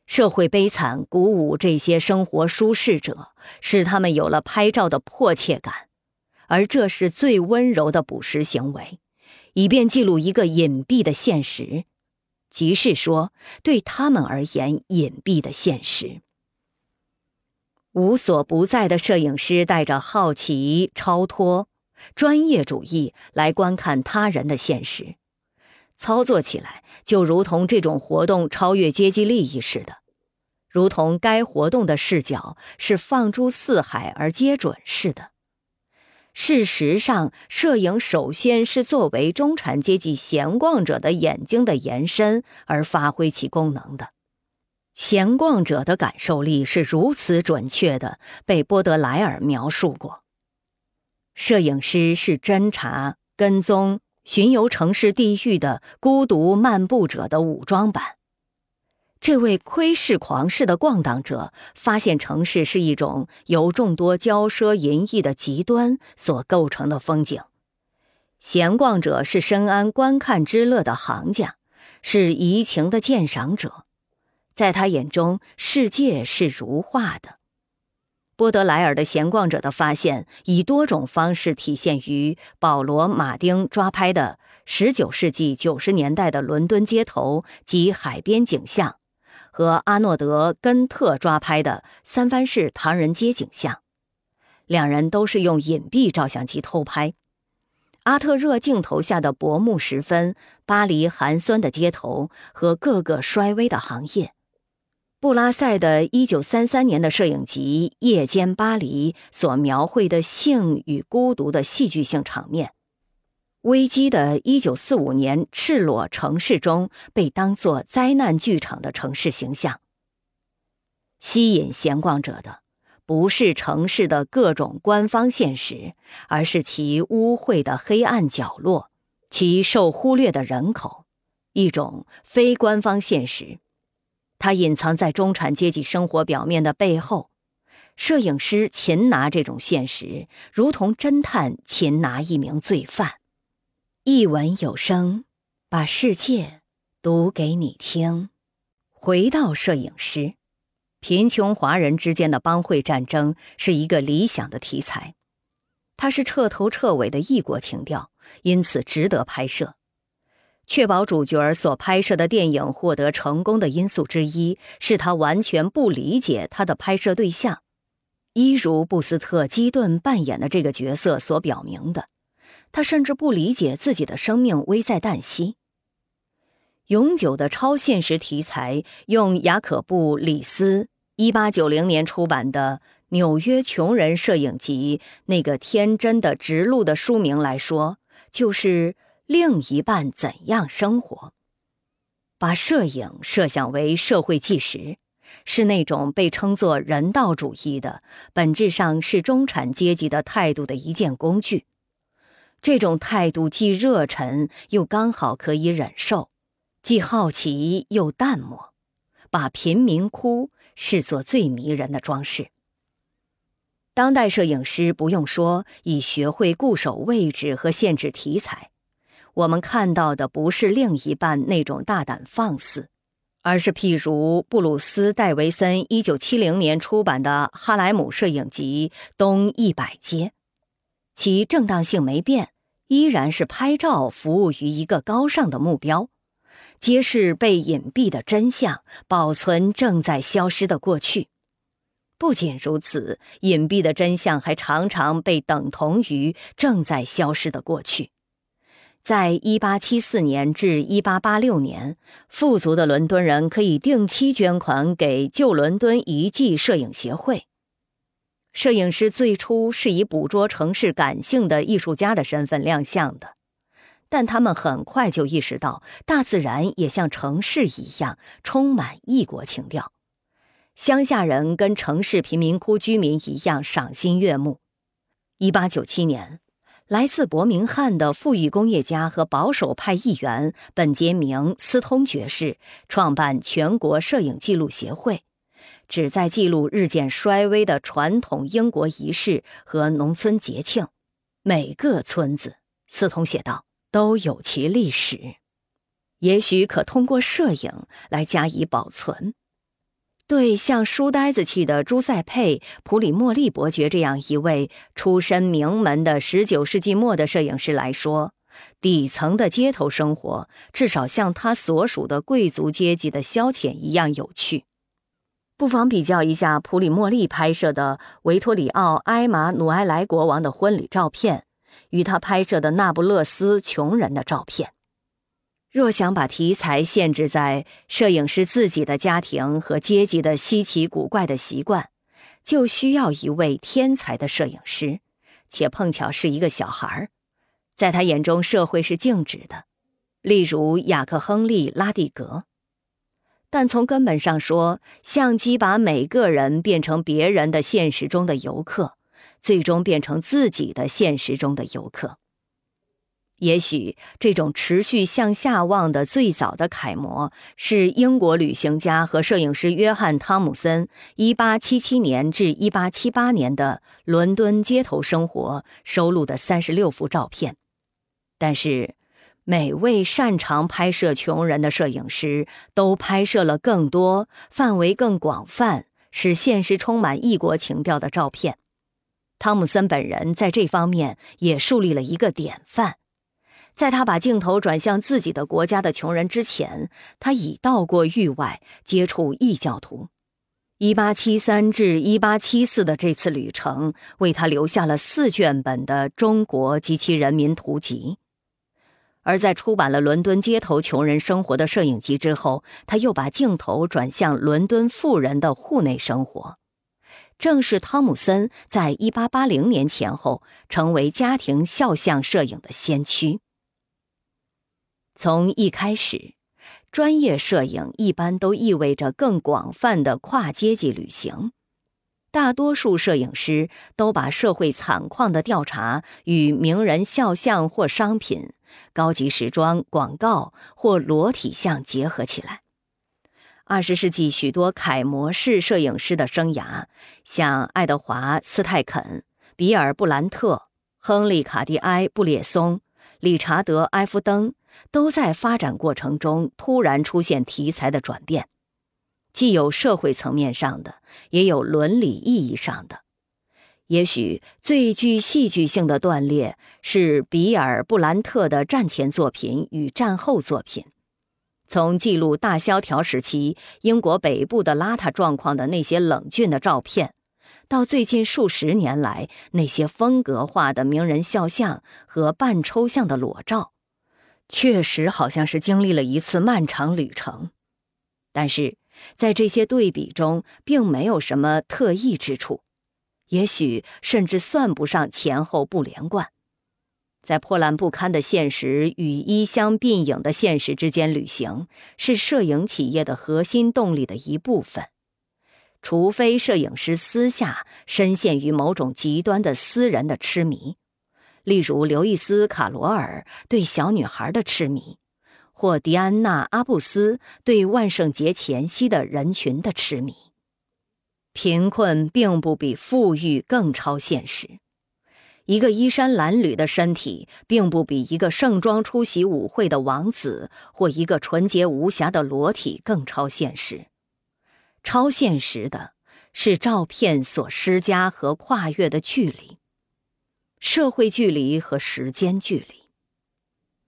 Speaker 1: 社会悲惨鼓舞这些生活舒适者，使他们有了拍照的迫切感，而这是最温柔的捕食行为，以便记录一个隐蔽的现实，即是说，对他们而言隐蔽的现实。无所不在的摄影师带着好奇、超脱。专业主义来观看他人的现实，操作起来就如同这种活动超越阶级利益似的，如同该活动的视角是放诸四海而皆准似的。事实上，摄影首先是作为中产阶级闲逛者的眼睛的延伸而发挥其功能的。闲逛者的感受力是如此准确的，被波德莱尔描述过。摄影师是侦查、跟踪、巡游城市地域的孤独漫步者的武装版。这位窥视狂式的逛荡者发现，城市是一种由众多骄奢淫逸的极端所构成的风景。闲逛者是深谙观看之乐的行家，是怡情的鉴赏者，在他眼中，世界是如画的。波德莱尔的闲逛者的发现，以多种方式体现于保罗·马丁抓拍的19世纪90年代的伦敦街头及海边景象，和阿诺德·根特抓拍的三藩市唐人街景象。两人都是用隐蔽照相机偷拍。阿特热镜头下的薄暮时分，巴黎寒酸的街头和各个衰微的行业。布拉塞的1933年的摄影集《夜间巴黎》所描绘的性与孤独的戏剧性场面，危机的1945年赤裸城市中被当作灾难剧场的城市形象。吸引闲逛者的，不是城市的各种官方现实，而是其污秽的黑暗角落，其受忽略的人口，一种非官方现实。它隐藏在中产阶级生活表面的背后，摄影师擒拿这种现实，如同侦探擒拿一名罪犯。一文有声，把世界读给你听。回到摄影师，贫穷华人之间的帮会战争是一个理想的题材，它是彻头彻尾的异国情调，因此值得拍摄。确保主角所拍摄的电影获得成功的因素之一，是他完全不理解他的拍摄对象，一如布斯特基顿扮演的这个角色所表明的，他甚至不理解自己的生命危在旦夕。永久的超现实题材，用雅可布·里斯一八九零年出版的《纽约穷人摄影集》那个天真的直录的书名来说，就是。另一半怎样生活？把摄影设想为社会纪实，是那种被称作人道主义的，本质上是中产阶级的态度的一件工具。这种态度既热忱又刚好可以忍受，既好奇又淡漠，把贫民窟视作最迷人的装饰。当代摄影师不用说，已学会固守位置和限制题材。我们看到的不是另一半那种大胆放肆，而是譬如布鲁斯·戴维森一九七零年出版的《哈莱姆摄影集》东一百街，其正当性没变，依然是拍照服务于一个高尚的目标，揭示被隐蔽的真相，保存正在消失的过去。不仅如此，隐蔽的真相还常常被等同于正在消失的过去。在一八七四年至一八八六年，富足的伦敦人可以定期捐款给旧伦敦遗迹摄影协会。摄影师最初是以捕捉城市感性的艺术家的身份亮相的，但他们很快就意识到，大自然也像城市一样充满异国情调。乡下人跟城市贫民窟居民一样赏心悦目。一八九七年，来自伯明翰的富裕工业家和保守派议员本杰明·斯通爵士创办全国摄影记录协会，旨在记录日渐衰微的传统英国仪式和农村节庆。每个村子，斯通写道，都有其历史，也许可通过摄影来加以保存。对像书呆子气的朱塞佩·普里莫利伯爵这样一位出身名门的19世纪末的摄影师来说，底层的街头生活至少像他所属的贵族阶级的消遣一样有趣。不妨比较一下普里莫利拍摄的维托里奥·埃马努埃莱国王的婚礼照片，与他拍摄的那不勒斯穷人的照片。若想把题材限制在摄影师自己的家庭和阶级的稀奇古怪的习惯，就需要一位天才的摄影师，且碰巧是一个小孩儿，在他眼中社会是静止的，例如雅克·亨利·拉蒂格。但从根本上说，相机把每个人变成别人的现实中的游客，最终变成自己的现实中的游客。也许这种持续向下望的最早的楷模是英国旅行家和摄影师约翰·汤姆森1877年至1878年的伦敦街头生活收录的三十六幅照片。但是，每位擅长拍摄穷人的摄影师都拍摄了更多、范围更广泛、使现实充满异国情调的照片。汤姆森本人在这方面也树立了一个典范。在他把镜头转向自己的国家的穷人之前，他已到过域外接触异教徒。1873至1874的这次旅程为他留下了四卷本的《中国及其人民图集》，而在出版了伦敦街头穷人生活的摄影集之后，他又把镜头转向伦敦富人的户内生活。正是汤姆森在1880年前后成为家庭肖像摄影的先驱。从一开始，专业摄影一般都意味着更广泛的跨阶级旅行。大多数摄影师都把社会惨况的调查与名人肖像或商品、高级时装、广告或裸体像结合起来。二十世纪许多楷模式摄影师的生涯，像爱德华·斯泰肯、比尔·布兰特、亨利·卡蒂埃·布列松、理查德·埃夫登。都在发展过程中突然出现题材的转变，既有社会层面上的，也有伦理意义上的。也许最具戏剧性的断裂是比尔·布兰特的战前作品与战后作品。从记录大萧条时期英国北部的邋遢状况的那些冷峻的照片，到最近数十年来那些风格化的名人肖像和半抽象的裸照。确实好像是经历了一次漫长旅程，但是在这些对比中，并没有什么特异之处，也许甚至算不上前后不连贯。在破烂不堪的现实与衣香鬓影的现实之间旅行，是摄影企业的核心动力的一部分。除非摄影师私下深陷于某种极端的私人的痴迷。例如，刘易斯·卡罗尔对小女孩的痴迷，或迪安娜·阿布斯对万圣节前夕的人群的痴迷。贫困并不比富裕更超现实。一个衣衫褴褛的身体，并不比一个盛装出席舞会的王子或一个纯洁无瑕的裸体更超现实。超现实的是照片所施加和跨越的距离，社会距离和时间距离。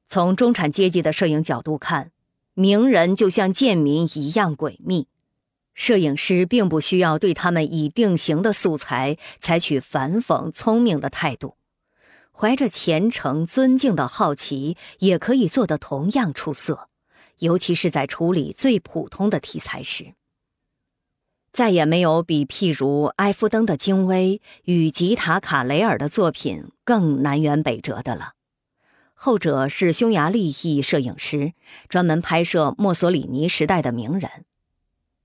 Speaker 1: 从中产阶级的摄影角度看，名人就像贱民一样诡秘。摄影师并不需要对他们已定型的素材采取反讽聪明的态度，怀着虔诚尊敬的好奇，也可以做得同样出色，尤其是在处理最普通的题材时。再也没有比譬如埃夫登的精微与吉塔卡雷尔的作品更南辕北辙的了。后者是匈牙利裔摄影师，专门拍摄墨索里尼时代的名人。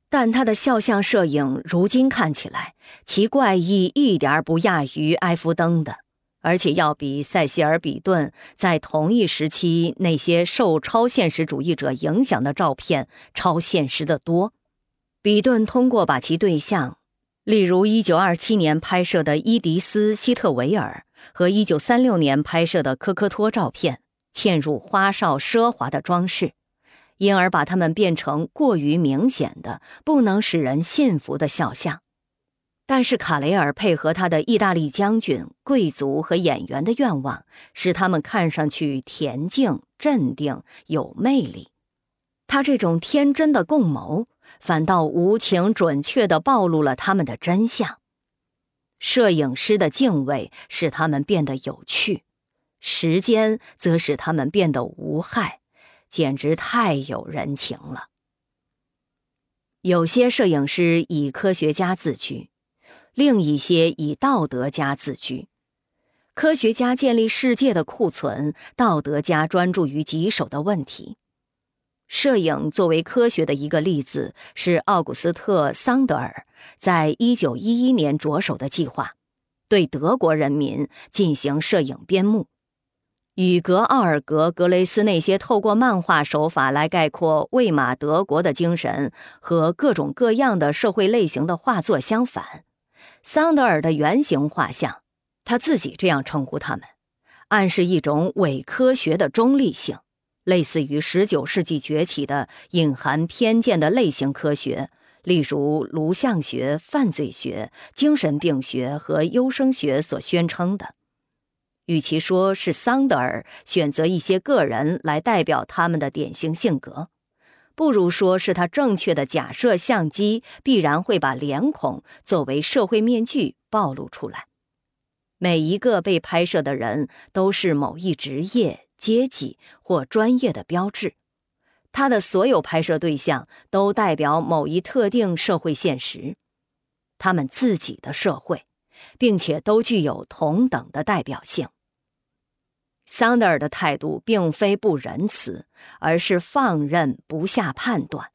Speaker 1: 但他的肖像摄影如今看起来，其怪异一点不亚于埃夫登的，而且要比塞西尔·比顿在同一时期那些受超现实主义者影响的照片超现实的多。比顿通过把其对象，例如1927年拍摄的伊迪丝·希特维尔和1936年拍摄的科科托照片，嵌入花哨奢华的装饰。因而把它们变成过于明显的、不能使人信服的肖像，但是卡雷尔配合他的意大利将军、贵族和演员的愿望，使他们看上去恬静、镇定、有魅力。他这种天真的共谋，反倒无情准确地暴露了他们的真相。摄影师的敬畏使他们变得有趣，时间则使他们变得无害。简直太有人情了。有些摄影师以科学家自居，另一些以道德家自居。科学家建立世界的库存，道德家专注于棘手的问题。摄影作为科学的一个例子，是奥古斯特·桑德尔在一九一一年着手的计划，对德国人民进行摄影编目。与格奥尔格·格雷斯那些透过漫画手法来概括魏玛德国的精神和各种各样的社会类型的画作相反，桑德尔的原型画像，他自己这样称呼他们，暗示一种伪科学的中立性，类似于19世纪崛起的隐含偏见的类型科学，例如颅相学、犯罪学、精神病学和优生学所宣称的。与其说是桑德尔选择一些个人来代表他们的典型性格，不如说是他正确的假设：相机必然会把脸孔作为社会面具暴露出来。每一个被拍摄的人都是某一职业、阶级或专业的标志，他的所有拍摄对象都代表某一特定社会现实，他们自己的社会，并且都具有同等的代表性。桑德尔的态度并非不仁慈，而是放任不下判断。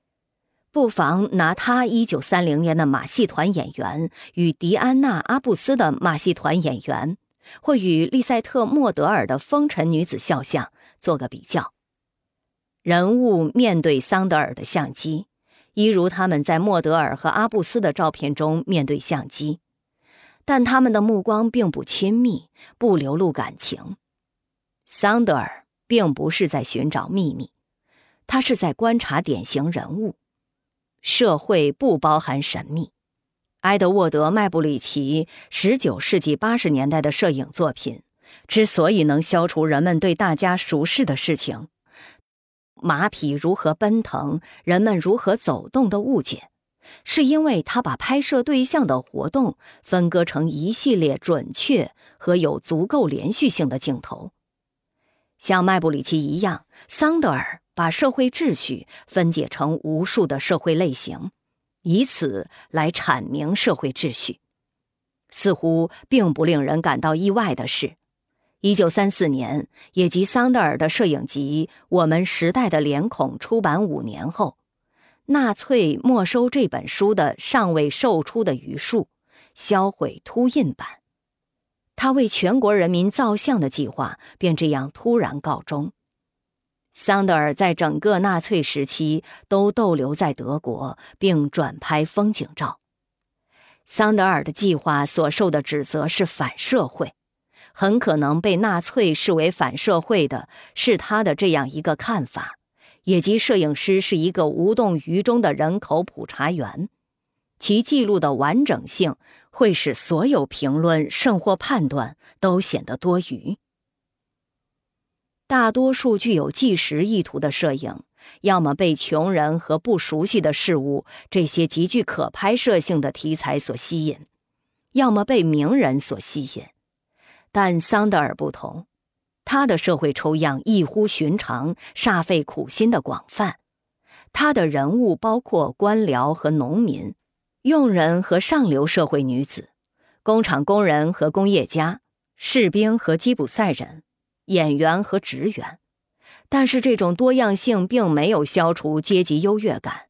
Speaker 1: 不妨拿他1930年的马戏团演员与迪安娜·阿布斯的马戏团演员，或与利塞特·莫德尔的风尘女子肖像做个比较。人物面对桑德尔的相机，一如他们在莫德尔和阿布斯的照片中面对相机，但他们的目光并不亲密，不流露感情。桑德尔并不是在寻找秘密，他是在观察典型人物。社会不包含神秘。埃德沃德·麦布里奇19世纪80年代的摄影作品之所以能消除人们对大家熟识的事情——马匹如何奔腾、人们如何走动的误解，是因为他把拍摄对象的活动分割成一系列准确和有足够连续性的镜头。像麦布里奇一样，桑德尔把社会秩序分解成无数的社会类型，以此来阐明社会秩序。似乎并不令人感到意外的是，一九三四年，也即桑德尔的摄影集《我们时代的脸孔》出版五年后，纳粹没收这本书的尚未售出的余数，销毁凸印版。他为全国人民造像的计划便这样突然告终。桑德尔在整个纳粹时期都逗留在德国，并转拍风景照。桑德尔的计划所受的指责是反社会，很可能被纳粹视为反社会的是他的这样一个看法，也即摄影师是一个无动于衷的人口普查员，其记录的完整性会使所有评论甚或判断都显得多余。大多数具有纪实意图的摄影。要么被穷人和不熟悉的事物这些极具可拍摄性的题材所吸引，要么被名人所吸引。但桑德尔不同，他的社会抽样异乎寻常，煞费苦心的广泛。他的人物包括官僚和农民、佣人和上流社会女子、工厂工人和工业家、士兵和吉普赛人、演员和职员。但是这种多样性并没有消除阶级优越感。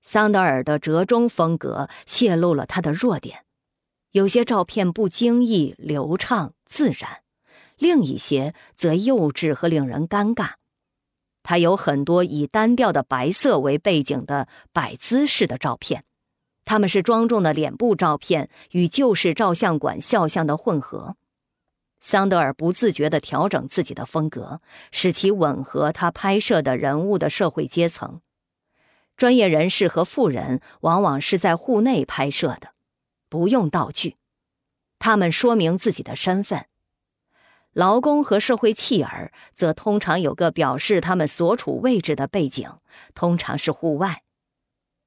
Speaker 1: 桑德尔的折中风格泄露了他的弱点：有些照片不经意、流畅、自然；另一些则幼稚和令人尴尬。他有很多以单调的白色为背景的摆姿势的照片，他们是庄重的脸部照片与旧式照相馆肖像的混合。桑德尔不自觉地调整自己的风格，使其吻合他拍摄的人物的社会阶层。专业人士和富人往往是在户内拍摄的，不用道具，他们说明自己的身份。劳工和社会弃儿则通常有个表示他们所处位置的背景，通常是户外，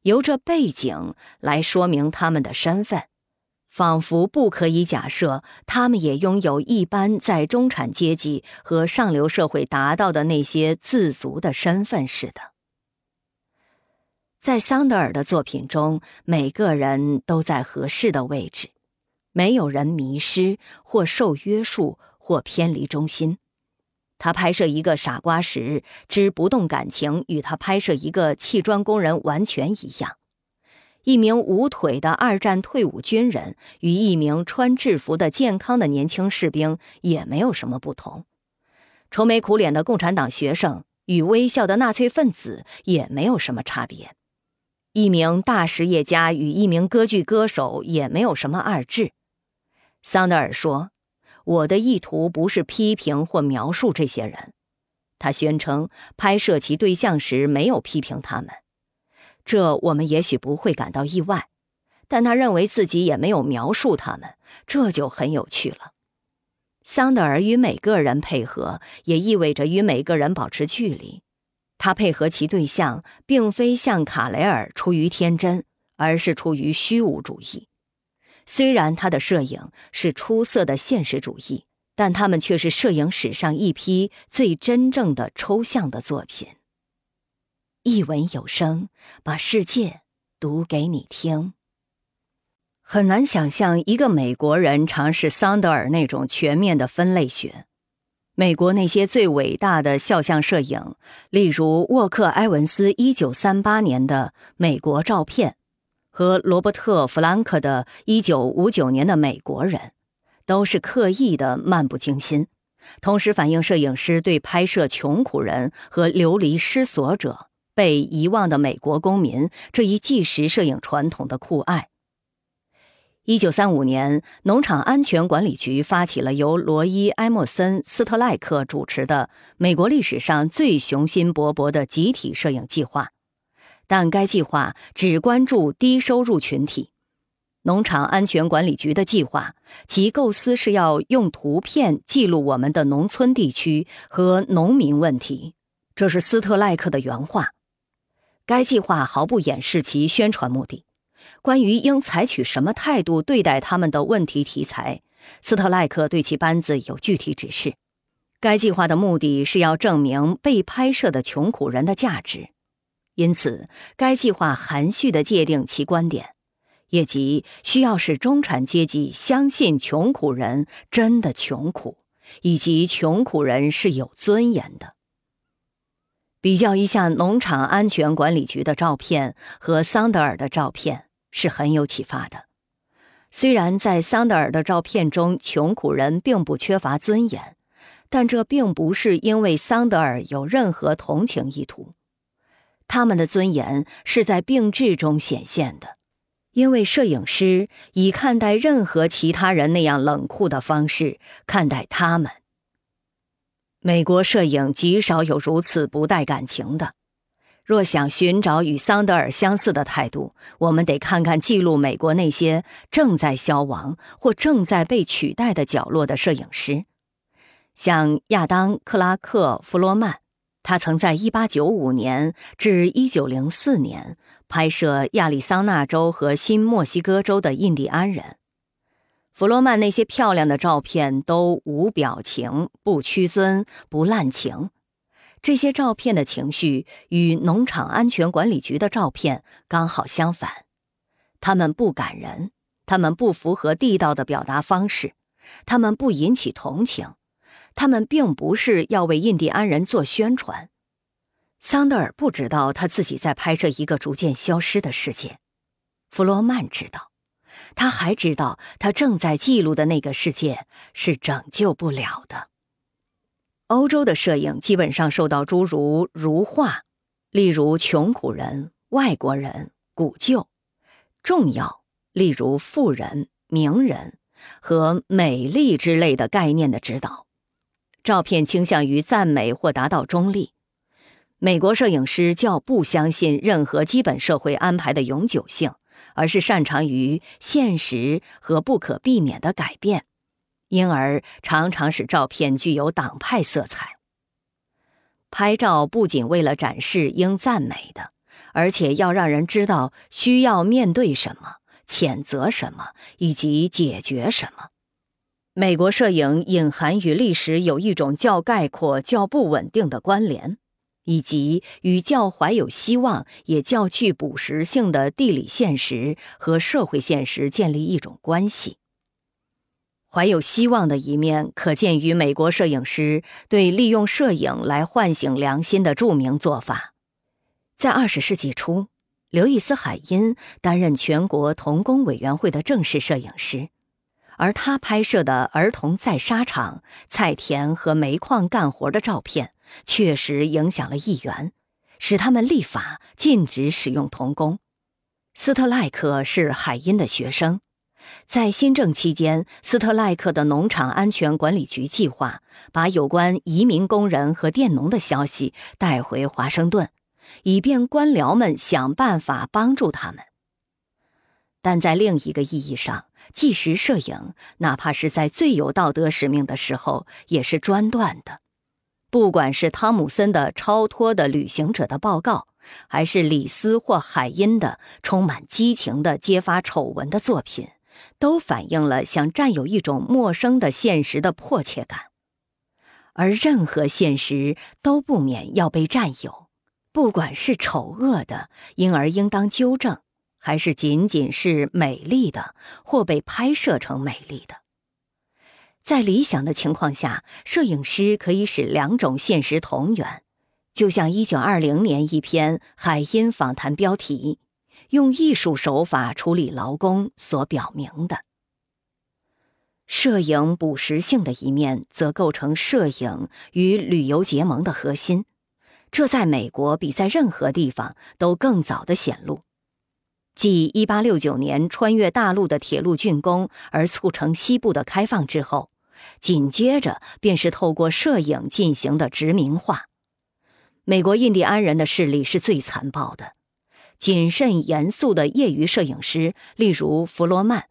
Speaker 1: 由这背景来说明他们的身份。仿佛不可以假设他们也拥有一般在中产阶级和上流社会达到的那些自足的身份似的。在桑德尔的作品中，每个人都在合适的位置，没有人迷失或受约束或偏离中心。他拍摄一个傻瓜时之不动感情，与他拍摄一个砌砖工人完全一样。一名无腿的二战退伍军人与一名穿制服的健康的年轻士兵也没有什么不同，愁眉苦脸的共产党学生与微笑的纳粹分子也没有什么差别，一名大实业家与一名歌剧歌手也没有什么二致。桑德尔说：“我的意图不是批评或描述这些人。”他宣称拍摄其对象时没有批评他们。这我们也许不会感到意外，但他认为自己也没有描述他们，这就很有趣了。桑德尔与每个人配合，也意味着与每个人保持距离。他配合其对象，并非像卡雷尔出于天真，而是出于虚无主义。虽然他的摄影是出色的现实主义，但他们却是摄影史上一批最真正的抽象的作品。一文有声，把世界读给你听。很难想象一个美国人尝试桑德尔那种全面的分类学。美国那些最伟大的肖像摄影，例如沃克·埃文斯一九三八年的《美国照片》和罗伯特·弗兰克的一九五九年的《美国人》，都是刻意的漫不经心，同时反映摄影师对拍摄穷苦人和流离失所者。被遗忘的美国公民这一纪实摄影传统的酷爱。一九三五年，农场安全管理局发起了由罗伊·埃默森·斯特赖克主持的美国历史上最雄心勃勃的集体摄影计划，但该计划只关注低收入群体。农场安全管理局的计划，其构思是要用图片记录我们的农村地区和农民问题，这是斯特赖克的原话。该计划毫不掩饰其宣传目的。关于应采取什么态度对待他们的问题题材，斯特赖克对其班子有具体指示。该计划的目的是要证明被拍摄的穷苦人的价值，因此该计划含蓄地界定其观点，也即需要使中产阶级相信穷苦人真的穷苦，以及穷苦人是有尊严的。比较一下农场安全管理局的照片和桑德尔的照片是很有启发的。虽然在桑德尔的照片中，穷苦人并不缺乏尊严，但这并不是因为桑德尔有任何同情意图。他们的尊严是在病治中显现的，因为摄影师以看待任何其他人那样冷酷的方式看待他们。美国摄影极少有如此不带感情的。若想寻找与桑德尔相似的态度，我们得看看记录美国那些正在消亡或正在被取代的角落的摄影师，像亚当·克拉克·弗罗曼，他曾在1895年至1904年拍摄亚利桑那州和新墨西哥州的印第安人。弗罗曼那些漂亮的照片都无表情、不屈尊、不滥情。这些照片的情绪与农场安全管理局的照片刚好相反，他们不感人，他们不符合地道的表达方式，他们不引起同情，他们并不是要为印第安人做宣传。桑德尔不知道他自己在拍摄一个逐渐消失的世界，弗罗曼知道，他还知道他正在记录的那个世界是拯救不了的。欧洲的摄影基本上受到诸如如画，例如穷苦人、外国人、古旧、重要，例如富人、名人和美丽之类的概念的指导。照片倾向于赞美或达到中立。美国摄影师较不相信任何基本社会安排的永久性，而是擅长于现实和不可避免的改变。因而常常使照片具有党派色彩。拍照不仅为了展示应赞美的，而且要让人知道需要面对什么、谴责什么以及解决什么。美国摄影隐含与历史有一种较概括、较不稳定的关联，以及与较怀有希望也较具捕食性的地理现实和社会现实建立一种关系。怀有希望的一面，可见于美国摄影师对利用摄影来唤醒良心的著名做法。在二十世纪初，刘易斯·海因担任全国童工委员会的正式摄影师，而他拍摄的儿童在沙场、菜田和煤矿干活的照片，确实影响了议员，使他们立法禁止使用童工。斯特赖克是海因的学生。在新政期间，斯特赖克的农场安全管理局计划把有关移民工人和佃农的消息带回华盛顿，以便官僚们想办法帮助他们。但在另一个意义上，纪实摄影哪怕是在最有道德使命的时候，也是专断的。不管是汤姆森的超脱的旅行者的报告，还是李斯或海因的充满激情的揭发丑闻的作品。都反映了想占有一种陌生的现实的迫切感，而任何现实都不免要被占有，不管是丑恶的，因而应当纠正，还是仅仅是美丽的或被拍摄成美丽的。在理想的情况下，摄影师可以使两种现实同源，就像一九二零年一篇海因访谈标题。用艺术手法处理劳工所表明的，摄影捕食性的一面，则构成摄影与旅游结盟的核心。这在美国比在任何地方都更早的显露。继1869年穿越大陆的铁路竣工而促成西部的开放之后，紧接着便是透过摄影进行的殖民化。美国印第安人的势力是最残暴的。谨慎严肃的业余摄影师，例如弗罗曼，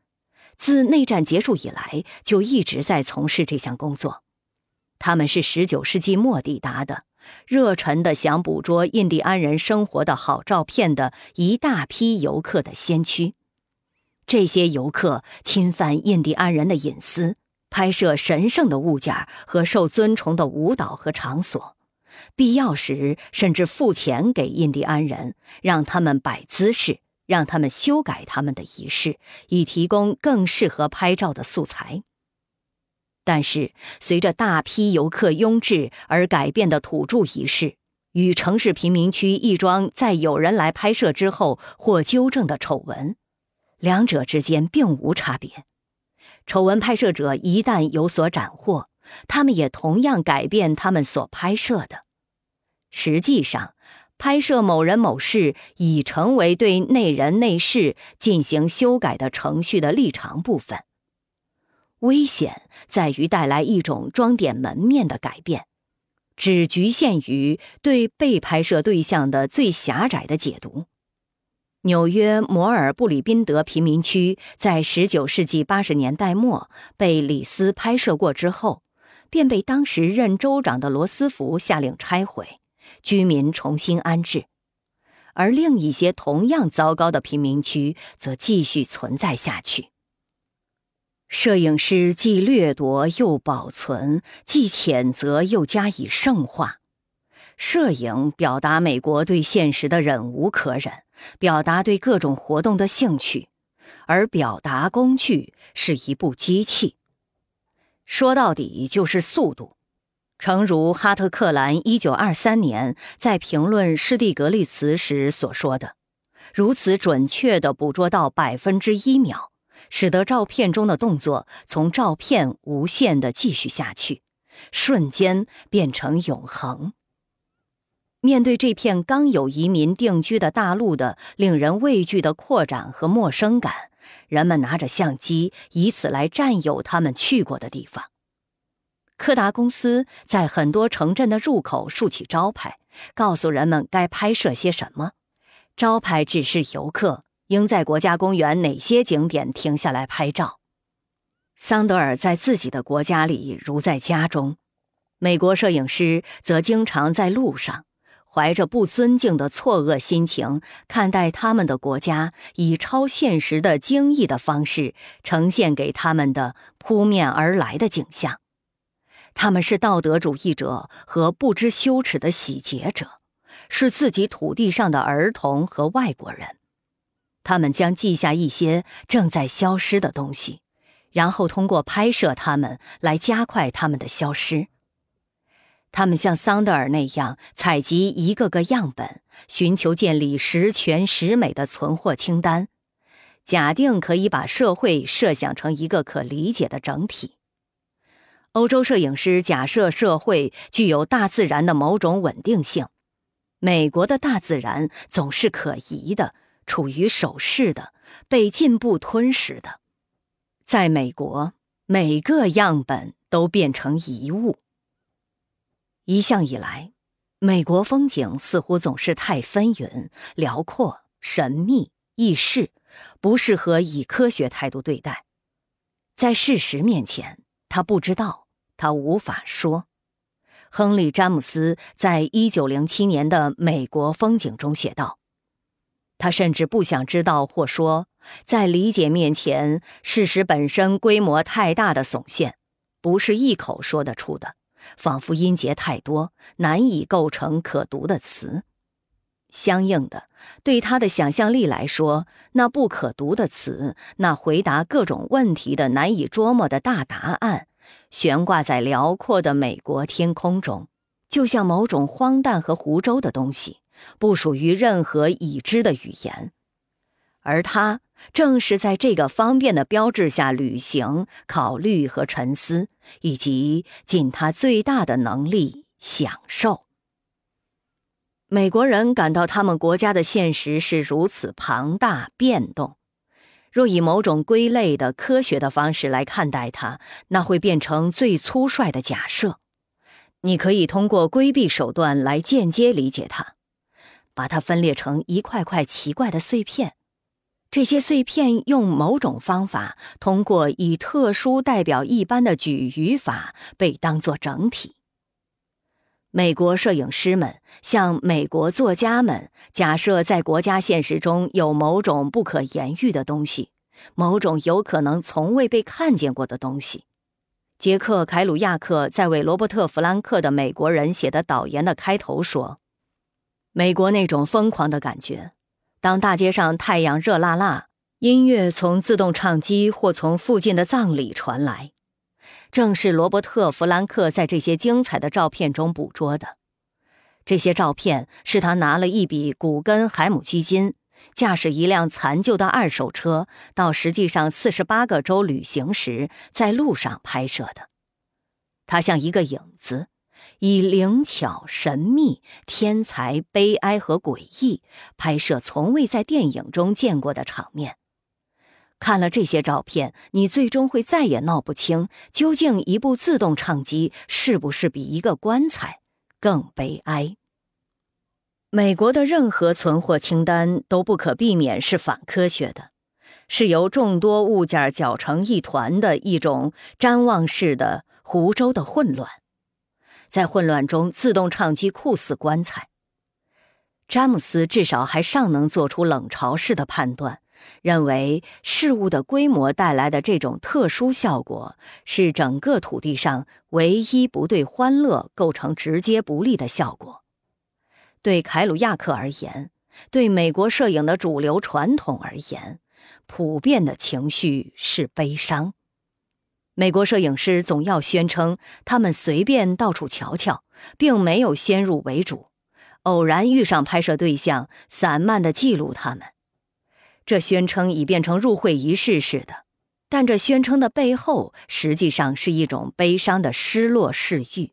Speaker 1: 自内战结束以来就一直在从事这项工作。他们是19世纪末抵达的，热忱的想捕捉印第安人生活的好照片的一大批游客的先驱。这些游客侵犯印第安人的隐私，拍摄神圣的物件和受尊崇的舞蹈和场所。必要时，甚至付钱给印第安人，让他们摆姿势，让他们修改他们的仪式，以提供更适合拍照的素材。但是，随着大批游客拥至而改变的土著仪式，与城市贫民区一桩在有人来拍摄之后或纠正的丑闻，两者之间并无差别。丑闻拍摄者一旦有所斩获。他们也同样改变他们所拍摄的。实际上，拍摄某人某事已成为对内人内事进行修改的程序的立场部分。危险在于带来一种装点门面的改变，只局限于对被拍摄对象的最狭窄的解读。纽约摩尔布里宾德贫民区在19世纪80年代末被李斯拍摄过之后，便被当时任州长的罗斯福下令拆毁，居民重新安置；而另一些同样糟糕的贫民区则继续存在下去。摄影师既掠夺又保存，既谴责又加以圣化。摄影表达美国对现实的忍无可忍。表达对各种活动的兴趣，而表达工具是一部机器。说到底就是速度。诚如哈特克兰一九二三年在评论施蒂格利茨时所说的：“如此准确地捕捉到百分之一秒，使得照片中的动作从照片无限的继续下去，瞬间变成永恒。”面对这片刚有移民定居的大陆的令人畏惧的扩展和陌生感，人们拿着相机，以此来占有他们去过的地方。柯达公司在很多城镇的入口竖起招牌，告诉人们该拍摄些什么。招牌指示游客应在国家公园哪些景点停下来拍照。桑德尔在自己的国家里如在家中，美国摄影师则经常在路上。怀着不尊敬的错愕心情看待他们的国家，以超现实的惊异的方式呈现给他们的扑面而来的景象。他们是道德主义者和不知羞耻的洗劫者，是自己土地上的儿童和外国人。他们将记下一些正在消失的东西，然后通过拍摄它们来加快它们的消失。他们像桑德尔那样采集一个个样本，寻求建立十全十美的存货清单，假定可以把社会设想成一个可理解的整体。欧洲摄影师假设社会具有大自然的某种稳定性，美国的大自然总是可疑的，处于守势的，被进步吞噬的。在美国，每个样本都变成遗物。一向以来，美国风景似乎总是太纷纭、辽阔、神秘、易逝，不适合以科学态度对待。在事实面前，他不知道，他无法说。亨利·詹姆斯在一九零七年的《美国风景》中写道：“他甚至不想知道或说，在理解面前，事实本身规模太大的耸现，不是一口说得出的。”仿佛音节太多，难以构成可读的词。相应的，对他的想象力来说，那不可读的词，那回答各种问题的难以捉摸的大答案，悬挂在辽阔的美国天空中，就像某种荒诞和胡诌的东西，不属于任何已知的语言，而他。正是在这个方便的标志下旅行、考虑和沉思，以及尽他最大的能力享受。美国人感到他们国家的现实是如此庞大、变动。若以某种归类的科学的方式来看待它，那会变成最粗率的假设。你可以通过规避手段来间接理解它，把它分裂成一块块奇怪的碎片。这些碎片用某种方法，通过以特殊代表一般的举语法，被当作整体。美国摄影师们像美国作家们，假设在国家现实中有某种不可言喻的东西，某种有可能从未被看见过的东西。杰克·凯鲁亚克在为罗伯特·弗兰克的美国人写的导言的开头说：“美国那种疯狂的感觉。”当大街上太阳热辣辣，音乐从自动唱机或从附近的葬礼传来，正是罗伯特·弗兰克在这些精彩的照片中捕捉的。这些照片是他拿了一笔古根海姆基金，驾驶一辆残旧的二手车到实际上四十八个州旅行时在路上拍摄的。他像一个影子，以灵巧、神秘、天才、悲哀和诡异拍摄从未在电影中见过的场面。看了这些照片，你最终会再也闹不清，究竟一部自动唱机是不是比一个棺材更悲哀。美国的任何存货清单都不可避免是反科学的，是由众多物件搅成一团的一种瞻望式的湖州的混乱。在混乱中，自动唱机酷似棺材。詹姆斯至少还尚能做出冷嘲式的判断，认为事物的规模带来的这种特殊效果是整个土地上唯一不对欢乐构成直接不利的效果。对凯鲁亚克而言，对美国摄影的主流传统而言，普遍的情绪是悲伤。美国摄影师总要宣称他们随便到处瞧瞧，并没有先入为主，偶然遇上拍摄对象，散漫地记录他们。这宣称已变成入会仪式似的，但这宣称的背后，实际上是一种悲伤的失落嗜欲。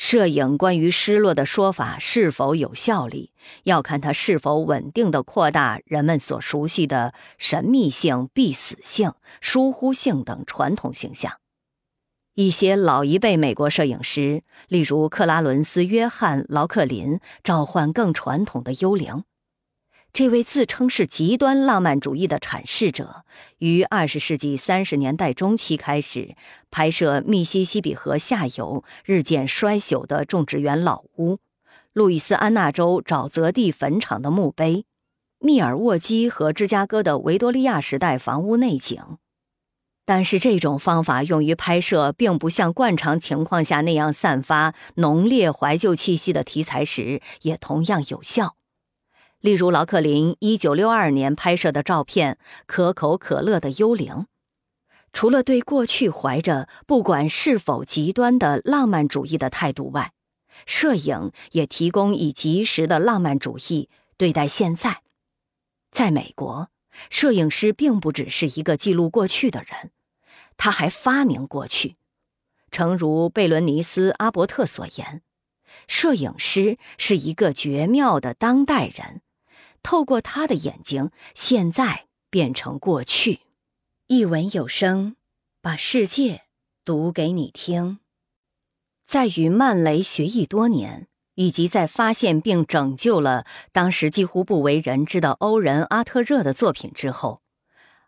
Speaker 1: 摄影关于失落的说法是否有效力，要看它是否稳定地扩大人们所熟悉的神秘性、必死性、疏忽性等传统形象。一些老一辈美国摄影师，例如克拉伦斯·约翰·劳克林，召唤更传统的幽灵。这位自称是极端浪漫主义的阐释者，于二十世纪三十年代中期开始拍摄密西西比河下游日渐衰朽的种植园老屋、路易斯安那州沼泽地坟场的墓碑、密尔沃基和芝加哥的维多利亚时代房屋内景。但是，这种方法用于拍摄并不像惯常情况下那样散发浓烈怀旧气息的题材时，也同样有效。例如，劳克林1962年拍摄的照片《可口可乐的幽灵》，除了对过去怀着不管是否极端的浪漫主义的态度外，摄影也提供以及时的浪漫主义对待现在。在美国，摄影师并不只是一个记录过去的人，他还发明过去。诚如贝伦尼斯·阿伯特所言，摄影师是一个绝妙的当代人。透过他的眼睛，现在变成过去。一文有声，把世界读给你听。在与曼雷学艺多年，以及在发现并拯救了当时几乎不为人知的欧仁·阿特热的作品之后，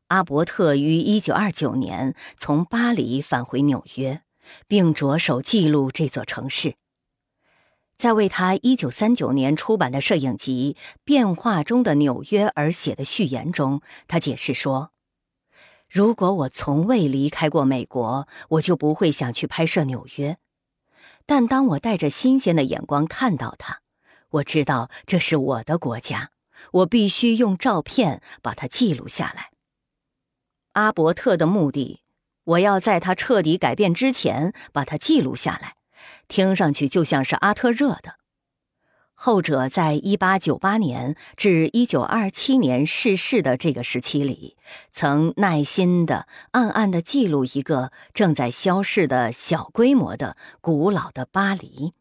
Speaker 1: 阿伯特于1929年从巴黎返回纽约，并着手记录这座城市。在为他1939年出版的摄影集《变化中的纽约》而写的序言中，他解释说：“如果我从未离开过美国，我就不会想去拍摄纽约。但当我带着新鲜的眼光看到它，我知道这是我的国家，我必须用照片把它记录下来。”阿伯特的目的，我要在他彻底改变之前把它记录下来。听上去就像是阿特热的，后者在1898年至1927年逝世的这个时期里，曾耐心的、暗暗的记录一个正在消逝的小规模的古老的巴黎。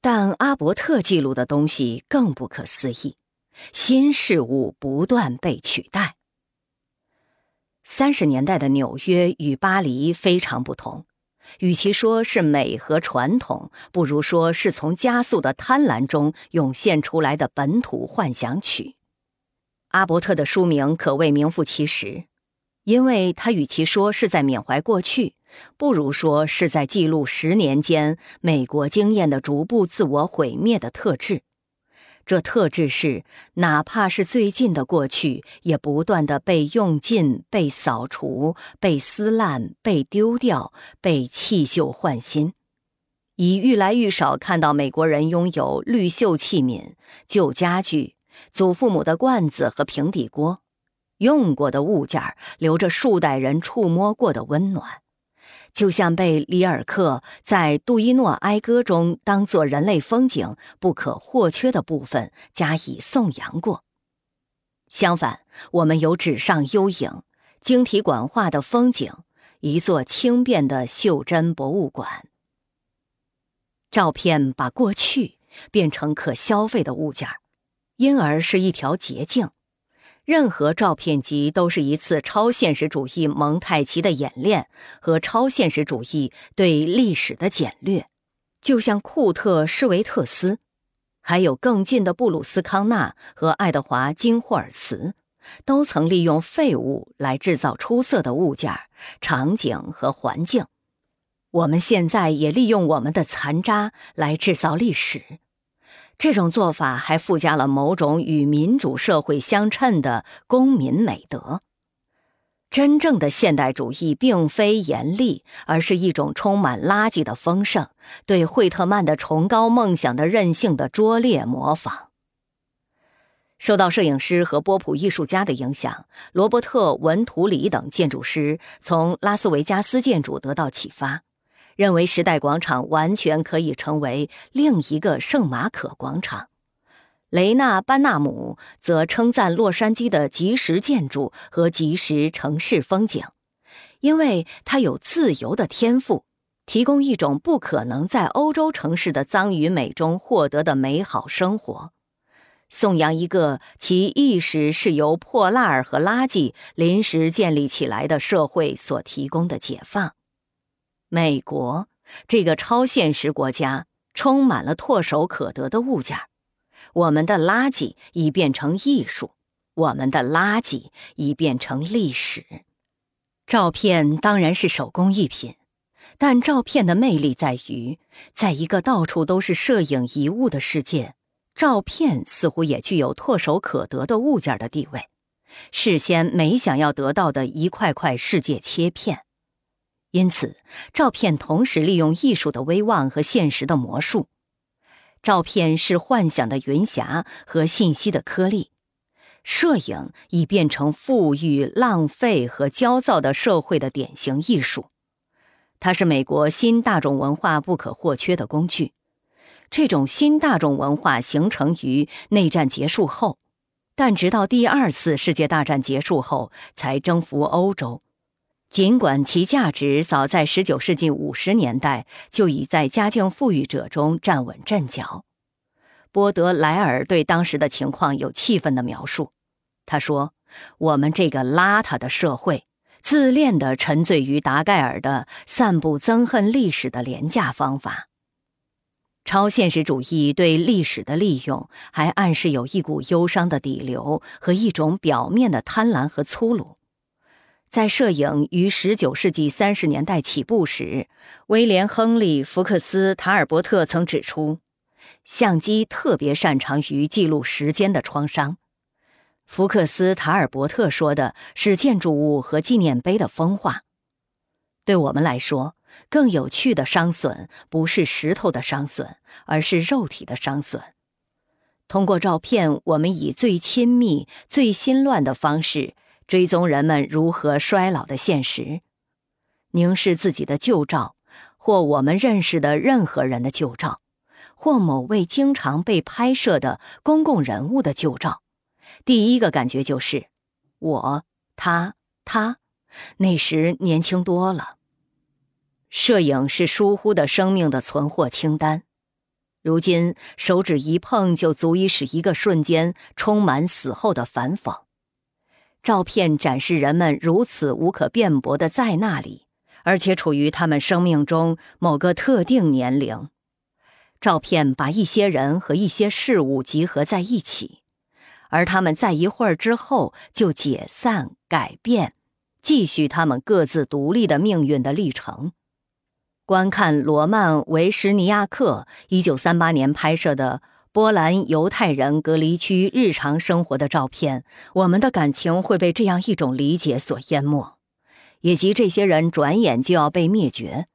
Speaker 1: 但阿伯特记录的东西更不可思议，新事物不断被取代。三十年代的纽约与巴黎非常不同。与其说是美和传统，不如说是从加速的贪婪中涌现出来的本土幻想曲。阿伯特的书名可谓名副其实，因为他与其说是在缅怀过去，不如说是在记录十年间美国经验的逐步自我毁灭的特质。这特质是，哪怕是最近的过去，也不断的被用尽、被扫除、被撕烂、被丢掉、被弃旧换新，已愈来愈少看到美国人拥有绿锈器皿、旧家具、祖父母的罐子和平底锅，用过的物件留着数代人触摸过的温暖。就像被里尔克在《杜伊诺哀歌》中当作人类风景不可或缺的部分加以颂扬过。相反，我们有纸上幽影、晶体管化的风景，一座轻便的袖珍博物馆。照片把过去变成可消费的物件，因而是一条捷径。任何照片集都是一次超现实主义蒙太奇的演练和超现实主义对历史的简略，就像库特施维特斯，还有更近的布鲁斯康纳和爱德华金霍尔茨，都曾利用废物来制造出色的物件、场景和环境。我们现在也利用我们的残渣来制造历史。这种做法还附加了某种与民主社会相称的公民美德。真正的现代主义并非严厉，而是一种充满垃圾的丰盛，对惠特曼的崇高梦想的任性的拙劣模仿。受到摄影师和波普艺术家的影响，罗伯特·文图里等建筑师从拉斯维加斯建筑得到启发。认为时代广场完全可以成为另一个圣马可广场。雷纳·班纳姆则称赞洛杉矶的即时建筑和即时城市风景，因为它有自由的天赋，提供一种不可能在欧洲城市的脏与美中获得的美好生活，颂扬一个其意识是由破烂儿和垃圾临时建立起来的社会所提供的解放。美国这个超现实国家充满了唾手可得的物件我们的垃圾已变成艺术，我们的垃圾已变成历史。照片当然是手工艺品，但照片的魅力在于，在一个到处都是摄影遗物的世界，照片似乎也具有唾手可得的物件的地位，事先没想要得到的一块块世界切片。因此，照片同时利用艺术的威望和现实的魔术。照片是幻想的云霞和信息的颗粒。摄影已变成富裕、浪费和焦躁的社会的典型艺术。它是美国新大众文化不可或缺的工具。这种新大众文化形成于内战结束后，但直到第二次世界大战结束后才征服欧洲。尽管其价值早在19世纪50年代就已在家境富裕者中站稳阵脚，波德莱尔对当时的情况有气愤的描述。他说：“我们这个邋遢的社会，自恋地沉醉于达盖尔的散布憎恨历史的廉价方法。超现实主义对历史的利用，还暗示有一股忧伤的底流和一种表面的贪婪和粗鲁。”在摄影于19世纪30年代起步时，威廉·亨利·福克斯·塔尔伯特曾指出，相机特别擅长于记录时间的创伤。福克斯·塔尔伯特说的是建筑物和纪念碑的风化。对我们来说，更有趣的伤损不是石头的伤损，而是肉体的伤损。通过照片，我们以最亲密、最心乱的方式。追踪人们如何衰老的现实，凝视自己的旧照，或我们认识的任何人的旧照，或某位经常被拍摄的公共人物的旧照。第一个感觉就是，我、他、他，那时年轻多了。摄影是疏忽的生命的存货清单，如今手指一碰就足以使一个瞬间充满死后的反讽。照片展示人们如此无可辩驳的在那里，而且处于他们生命中某个特定年龄。照片把一些人和一些事物集合在一起，而他们在一会儿之后就解散、改变，继续他们各自独立的命运的历程。观看罗曼·维什尼亚克一九三八年拍摄的。波兰犹太人隔离区日常生活的照片，我们的感情会被这样一种理解所淹没，以及这些人转眼就要被灭绝。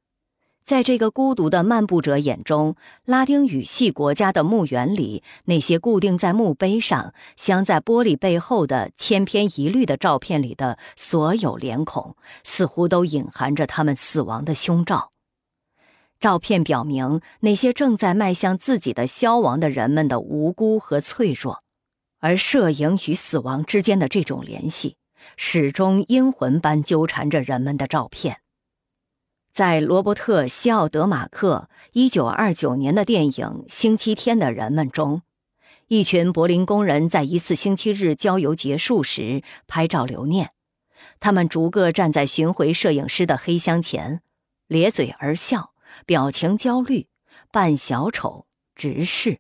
Speaker 1: 在这个孤独的漫步者眼中，拉丁语系国家的墓园里，那些固定在墓碑上、镶在玻璃背后的千篇一律的照片里的所有脸孔，似乎都隐含着他们死亡的凶兆。照片表明那些正在迈向自己的消亡的人们的无辜和脆弱，而摄影与死亡之间的这种联系，始终阴魂般纠缠着人们的照片。在罗伯特·西奥德马克1929年的电影《星期天的人们》中，一群柏林工人在一次星期日郊游结束时拍照留念。他们逐个站在巡回摄影师的黑箱前，咧嘴而笑，表情焦虑，扮小丑，直视。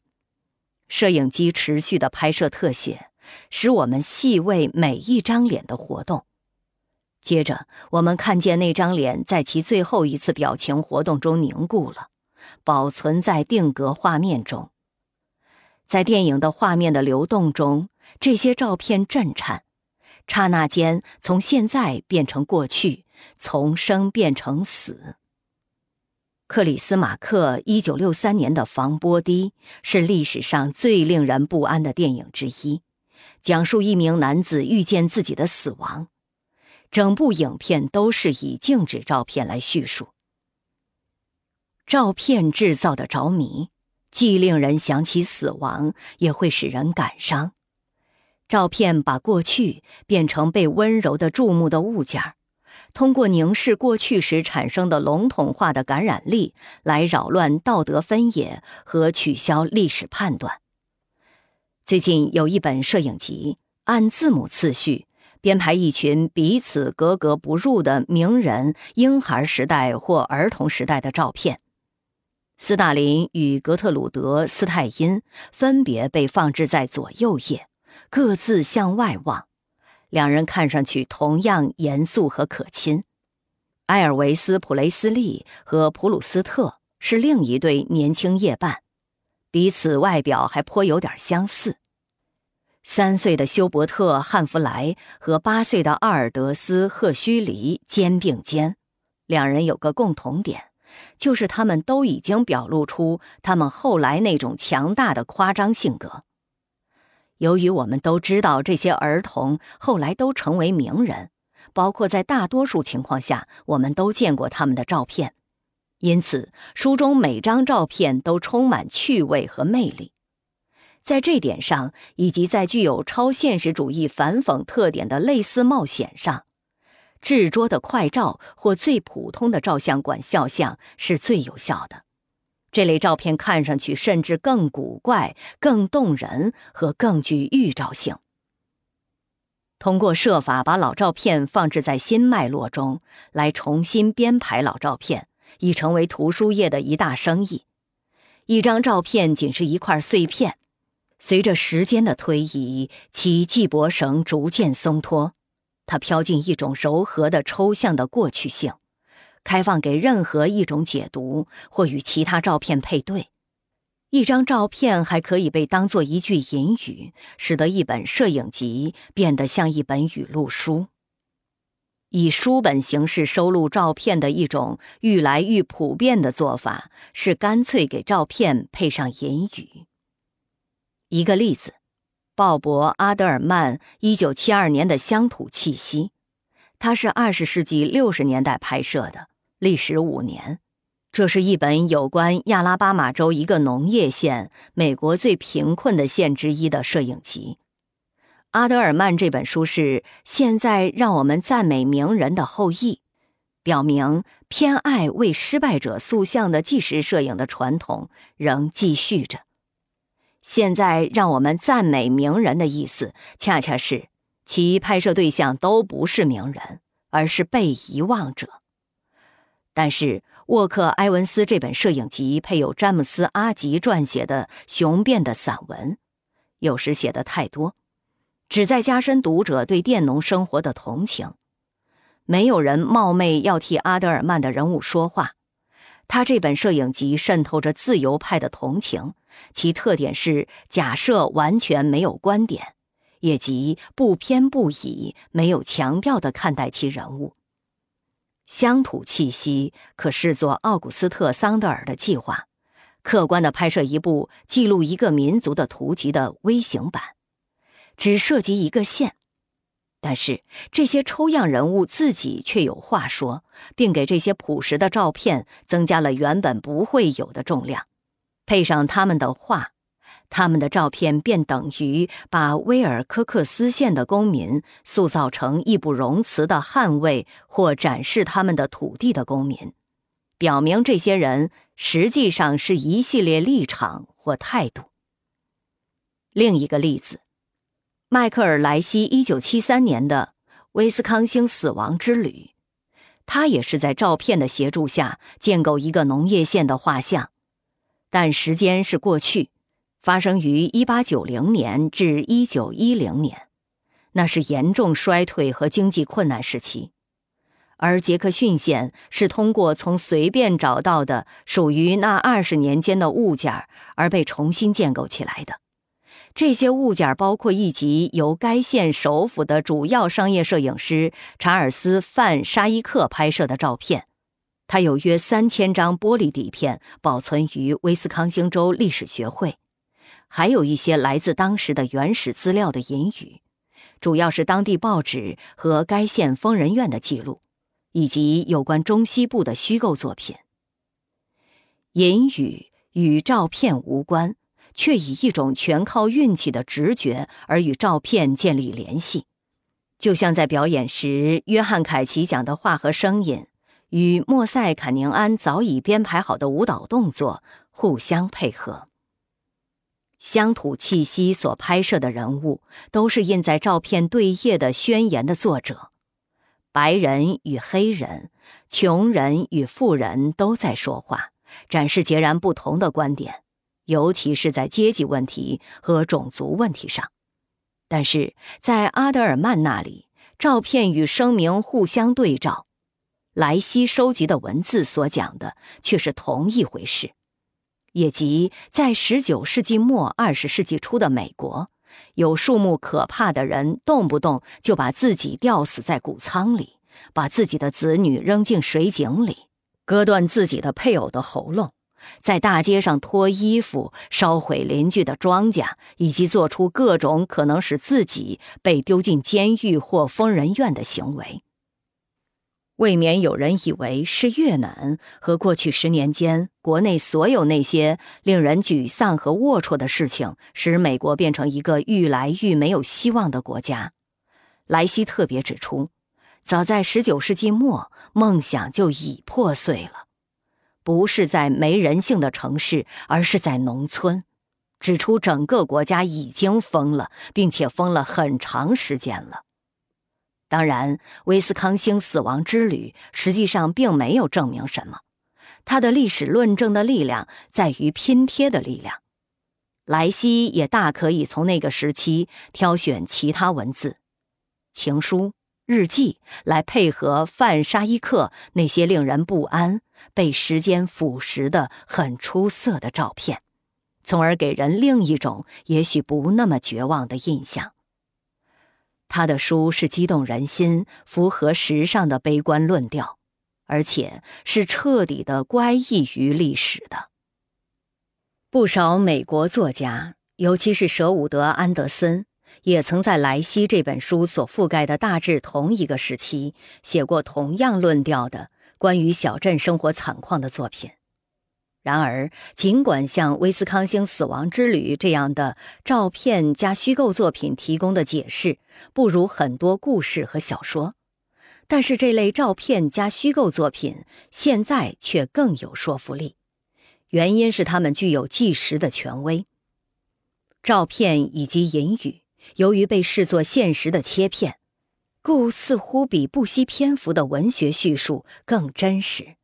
Speaker 1: 摄影机持续的拍摄特写，使我们细味每一张脸的活动。接着，我们看见那张脸在其最后一次表情活动中凝固了，保存在定格画面中。在电影的画面的流动中，这些照片震颤，刹那间从现在变成过去，从生变成死。克里斯马克一九六三年的《防波堤》是历史上最令人不安的电影之一，讲述一名男子遇见自己的死亡。整部影片都是以静止照片来叙述。照片制造的着迷，既令人想起死亡，也会使人感伤。照片把过去变成被温柔的注目的物件通过凝视过去时产生的笼统化的感染力，来扰乱道德分野和取消历史判断。最近有一本摄影集，按字母次序。编排一群彼此格格不入的名人婴孩时代或儿童时代的照片。斯大林与格特鲁德·斯泰因分别被放置在左右页，各自向外望。两人看上去同样严肃和可亲。埃尔维斯·普雷斯利和普鲁斯特是另一对年轻夜伴，彼此外表还颇有点相似。三岁的休伯特·汉弗莱和八岁的阿尔德斯·赫胥黎肩并肩，两人有个共同点，就是他们都已经表露出他们后来那种强大的夸张性格。由于我们都知道这些儿童后来都成为名人，包括在大多数情况下我们都见过他们的照片，因此书中每张照片都充满趣味和魅力。在这点上，以及在具有超现实主义反讽特点的类似冒险上，制作的快照或最普通的照相馆肖像是最有效的。这类照片看上去甚至更古怪、更动人和更具预兆性。通过设法把老照片放置在新脉络中，来重新编排老照片，已成为图书业的一大生意。一张照片仅是一块碎片。随着时间的推移，其系脖绳逐渐松脱，它飘进一种柔和的抽象的过去性，开放给任何一种解读或与其他照片配对。一张照片还可以被当作一句引语，使得一本摄影集变得像一本语录书。以书本形式收录照片的一种愈来愈普遍的做法，是干脆给照片配上引语。一个例子，鲍勃·阿德尔曼一九七二年的《乡土气息》，它是二十世纪六十年代拍摄的，历时五年。这是一本有关亚拉巴马州一个农业县、美国最贫困的县之一的摄影集。阿德尔曼这本书是现在让我们赞美名人的后裔，表明偏爱为失败者塑像的纪实摄影的传统仍继续着。现在让我们赞美名人的意思，恰恰是其拍摄对象都不是名人，而是被遗忘者。但是沃克·埃文斯这本摄影集配有詹姆斯·阿吉撰写的雄辩的散文，有时写的太多，旨在加深读者对佃农生活的同情。没有人冒昧要替阿德尔曼的人物说话。他这本摄影集渗透着自由派的同情，其特点是假设完全没有观点，也即不偏不倚、没有强调的看待其人物。乡土气息可视作奥古斯特·桑德尔的计划，客观的拍摄一部记录一个民族的图集的微型版，只涉及一个县。但是这些抽样人物自己却有话说，并给这些朴实的照片增加了原本不会有的重量。配上他们的话，他们的照片便等于把威尔科克斯县的公民塑造成义不容辞的捍卫或展示他们的土地的公民，表明这些人实际上是一系列立场或态度。另一个例子，迈克尔·莱西一九七三年的《威斯康星死亡之旅》，他也是在照片的协助下建构一个农业县的画像，但时间是过去，发生于一八九零年至一九一零年，那是严重衰退和经济困难时期。而杰克逊县是通过从随便找到的属于那二十年间的物件而被重新建构起来的。这些物件包括一集由该县首府的主要商业摄影师查尔斯·范沙伊克拍摄的照片，他有约三千张玻璃底片保存于威斯康星州历史学会，还有一些来自当时的原始资料的引语，主要是当地报纸和该县疯人院的记录，以及有关中西部的虚构作品。引语与照片无关。却以一种全靠运气的直觉而与照片建立联系，就像在表演时，约翰·凯奇讲的话和声音与莫塞·坎宁安早已编排好的舞蹈动作互相配合。乡土气息所拍摄的人物都是印在照片对页的宣言的作者，白人与黑人、穷人与富人都在说话，展示截然不同的观点。尤其是在阶级问题和种族问题上，但是在阿德尔曼那里，照片与声明互相对照，莱西收集的文字所讲的却是同一回事，也即在十九世纪末二十世纪初的美国，有数目可怕的人动不动就把自己吊死在谷仓里，把自己的子女扔进水井里，割断自己的配偶的喉咙。在大街上脱衣服、烧毁邻居的庄稼，以及做出各种可能使自己被丢进监狱或疯人院的行为，未免有人以为是越南和过去十年间国内所有那些令人沮丧和龌龊的事情，使美国变成一个愈来愈没有希望的国家。莱西特别指出，早在十九世纪末，梦想就已破碎了。不是在没人性的城市，而是在农村，指出整个国家已经疯了，并且疯了很长时间了。当然，威斯康星死亡之旅实际上并没有证明什么，它的历史论证的力量在于拼贴的力量。莱西也大可以从那个时期挑选其他文字、情书。日记来配合范沙伊克那些令人不安、被时间腐蚀的很出色的照片，从而给人另一种也许不那么绝望的印象。他的书是激动人心、符合时尚的悲观论调，而且是彻底的乖异于历史的。不少美国作家，尤其是舍伍德·安德森。也曾在莱西这本书所覆盖的大致同一个时期写过同样论调的关于小镇生活惨况的作品。然而，尽管像《威斯康星死亡之旅》这样的照片加虚构作品提供的解释不如很多故事和小说，但是这类照片加虚构作品现在却更有说服力，原因是它们具有即时的权威。照片以及隐语。由于被视作现实的切片，故似乎比不惜篇幅的文学叙述更真实。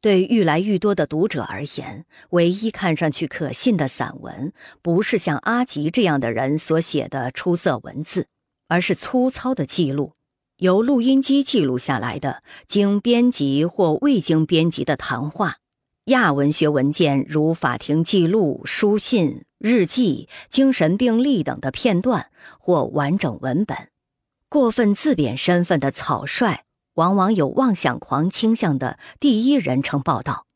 Speaker 1: 对愈来愈多的读者而言，唯一看上去可信的散文，不是像阿吉这样的人所写的出色文字，而是粗糙的记录，由录音机记录下来的经编辑或未经编辑的谈话。亚文学文件如法庭记录、书信、日记、精神病历等的片段或完整文本，过分自贬身份的草率，往往有妄想狂倾向的第一人称报道。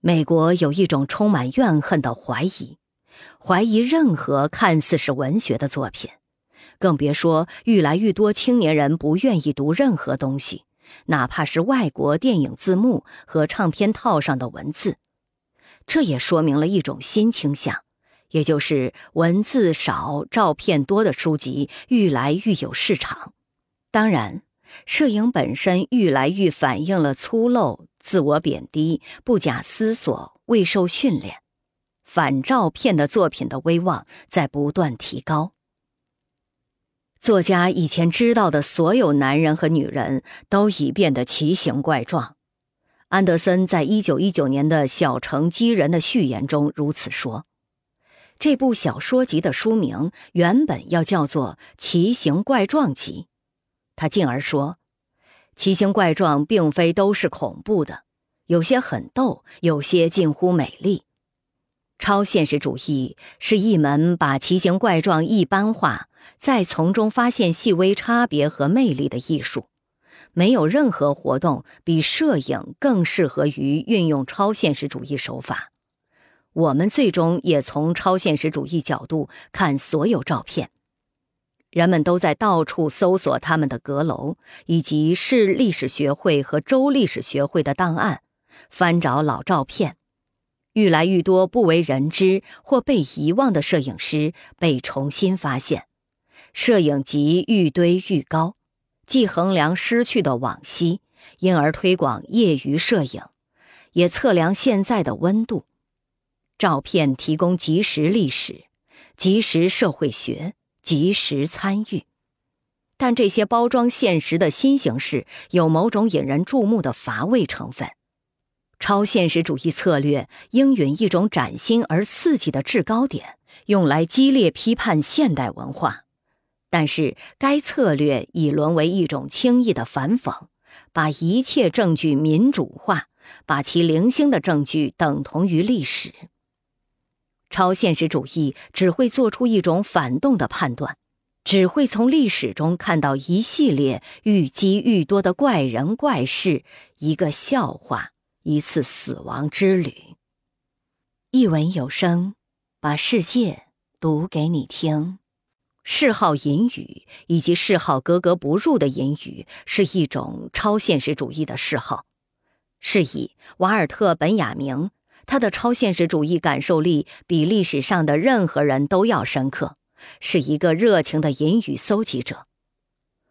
Speaker 1: 美国有一种充满怨恨的怀疑，怀疑任何看似是文学的作品，更别说愈来愈多青年人不愿意读任何东西。哪怕是外国电影字幕和唱片套上的文字，这也说明了一种新倾向，也就是文字少、照片多的书籍愈来愈有市场。当然，摄影本身愈来愈反映了粗陋、自我贬低，不假思索，未受训练，反照片的作品的威望在不断提高。作家以前知道的所有男人和女人都已变得奇形怪状。安德森在一九一九年的《小城击人》的序言中如此说。这部小说集的书名原本要叫做《奇形怪状集》，他进而说，奇形怪状并非都是恐怖的，有些很逗，有些近乎美丽。超现实主义是一门把奇形怪状一般化，再从中发现细微差别和魅力的艺术。没有任何活动比摄影更适合于运用超现实主义手法。我们最终也从超现实主义角度看所有照片。人们都在到处搜索他们的阁楼，以及市历史学会和州历史学会的档案，翻找老照片。愈来愈多不为人知或被遗忘的摄影师被重新发现，摄影集愈堆愈高，既衡量失去的往昔，因而推广业余摄影，也测量现在的温度。照片提供即时历史、即时社会学、及时参与，但这些包装现实的新形式有某种引人注目的乏味成分。超现实主义策略应允一种崭新而刺激的制高点，用来激烈批判现代文化，但是该策略已沦为一种轻易的反讽，把一切证据民主化，把其零星的证据等同于历史。超现实主义只会做出一种反动的判断，只会从历史中看到一系列愈积愈多的怪人怪事，一个笑话，一次死亡之旅。一文有声，把世界读给你听。嗜好隐语以及嗜好格格不入的隐语，是一种超现实主义的嗜好。是以瓦尔特·本雅明。他的超现实主义感受力比历史上的任何人都要深刻，是一个热情的隐语搜集者。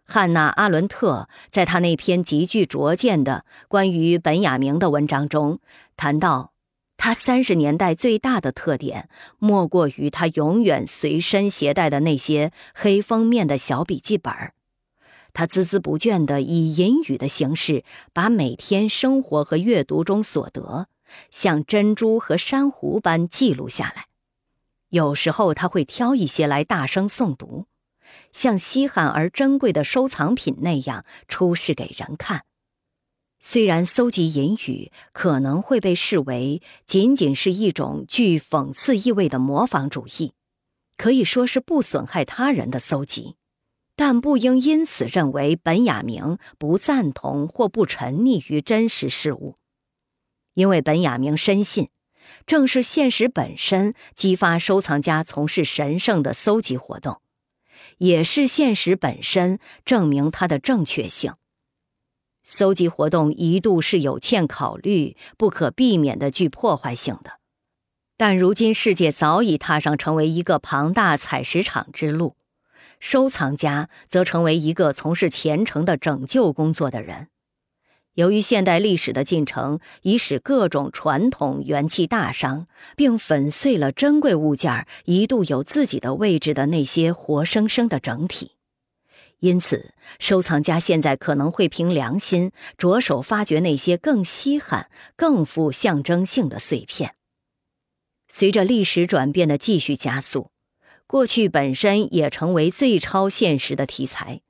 Speaker 1: 汉娜·阿伦特在他那篇极具拙见的关于本雅明的文章中谈到，他三十年代最大的特点莫过于他永远随身携带的那些黑封面的小笔记本他孜孜不倦地以隐语的形式把每天生活和阅读中所得。像珍珠和珊瑚般记录下来，有时候他会挑一些来大声诵读，像稀罕而珍贵的收藏品那样出示给人看。虽然搜集隐语可能会被视为仅仅是一种具讽刺意味的模仿主义，可以说是不损害他人的搜集，但不应因此认为本雅明不赞同或不沉溺于真实事物。因为本雅明深信，正是现实本身激发收藏家从事神圣的搜集活动，也是现实本身证明它的正确性。搜集活动一度是有欠考虑、不可避免的具破坏性的，但如今世界早已踏上成为一个庞大采石场之路，收藏家则成为一个从事虔诚的拯救工作的人。由于现代历史的进程已使各种传统元气大伤，并粉碎了珍贵物件一度有自己的位置的那些活生生的整体，因此，收藏家现在可能会凭良心着手发掘那些更稀罕、更富象征性的碎片。随着历史转变的继续加速，过去本身也成为最超现实的题材。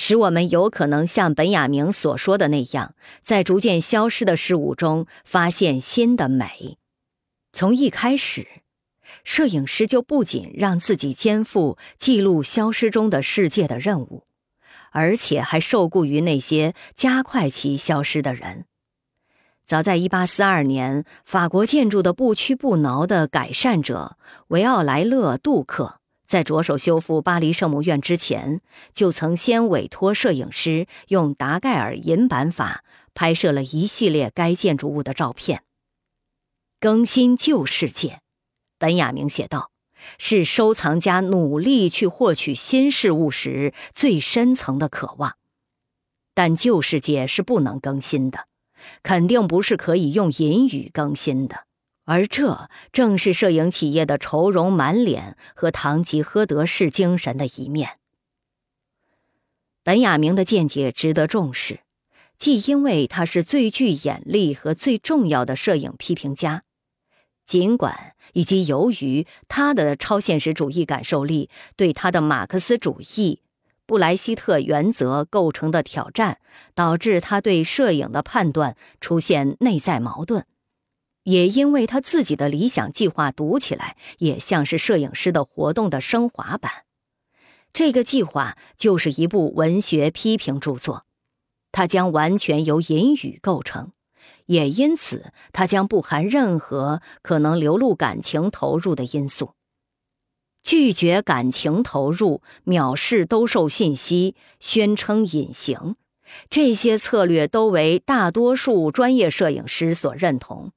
Speaker 1: 使我们有可能像本雅明所说的那样，在逐渐消失的事物中发现新的美。从一开始，摄影师就不仅让自己肩负记录消失中的世界的任务，而且还受雇于那些加快其消失的人。早在1842年，法国建筑的不屈不挠的改善者维奥莱勒·杜克。在着手修复巴黎圣母院之前，就曾先委托摄影师用达盖尔银版法拍摄了一系列该建筑物的照片。更新旧世界，本雅明写道，是收藏家努力去获取新事物时最深层的渴望。但旧世界是不能更新的，肯定不是可以用隐语更新的。而这正是摄影企业的愁容满脸和堂吉诃德式精神的一面。本雅明的见解值得重视，既因为他是最具眼力和最重要的摄影批评家，尽管以及由于他的超现实主义感受力对他的马克思主义、布莱希特原则构成的挑战，导致他对摄影的判断出现内在矛盾。也因为他自己的理想计划读起来也像是摄影师的活动的升华版，这个计划就是一部文学批评著作，它将完全由隐语构成，也因此它将不含任何可能流露感情投入的因素，拒绝感情投入，藐视兜售信息，宣称隐形，这些策略都为大多数专业摄影师所认同。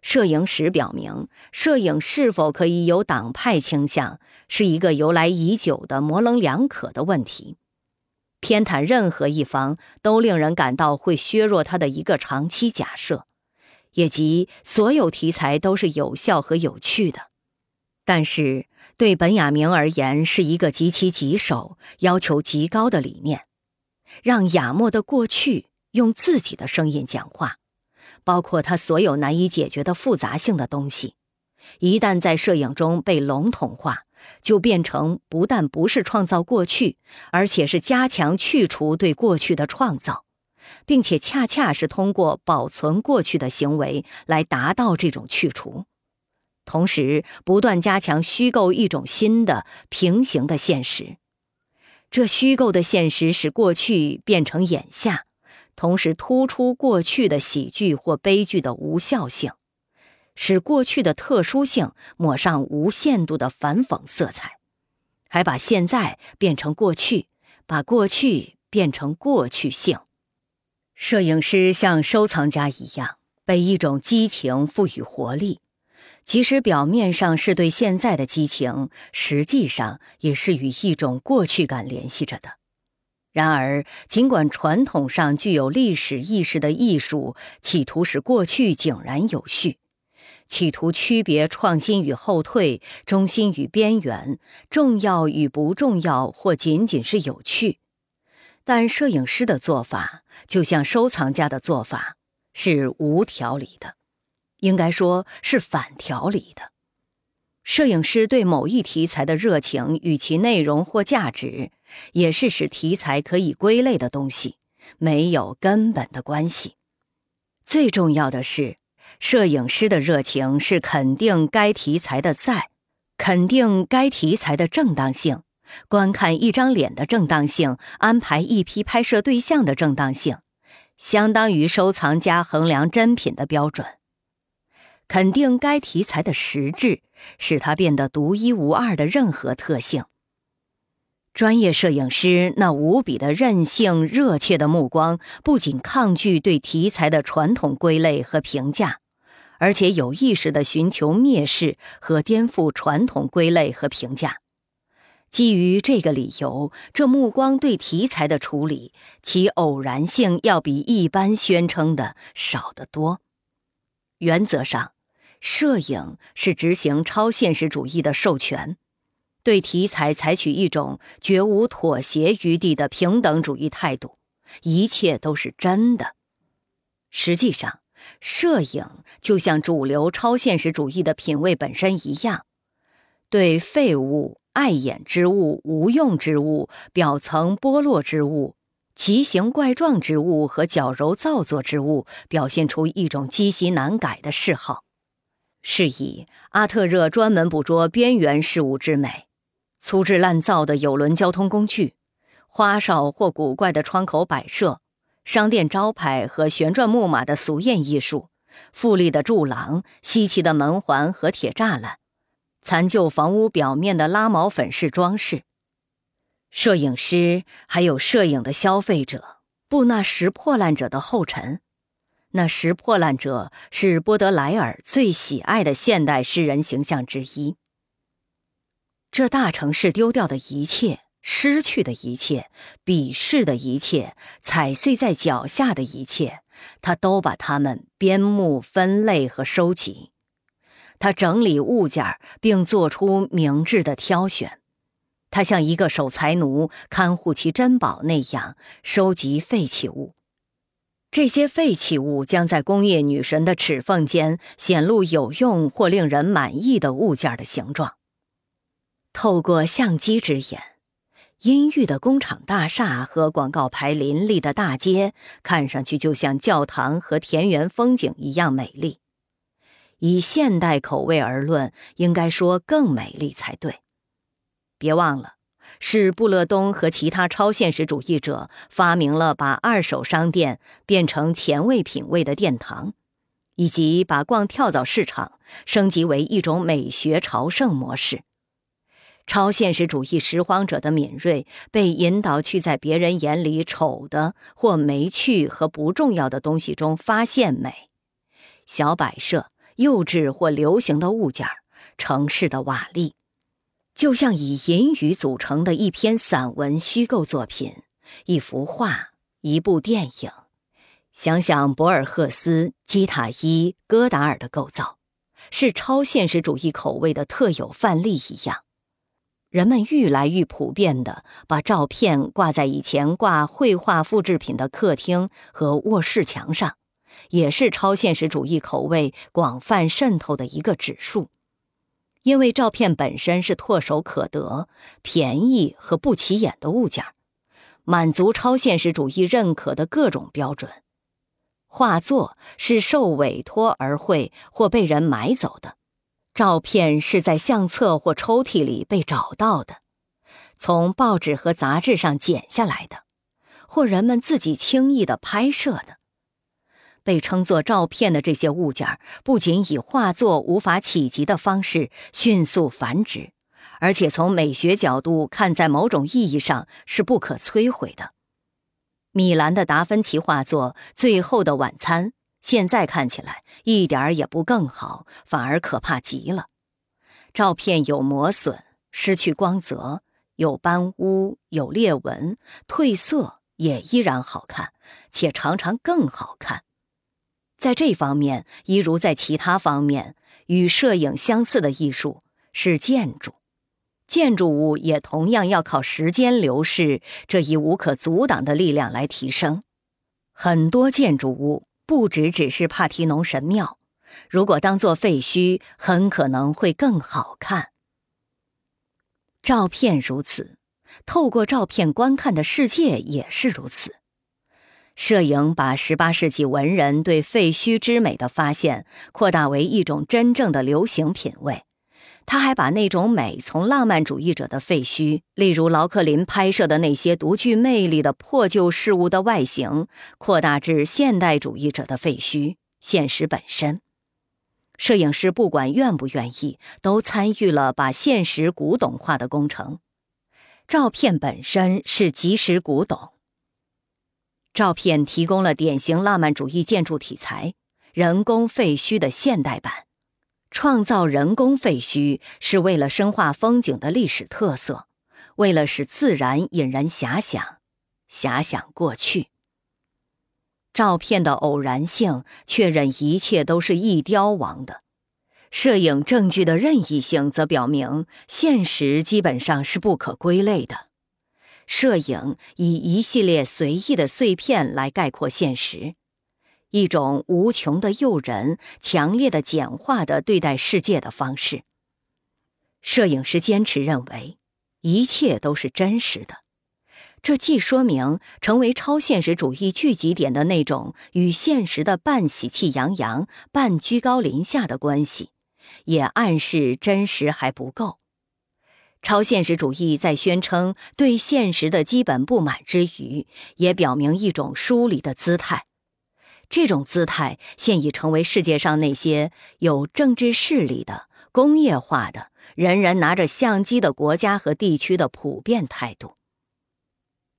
Speaker 1: 摄影史表明，摄影是否可以有党派倾向，是一个由来已久的模棱两可的问题。偏袒任何一方，都令人感到会削弱他的一个长期假设，也即所有题材都是有效和有趣的。但是，对本雅明而言，是一个极其棘手、要求极高的理念：让雅默的过去用自己的声音讲话。包括他所有难以解决的复杂性的东西，一旦在摄影中被笼统化，就变成不但不是创造过去，而且是加强去除对过去的创造，并且恰恰是通过保存过去的行为来达到这种去除，同时不断加强虚构一种新的平行的现实。这虚构的现实使过去变成眼下。同时突出过去的喜剧或悲剧的无效性，使过去的特殊性抹上无限度的反讽色彩，还把现在变成过去，把过去变成过去性。摄影师像收藏家一样，被一种激情赋予活力，即使表面上是对现在的激情，实际上也是与一种过去感联系着的。然而，尽管传统上具有历史意识的艺术，企图使过去井然有序，企图区别创新与后退、中心与边缘、重要与不重要，或仅仅是有趣，但摄影师的做法，就像收藏家的做法，是无条理的，应该说是反条理的。摄影师对某一题材的热情与其内容或价值，也是使题材可以归类的东西，没有根本的关系。最重要的是，摄影师的热情是肯定该题材的在，肯定该题材的正当性，观看一张脸的正当性，安排一批拍摄对象的正当性，相当于收藏家衡量珍品的标准。肯定该题材的实质，使它变得独一无二的任何特性。专业摄影师那无比的任性、热切的目光，不仅抗拒对题材的传统归类和评价，而且有意识地寻求蔑视和颠覆传统归类和评价。基于这个理由，这目光对题材的处理，其偶然性要比一般宣称的少得多。原则上。摄影是执行超现实主义的授权，对题材采取一种绝无妥协余地的平等主义态度，一切都是真的。实际上，摄影就像主流超现实主义的品味本身一样，对废物、碍眼之物、无用之物、表层剥落之物、奇形怪状之物和矫揉造作之物，表现出一种积习难改的嗜好。是以，阿特热专门捕捉边缘事物之美，粗制滥造的有轮交通工具，花哨或古怪的窗口摆设，商店招牌和旋转木马的俗艳艺术，富丽的柱廊、稀奇的门环和铁栅栏，残旧房屋表面的拉毛粉饰装饰。摄影师还有摄影的消费者，布那拾破烂者的后尘。那拾破烂者是波德莱尔最喜爱的现代诗人形象之一。这大城市丢掉的一切、失去的一切、鄙视的一切、踩碎在脚下的一切、他都把它们编目、分类和收集。他整理物件，并做出明智的挑选。他像一个守财奴看护其珍宝那样收集废弃物。这些废弃物将在工业女神的齿缝间显露有用或令人满意的物件的形状。透过相机之眼，阴郁的工厂大厦和广告牌林立的大街看上去就像教堂和田园风景一样美丽。以现代口味而论，应该说更美丽才对。别忘了。是布勒东和其他超现实主义者发明了把二手商店变成前卫品味的殿堂，以及把逛跳蚤市场升级为一种美学朝圣模式。超现实主义拾荒者的敏锐被引导去在别人眼里丑的或没趣和不重要的东西中发现美：小摆设、幼稚或流行的物件、城市的瓦砾。就像以隐语组成的一篇散文虚构作品、一幅画、一部电影。想想博尔赫斯、基塔伊、戈达尔的构造，是超现实主义口味的特有范例一样。人们愈来愈普遍地把照片挂在以前挂绘画复制品的客厅和卧室墙上，也是超现实主义口味广泛渗透的一个指数。因为照片本身是唾手可得、便宜和不起眼的物件，满足超现实主义认可的各种标准。画作是受委托而绘或被人买走的，照片是在相册或抽屉里被找到的，从报纸和杂志上剪下来的，或人们自己轻易的拍摄的。被称作照片的这些物件，不仅以画作无法企及的方式迅速繁殖，而且从美学角度看，在某种意义上是不可摧毁的。米兰的达芬奇画作《最后的晚餐》，现在看起来一点也不更好，反而可怕极了。照片有磨损、失去光泽、有斑污、有裂纹、褪色，也依然好看，且常常更好看。在这方面，一如在其他方面，与摄影相似的艺术是建筑。建筑物也同样要靠时间流逝这一无可阻挡的力量来提升。很多建筑物不只只是帕提农神庙，如果当做废墟，很可能会更好看。照片如此，透过照片观看的世界也是如此。摄影把18世纪文人对废墟之美的发现扩大为一种真正的流行品味。他还把那种美从浪漫主义者的废墟，例如劳克林拍摄的那些独具魅力的破旧事物的外形，扩大至现代主义者的废墟——现实本身。摄影师不管愿不愿意，都参与了把现实古董化的工程。照片本身是即时古董。照片提供了典型浪漫主义建筑题材——人工废墟的现代版。创造人工废墟是为了深化风景的历史特色，为了使自然引人遐想，遐想过去。照片的偶然性确认一切都是易凋亡的，摄影证据的任意性则表明现实基本上是不可归类的。摄影以一系列随意的碎片来概括现实，一种无穷的诱人、强烈的简化的对待世界的方式。摄影师坚持认为，一切都是真实的，这既说明成为超现实主义聚集点的那种与现实的半喜气洋洋、半居高临下的关系，也暗示真实还不够。超现实主义在宣称对现实的基本不满之余，也表明一种疏离的姿态。这种姿态现已成为世界上那些有政治势力的、工业化的、人人拿着相机的国家和地区的普遍态度。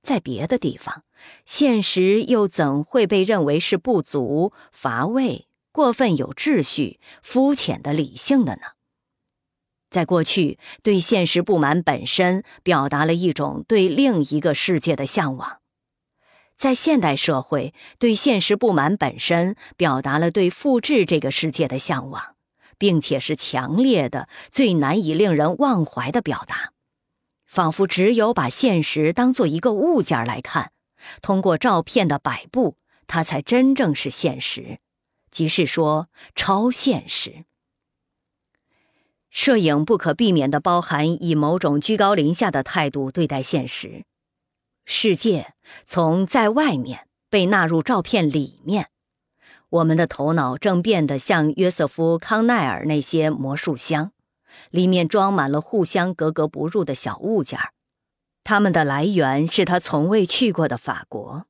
Speaker 1: 在别的地方，现实又怎会被认为是不足、乏味、过分有秩序、肤浅的理性的呢？在过去，对现实不满本身表达了一种对另一个世界的向往；在现代社会，对现实不满本身表达了对复制这个世界的向往，并且是强烈的、最难以令人忘怀的表达。仿佛只有把现实当做一个物件来看，通过照片的摆布，它才真正是现实，即是说超现实。摄影不可避免地包含以某种居高临下的态度对待现实，世界从在外面被纳入照片里面，我们的头脑正变得像约瑟夫·康奈尔那些魔术箱。里面装满了互相格格不入的小物件儿，它们的来源是他从未去过的法国，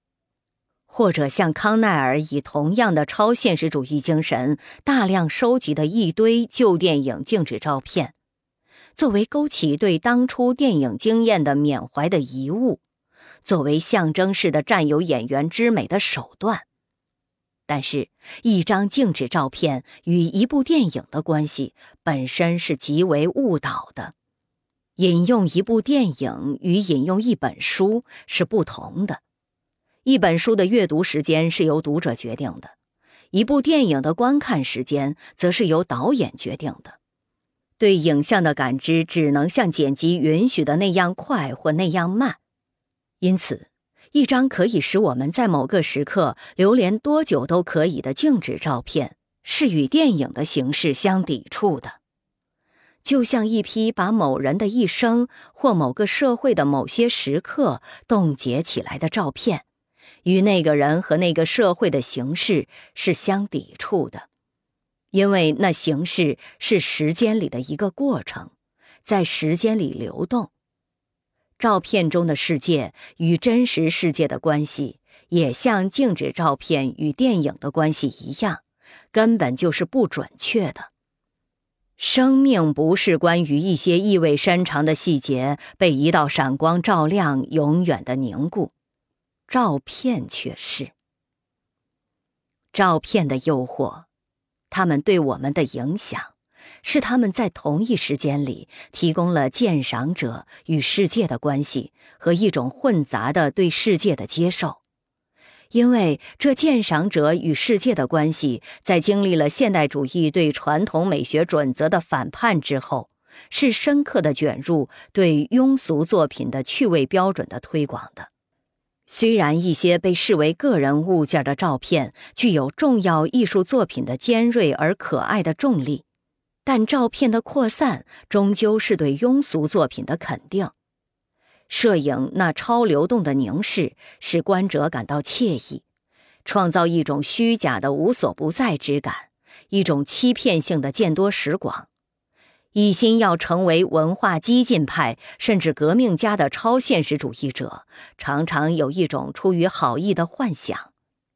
Speaker 1: 或者像康奈尔以同样的超现实主义精神大量收集的一堆旧电影静止照片，作为勾起对当初电影经验的缅怀的遗物，作为象征式的占有演员之美的手段。但是，一张静止照片与一部电影的关系本身是极为误导的。引用一部电影与引用一本书是不同的。一本书的阅读时间是由读者决定的，一部电影的观看时间则是由导演决定的。对影像的感知只能像剪辑允许的那样快或那样慢，因此。一张可以使我们在某个时刻流连多久都可以的静止照片，是与电影的形式相抵触的，就像一批把某人的一生或某个社会的某些时刻冻结起来的照片，与那个人和那个社会的形式是相抵触的，因为那形式是时间里的一个过程，在时间里流动。照片中的世界与真实世界的关系，也像静止照片与电影的关系一样，根本就是不准确的。生命不是关于一些意味深长的细节被一道闪光照亮，永远的凝固，照片却是。照片的诱惑，他们对我们的影响。是他们在同一时间里提供了鉴赏者与世界的关系和一种混杂的对世界的接受，因为这鉴赏者与世界的关系在经历了现代主义对传统美学准则的反叛之后，是深刻的卷入对庸俗作品的趣味标准的推广的。虽然一些被视为个人物件的照片具有重要艺术作品的尖锐而可爱的重力。但照片的扩散终究是对庸俗作品的肯定。摄影那超流动的凝视使观者感到惬意，创造一种虚假的无所不在之感，一种欺骗性的见多识广。一心要成为文化激进派甚至革命家的超现实主义者，常常有一种出于好意的幻想，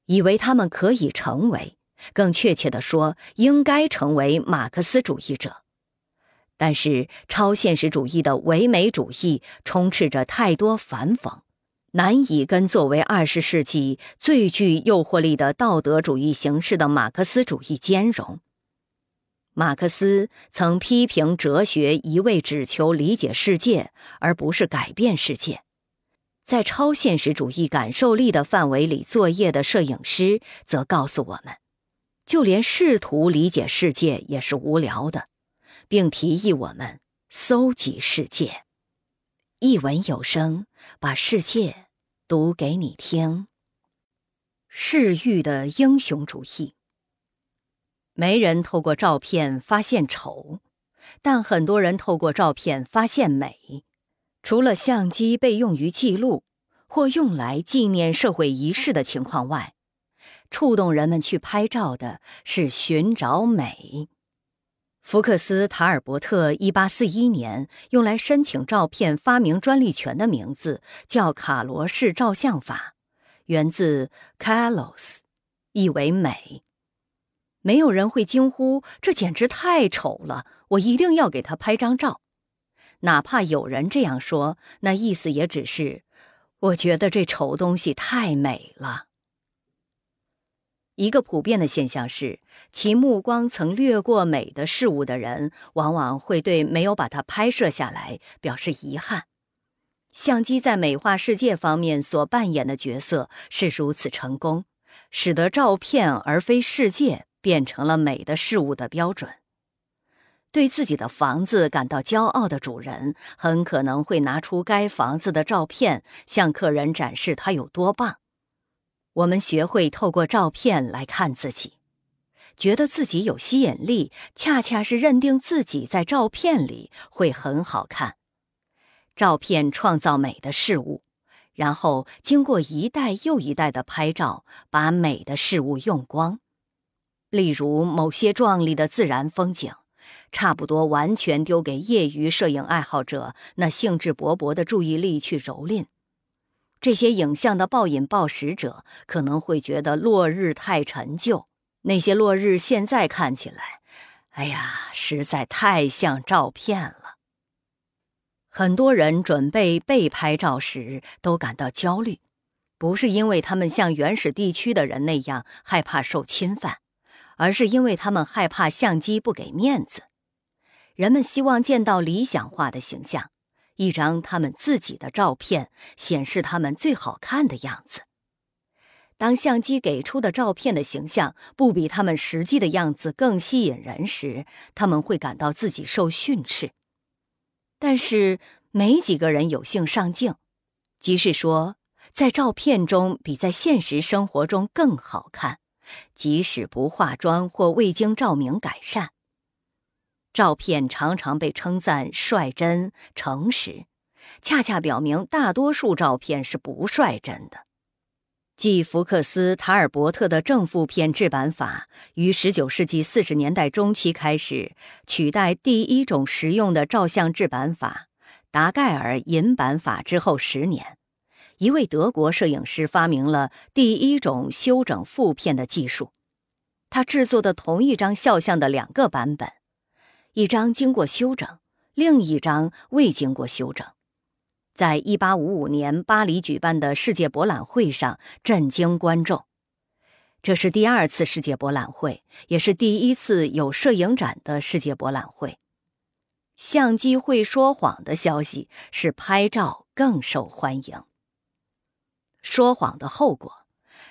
Speaker 1: 以为他们可以成为。更确切地说，应该成为马克思主义者。但是，超现实主义的唯美主义充斥着太多反讽，难以跟作为二十世纪最具诱惑力的道德主义形式的马克思主义兼容。马克思曾批评哲学一味只求理解世界，而不是改变世界。在超现实主义感受力的范围里作业的摄影师则告诉我们。就连试图理解世界也是无聊的，并提议我们搜集世界。一文有声，把世界读给你听。世欲的英雄主义。没人透过照片发现丑，但很多人透过照片发现美。除了相机被用于记录或用来纪念社会仪式的情况外。触动人们去拍照的是寻找美。福克斯·塔尔伯特1841年用来申请照片发明专利权的名字叫卡罗式照相法，源自 “calos”，意为美。没有人会惊呼这简直太丑了，我一定要给他拍张照。哪怕有人这样说，那意思也只是我觉得这丑东西太美了。一个普遍的现象是，其目光曾掠过美的事物的人，往往会对没有把它拍摄下来表示遗憾。相机在美化世界方面所扮演的角色是如此成功，使得照片而非世界变成了美的事物的标准。对自己的房子感到骄傲的主人，很可能会拿出该房子的照片，向客人展示它有多棒。我们学会透过照片来看自己，觉得自己有吸引力，恰恰是认定自己在照片里会很好看。照片创造美的事物，然后经过一代又一代的拍照，把美的事物用光。例如，某些壮丽的自然风景，差不多完全丢给业余摄影爱好者那兴致勃勃的注意力去蹂躏。这些影像的暴饮暴食者可能会觉得落日太陈旧，那些落日现在看起来，哎呀，实在太像照片了。很多人准备被拍照时都感到焦虑，不是因为他们像原始地区的人那样害怕受侵犯，而是因为他们害怕相机不给面子。人们希望见到理想化的形象，一张他们自己的照片，显示他们最好看的样子。当相机给出的照片的形象不比他们实际的样子更吸引人时，他们会感到自己受训斥。但是没几个人有幸上镜，即是说，在照片中比在现实生活中更好看，即使不化妆或未经照明改善。照片常常被称赞率真、诚实，恰恰表明大多数照片是不率真的。继福克斯塔尔伯特的正负片制版法于19世纪40年代中期开始取代第一种实用的照相制版法——达盖尔银版法之后十年，一位德国摄影师发明了第一种修整负片的技术。他制作的同一张肖像的两个版本，一张经过修整，另一张未经过修整。在一八五五年巴黎举办的世界博览会上震惊观众。这是第二次世界博览会，也是第一次有摄影展的世界博览会。相机会说谎的消息使拍照更受欢迎。说谎的后果，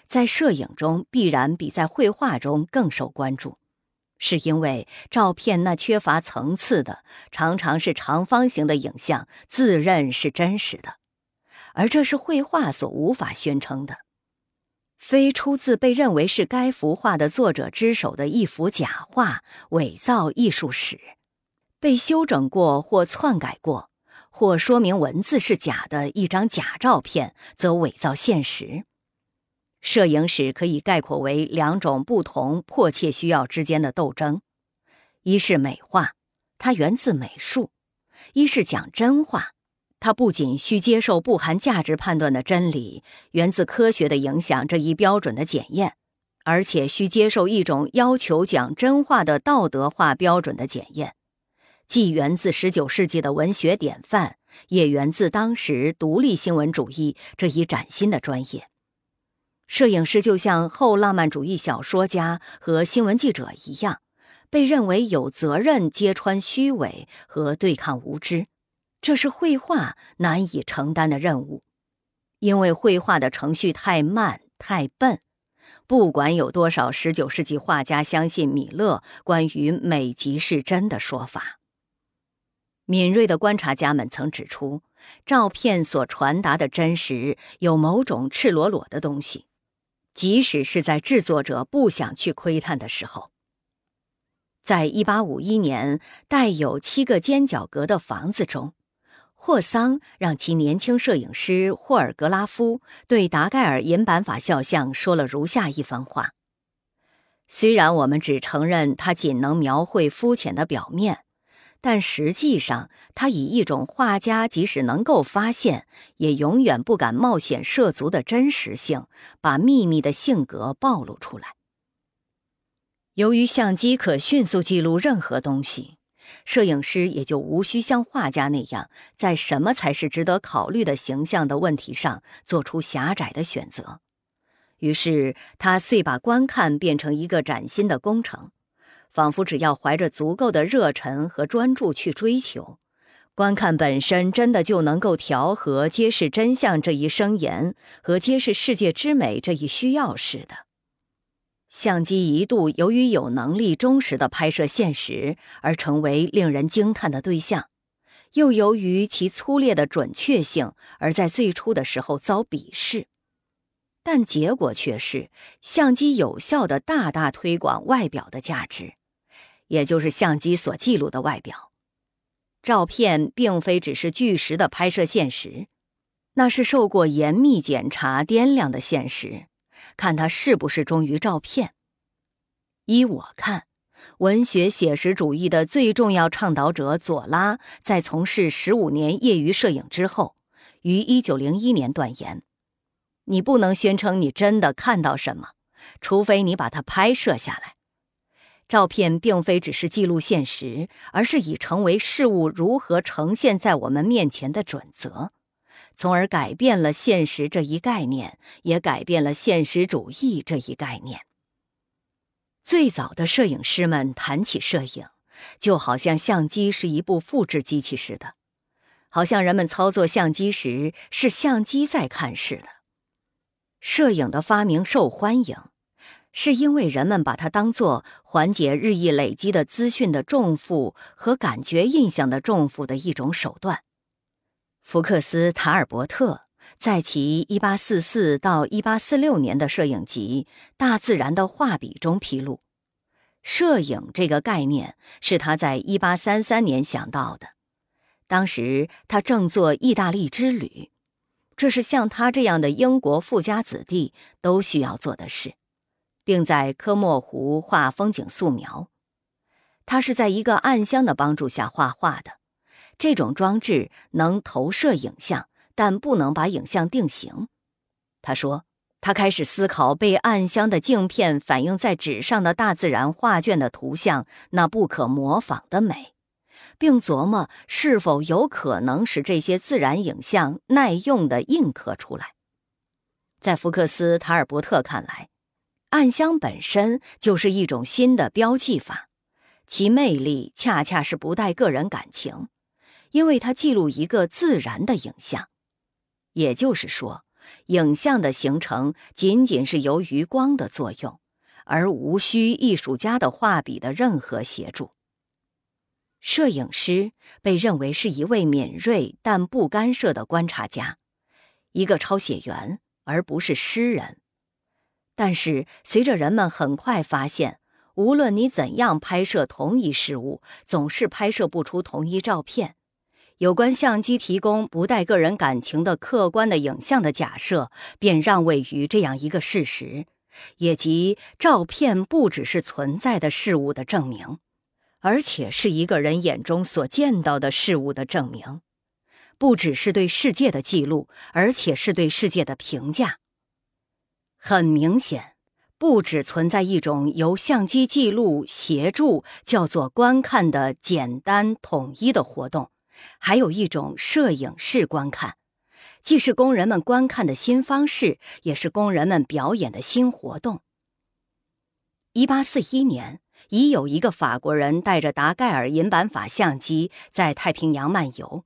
Speaker 1: 在摄影中必然比在绘画中更受关注。是因为照片那缺乏层次的，常常是长方形的影像，自认是真实的，而这是绘画所无法宣称的。非出自被认为是该幅画的作者之手的一幅假画，伪造艺术史，被修整过或篡改过，或说明文字是假的一张假照片，则伪造现实。摄影史可以概括为两种不同迫切需要之间的斗争：一是美化，它源自美术；一是讲真话，它不仅需接受不含价值判断的真理，源自科学的影响这一标准的检验，而且需接受一种要求讲真话的道德化标准的检验，既源自19世纪的文学典范，也源自当时独立新闻主义这一崭新的专业。摄影师就像后浪漫主义小说家和新闻记者一样，被认为有责任揭穿虚伪和对抗无知，这是绘画难以承担的任务，因为绘画的程序太慢太笨。不管有多少19世纪画家相信米勒关于“美即是真”的说法，敏锐的观察家们曾指出，照片所传达的真实有某种赤裸裸的东西。即使是在制作者不想去窥探的时候，在一八五一年带有七个尖角格的房子中，霍桑让其年轻摄影师霍尔格拉夫对达盖尔银版法肖像说了如下一番话：虽然我们只承认他仅能描绘肤浅的表面。但实际上，他以一种画家即使能够发现，也永远不敢冒险涉足的真实性，把秘密的性格暴露出来。由于相机可迅速记录任何东西，摄影师也就无需像画家那样，在什么才是值得考虑的形象的问题上做出狭窄的选择。于是，他遂把观看变成一个崭新的工程。仿佛只要怀着足够的热忱和专注去追求，观看本身真的就能够调和揭示真相这一声言和揭示世界之美这一需要似的。相机一度由于有能力忠实的拍摄现实而成为令人惊叹的对象，又由于其粗劣的准确性而在最初的时候遭鄙视。但结果却是，相机有效的大大推广外表的价值，也就是相机所记录的外表。照片并非只是据实的拍摄现实，那是受过严密检查掂量的现实。看他是不是忠于照片。依我看，文学写实主义的最重要倡导者左拉在从事十五年业余摄影之后，于一九零一年断言：“你不能宣称你真的看到什么，除非你把它拍摄下来。照片并非只是记录现实，而是已成为事物如何呈现在我们面前的准则。”从而改变了现实这一概念，也改变了现实主义这一概念。最早的摄影师们谈起摄影，就好像相机是一部复制机器似的，好像人们操作相机时是相机在看似的。摄影的发明受欢迎，是因为人们把它当作缓解日益累积的资讯的重负和感觉印象的重负的一种手段。福克斯·塔尔伯特在其1844到1846年的摄影集《大自然的画笔》中披露，摄影这个概念是他在1833年想到的。当时他正做意大利之旅，这是像他这样的英国富家子弟都需要做的事，并在科莫湖画风景素描。他是在一个暗箱的帮助下画画的。这种装置能投射影像，但不能把影像定型。他说，他开始思考被暗箱的镜片反映在纸上的大自然画卷的图像那不可模仿的美，并琢磨是否有可能使这些自然影像耐用的印刻出来。在福克斯·塔尔伯特看来，暗箱本身就是一种新的标记法，其魅力恰恰是不带个人感情。因为它记录一个自然的影像，也就是说，影像的形成仅仅是由于光的作用，而无需艺术家的画笔的任何协助。摄影师被认为是一位敏锐但不干涉的观察家，一个抄写员，而不是诗人。但是，随着人们很快发现，无论你怎样拍摄同一事物，总是拍摄不出同一照片。有关相机提供不带个人感情的客观的影像的假设，便让位于这样一个事实，也即照片不只是存在的事物的证明，而且是一个人眼中所见到的事物的证明，不只是对世界的记录，而且是对世界的评价。很明显，不只存在一种由相机记录协助叫做观看的简单统一的活动。还有一种摄影式观看，既是工人们观看的新方式，也是工人们表演的新活动。一八四一年，已有一个法国人带着达盖尔银版法相机在太平洋漫游。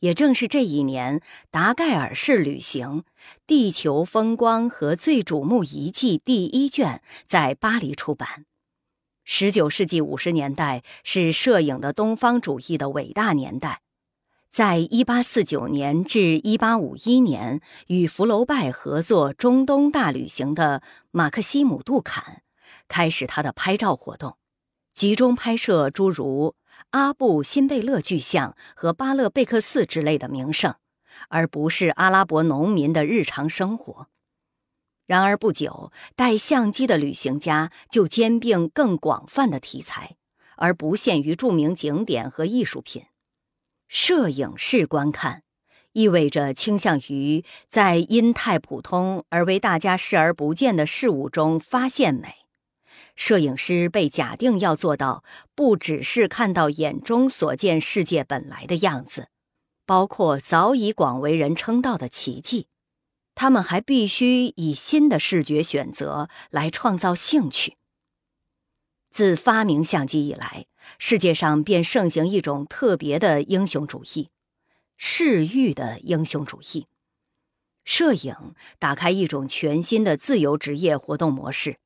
Speaker 1: 也正是这一年，达盖尔式旅行《地球风光和最瞩目遗迹》第一卷在巴黎出版。十九世纪五十年代是摄影的东方主义的伟大年代，在一八四九年至一八五一年与福楼拜合作中东大旅行的马克西姆·杜坎，开始他的拍照活动，集中拍摄诸如阿布辛贝勒巨像和巴勒贝克寺之类的名胜，而不是阿拉伯农民的日常生活。然而不久，带相机的旅行家就兼并更广泛的题材，而不限于著名景点和艺术品。摄影式观看，意味着倾向于在因太普通而为大家视而不见的事物中发现美。摄影师被假定要做到，不只是看到眼中所见世界本来的样子，包括早已广为人称道的奇迹。他们还必须以新的视觉选择来创造兴趣。自发明相机以来，世界上便盛行一种特别的英雄主义——视域的英雄主义。摄影打开一种全新的自由职业活动模式，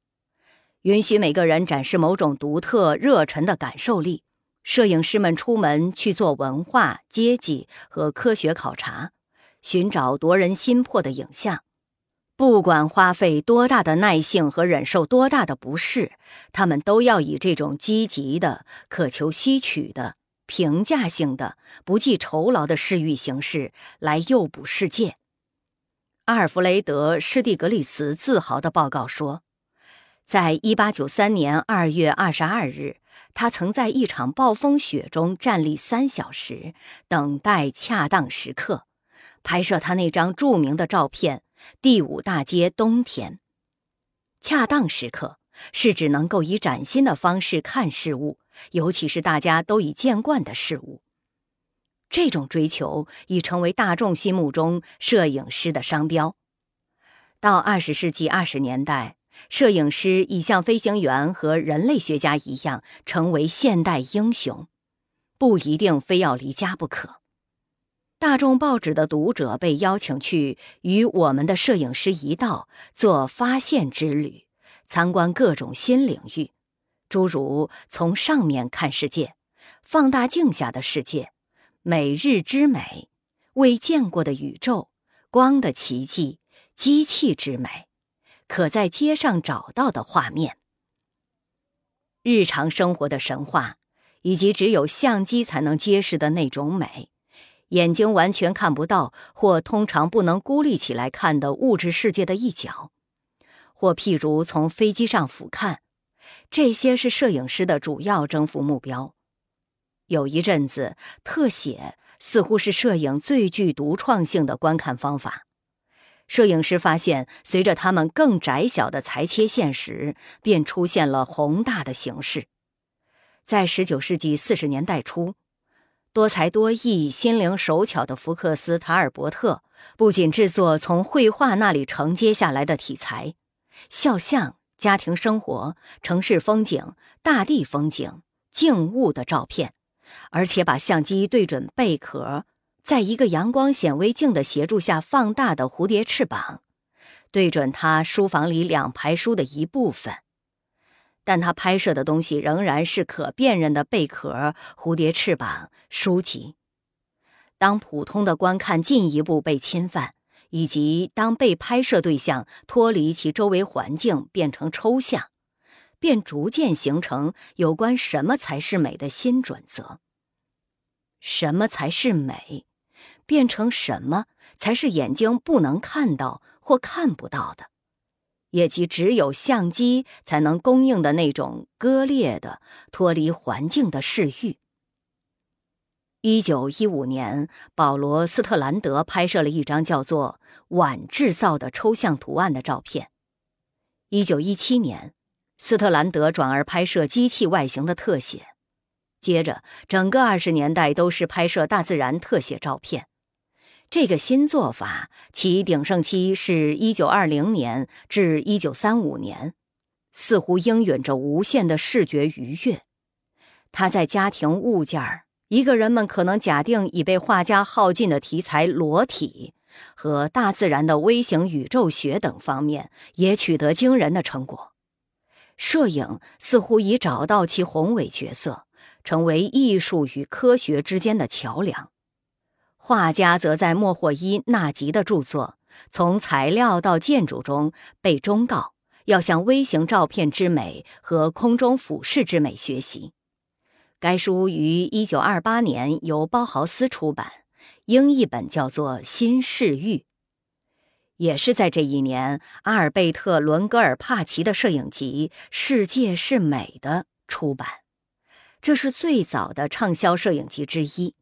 Speaker 1: 允许每个人展示某种独特、热忱的感受力。摄影师们出门去做文化、阶级和科学考察，寻找夺人心魄的影像。不管花费多大的耐性和忍受多大的不适，他们都要以这种积极的、渴求吸取的、评价性的、不计酬劳的视域形式来诱捕世界。阿尔弗雷德·施蒂格里茨自豪地报告说，在1893年2月22日，他曾在一场暴风雪中站立三小时，等待恰当时刻，拍摄他那张著名的照片。第五大街冬天，恰当时刻是指能够以崭新的方式看事物，尤其是大家都已见惯的事物。这种追求已成为大众心目中摄影师的商标。到二十世纪二十年代，摄影师已像飞行员和人类学家一样成为现代英雄，不一定非要离家不可。大众报纸的读者被邀请去与我们的摄影师一道做发现之旅，参观各种新领域，诸如从上面看世界、放大镜下的世界、每日之美、未见过的宇宙、光的奇迹、机器之美、可在街上找到的画面、日常生活的神话，以及只有相机才能揭示的那种美。眼睛完全看不到，或通常不能孤立起来看的物质世界的一角，或譬如从飞机上俯瞰，这些是摄影师的主要征服目标。有一阵子，特写似乎是摄影最具独创性的观看方法。摄影师发现，随着他们更窄小的裁切现实，便出现了宏大的形式。在19世纪40年代初。多才多艺、心灵手巧的福克斯·塔尔伯特不仅制作从绘画那里承接下来的题材——肖像、家庭生活、城市风景、大地风景、静物的照片，而且把相机对准贝壳，在一个阳光显微镜的协助下放大的蝴蝶翅膀，对准他书房里两排书的一部分。但他拍摄的东西仍然是可辨认的贝壳、蝴蝶翅膀、书籍。当普通的观看进一步被侵犯，以及当被拍摄对象脱离其周围环境变成抽象，便逐渐形成有关什么才是美的新准则。什么才是美，变成什么才是眼睛不能看到或看不到的。也即只有相机才能供应的那种割裂的、脱离环境的视域。一九一五年，保罗·斯特兰德拍摄了一张叫做“碗制造”的抽象图案的照片。一九一七年，斯特兰德转而拍摄机器外形的特写。接着，整个二十年代都是拍摄大自然特写照片。这个新做法其鼎盛期是一九二零年至一九三五年，似乎应允着无限的视觉愉悦。他在家庭物件儿、一个人们可能假定已被画家耗尽的题材——裸体和大自然的微型宇宙学等方面，也取得惊人的成果。摄影似乎已找到其宏伟角色，成为艺术与科学之间的桥梁。画家则在莫霍伊纳吉的著作《从材料到建筑》中被忠告要向微型照片之美和空中俯视之美学习。该书于1928年由包豪斯出版，英译本叫做《新视域》。也是在这一年，阿尔贝特·伦格尔帕奇的摄影集《世界是美的》出版，这是最早的畅销摄影集之一。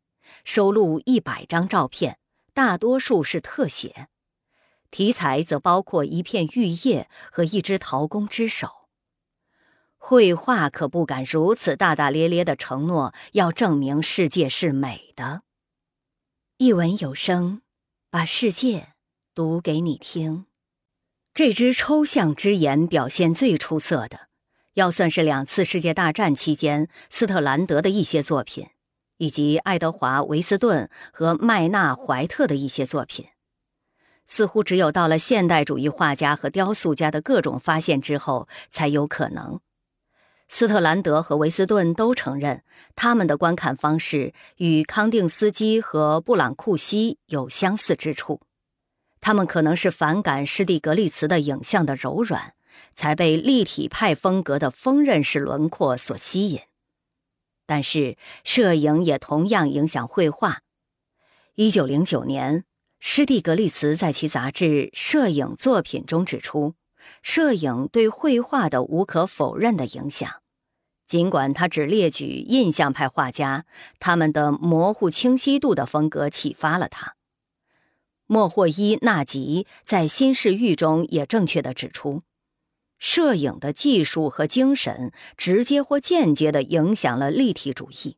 Speaker 1: 收录一百张照片，大多数是特写，题材则包括一片玉叶和一只陶工之手。绘画可不敢如此大大咧咧地承诺要证明世界是美的。一文有声，把世界读给你听。这支抽象之言表现最出色的，要算是两次世界大战期间斯特兰德的一些作品，以及爱德华·维斯顿和麦纳·怀特的一些作品。似乎只有到了现代主义画家和雕塑家的各种发现之后，才有可能。斯特兰德和维斯顿都承认，他们的观看方式与康定斯基和布朗库西有相似之处。他们可能是反感施蒂格利茨的影像的柔软，才被立体派风格的锋刃式轮廓所吸引。但是，摄影也同样影响绘画。一九零九年，施蒂格利茨在其杂志《摄影作品》中指出，摄影对绘画的无可否认的影响。尽管他只列举印象派画家，他们的模糊清晰度的风格启发了他。莫霍伊纳吉在《新视域》中也正确地指出，摄影的技术和精神直接或间接地影响了立体主义。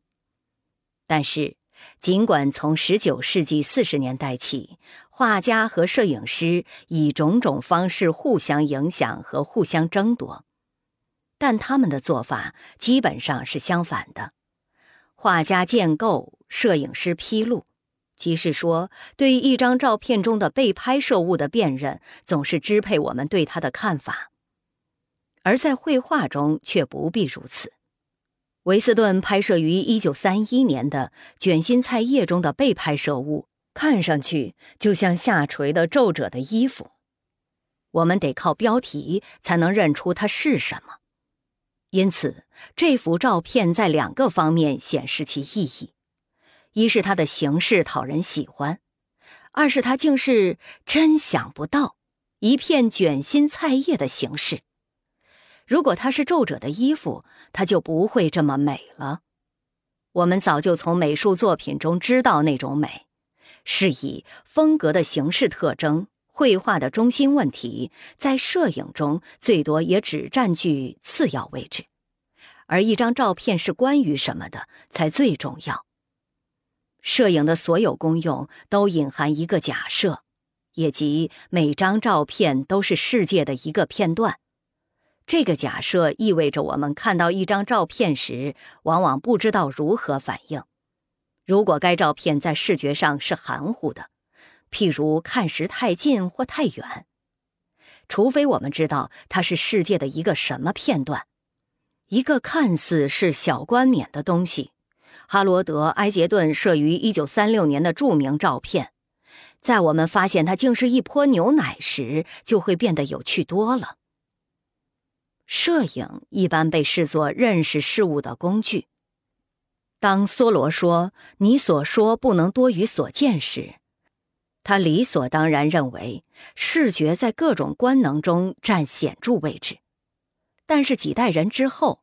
Speaker 1: 但是，尽管从19世纪40年代起，画家和摄影师以种种方式互相影响和互相争夺。但他们的做法基本上是相反的：画家建构，摄影师披露。即是说，对于一张照片中的被拍摄物的辨认，总是支配我们对它的看法；而在绘画中却不必如此。维斯顿拍摄于1931年的《卷心菜叶》中的被拍摄物，看上去就像下垂的皱褶的衣服。我们得靠标题才能认出它是什么。因此，这幅照片在两个方面显示其意义：一是它的形式讨人喜欢；二是它竟是真想不到一片卷心菜叶的形式。如果它是皱褶的衣服，它就不会这么美了。我们早就从美术作品中知道那种美，是以风格的形式特征。绘画的中心问题在摄影中最多也只占据次要位置，而一张照片是关于什么的才最重要。摄影的所有功用都隐含一个假设，也即每张照片都是世界的一个片段。这个假设意味着我们看到一张照片时，往往不知道如何反应。如果该照片在视觉上是含糊的。譬如看时太近或太远，除非我们知道它是世界的一个什么片段，一个看似是小冠冕的东西。哈罗德·埃杰顿摄于1936年的著名照片，在我们发现它竟是一泼牛奶时，就会变得有趣多了。摄影一般被视作认识事物的工具。当梭罗说“你所说不能多于所见”时，他理所当然认为视觉在各种官能中占显著位置，但是几代人之后，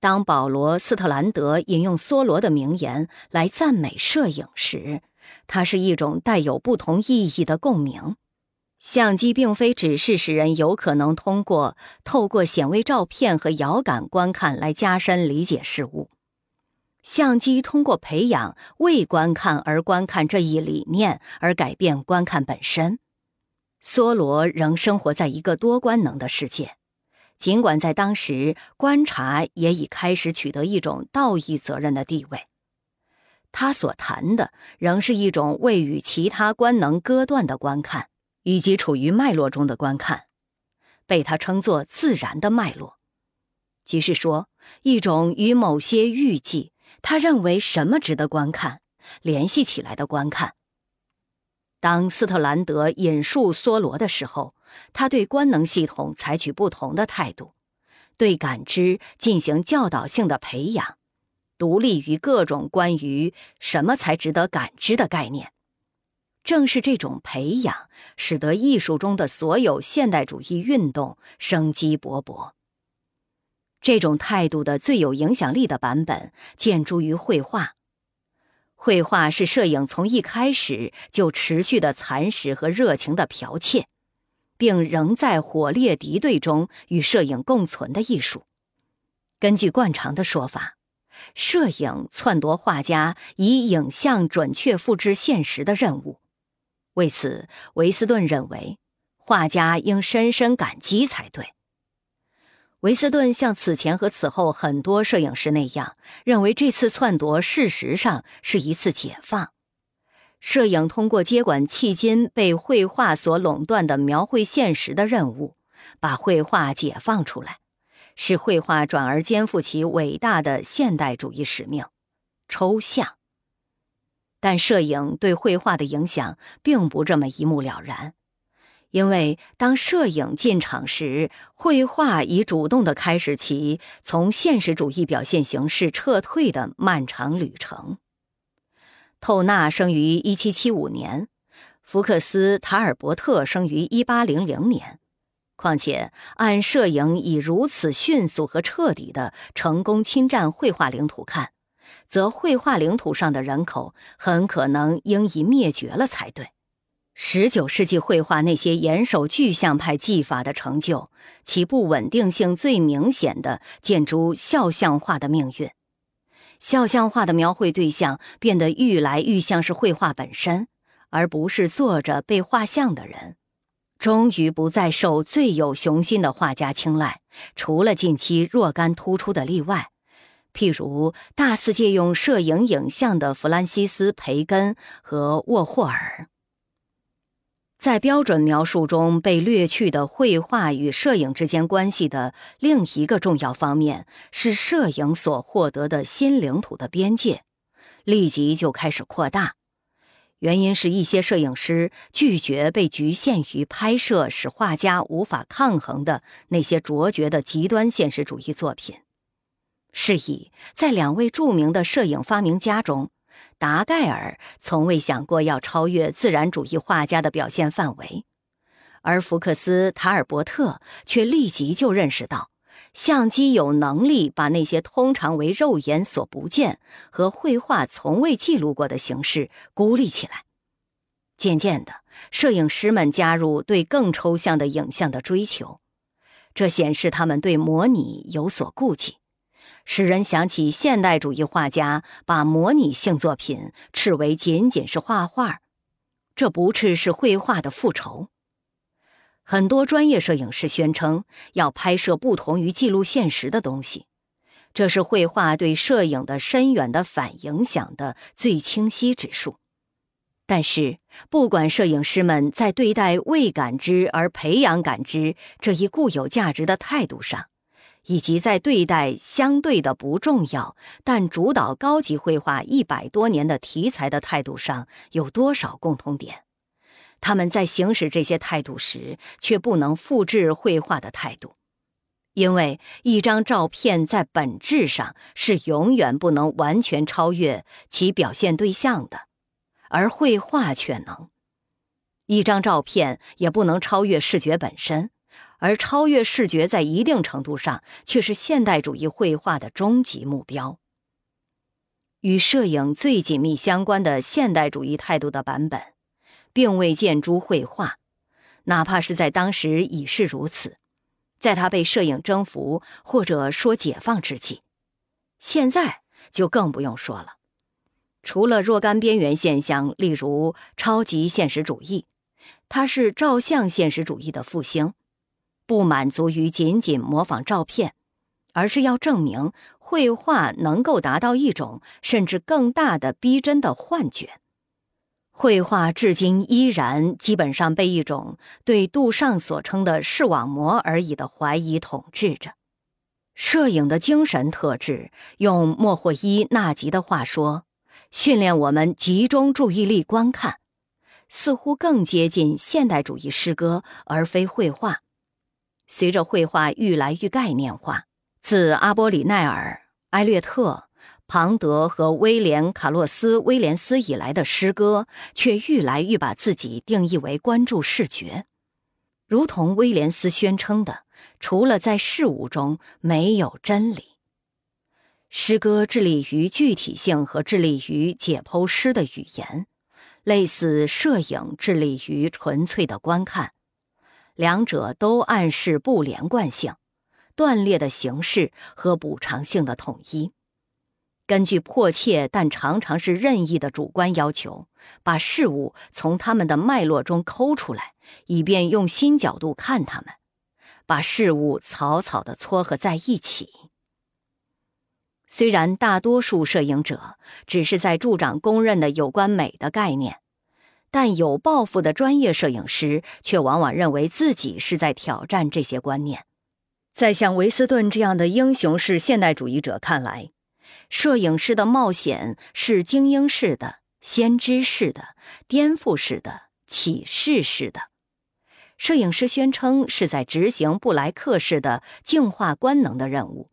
Speaker 1: 当保罗·斯特兰德引用梭罗的名言来赞美摄影时，它是一种带有不同意义的共鸣。相机并非只是使人有可能通过透过显微照片和遥感观看来加深理解事物。相机通过培养为观看而观看这一理念而改变观看本身。梭罗仍生活在一个多官能的世界，尽管在当时观察也已开始取得一种道义责任的地位。他所谈的仍是一种未与其他观能割断的观看，以及处于脉络中的观看，被他称作自然的脉络，即是说一种与某些预计。他认为什么值得观看，联系起来的观看。当斯特兰德引述梭罗的时候，他对官能系统采取不同的态度，对感知进行教导性的培养，独立于各种关于什么才值得感知的概念。正是这种培养，使得艺术中的所有现代主义运动生机勃勃。这种态度的最有影响力的版本建筑于绘画。绘画是摄影从一开始就持续的蚕食和热情的剽窃，并仍在火烈敌对中与摄影共存的艺术。根据惯常的说法，摄影篡夺画家以影像准确复制现实的任务。为此，维斯顿认为，画家应深深感激才对。维斯顿像此前和此后很多摄影师那样，认为这次篡夺事实上是一次解放。摄影通过接管迄今被绘画所垄断的描绘现实的任务，把绘画解放出来，使绘画转而肩负起伟大的现代主义使命——抽象。但摄影对绘画的影响并不这么一目了然。因为当摄影进场时，绘画已主动地开始其从现实主义表现形式撤退的漫长旅程。透纳生于1775年，福克斯·塔尔伯特生于1800年。况且，按摄影以如此迅速和彻底的成功侵占绘画领土看，则绘画领土上的人口很可能应已灭绝了才对。十九世纪绘画那些严守具象派技法的成就，其不稳定性最明显的见诸肖像画的命运。肖像画的描绘对象变得愈来愈像是绘画本身，而不是坐着被画像的人。终于不再受最有雄心的画家青睐，除了近期若干突出的例外，譬如大肆借用摄影影像的弗兰西斯·培根和沃霍尔。在标准描述中被略去的绘画与摄影之间关系的另一个重要方面是摄影所获得的新领土的边界，立即就开始扩大。原因是一些摄影师拒绝被局限于拍摄使画家无法抗衡的那些卓绝的极端现实主义作品。是以，在两位著名的摄影发明家中。达盖尔从未想过要超越自然主义画家的表现范围，而福克斯·塔尔伯特却立即就认识到，相机有能力把那些通常为肉眼所不见和绘画从未记录过的形式孤立起来。渐渐的，摄影师们加入对更抽象的影像的追求，这显示他们对模拟有所顾忌。使人想起现代主义画家把模拟性作品斥为仅仅是画画，这不啻是绘画的复仇。很多专业摄影师宣称要拍摄不同于记录现实的东西，这是绘画对摄影的深远的反影响的最清晰指数。但是，不管摄影师们在对待未感知而培养感知这一固有价值的态度上，以及在对待相对的不重要但主导高级绘画一百多年的题材的态度上有多少共同点？他们在行使这些态度时，却不能复制绘画的态度，因为一张照片在本质上是永远不能完全超越其表现对象的，而绘画却能。一张照片也不能超越视觉本身。而超越视觉，在一定程度上却是现代主义绘画的终极目标。与摄影最紧密相关的现代主义态度的版本，并未见诸绘画，哪怕是在当时已是如此。在他被摄影征服或者说解放之际，现在就更不用说了。除了若干边缘现象，例如超级现实主义，它是照相现实主义的复兴。不满足于仅仅模仿照片，而是要证明绘画能够达到一种甚至更大的逼真的幻觉。绘画至今依然基本上被一种对杜尚所称的视网膜而已的怀疑统治着。摄影的精神特质，用莫霍伊纳吉的话说，训练我们集中注意力观看，似乎更接近现代主义诗歌而非绘画。随着绘画愈来愈概念化，自阿波里奈尔、埃略特、庞德和威廉·卡洛斯·威廉斯以来的诗歌，却愈来愈把自己定义为关注视觉，如同威廉斯宣称的：“除了在事物中，没有真理。”诗歌致力于具体性和致力于解剖诗的语言，类似摄影致力于纯粹的观看。两者都暗示不连贯性、断裂的形式和补偿性的统一。根据迫切但常常是任意的主观要求，把事物从它们的脉络中抠出来，以便用新角度看它们，把事物草草的撮合在一起。虽然大多数摄影者只是在助长公认的有关美的概念，但有抱负的专业摄影师却往往认为自己是在挑战这些观念。在像维斯顿这样的英雄式现代主义者看来，摄影师的冒险是精英式的、先知式的、颠覆式的、启示式的。摄影师宣称是在执行布莱克式的净化官能的任务，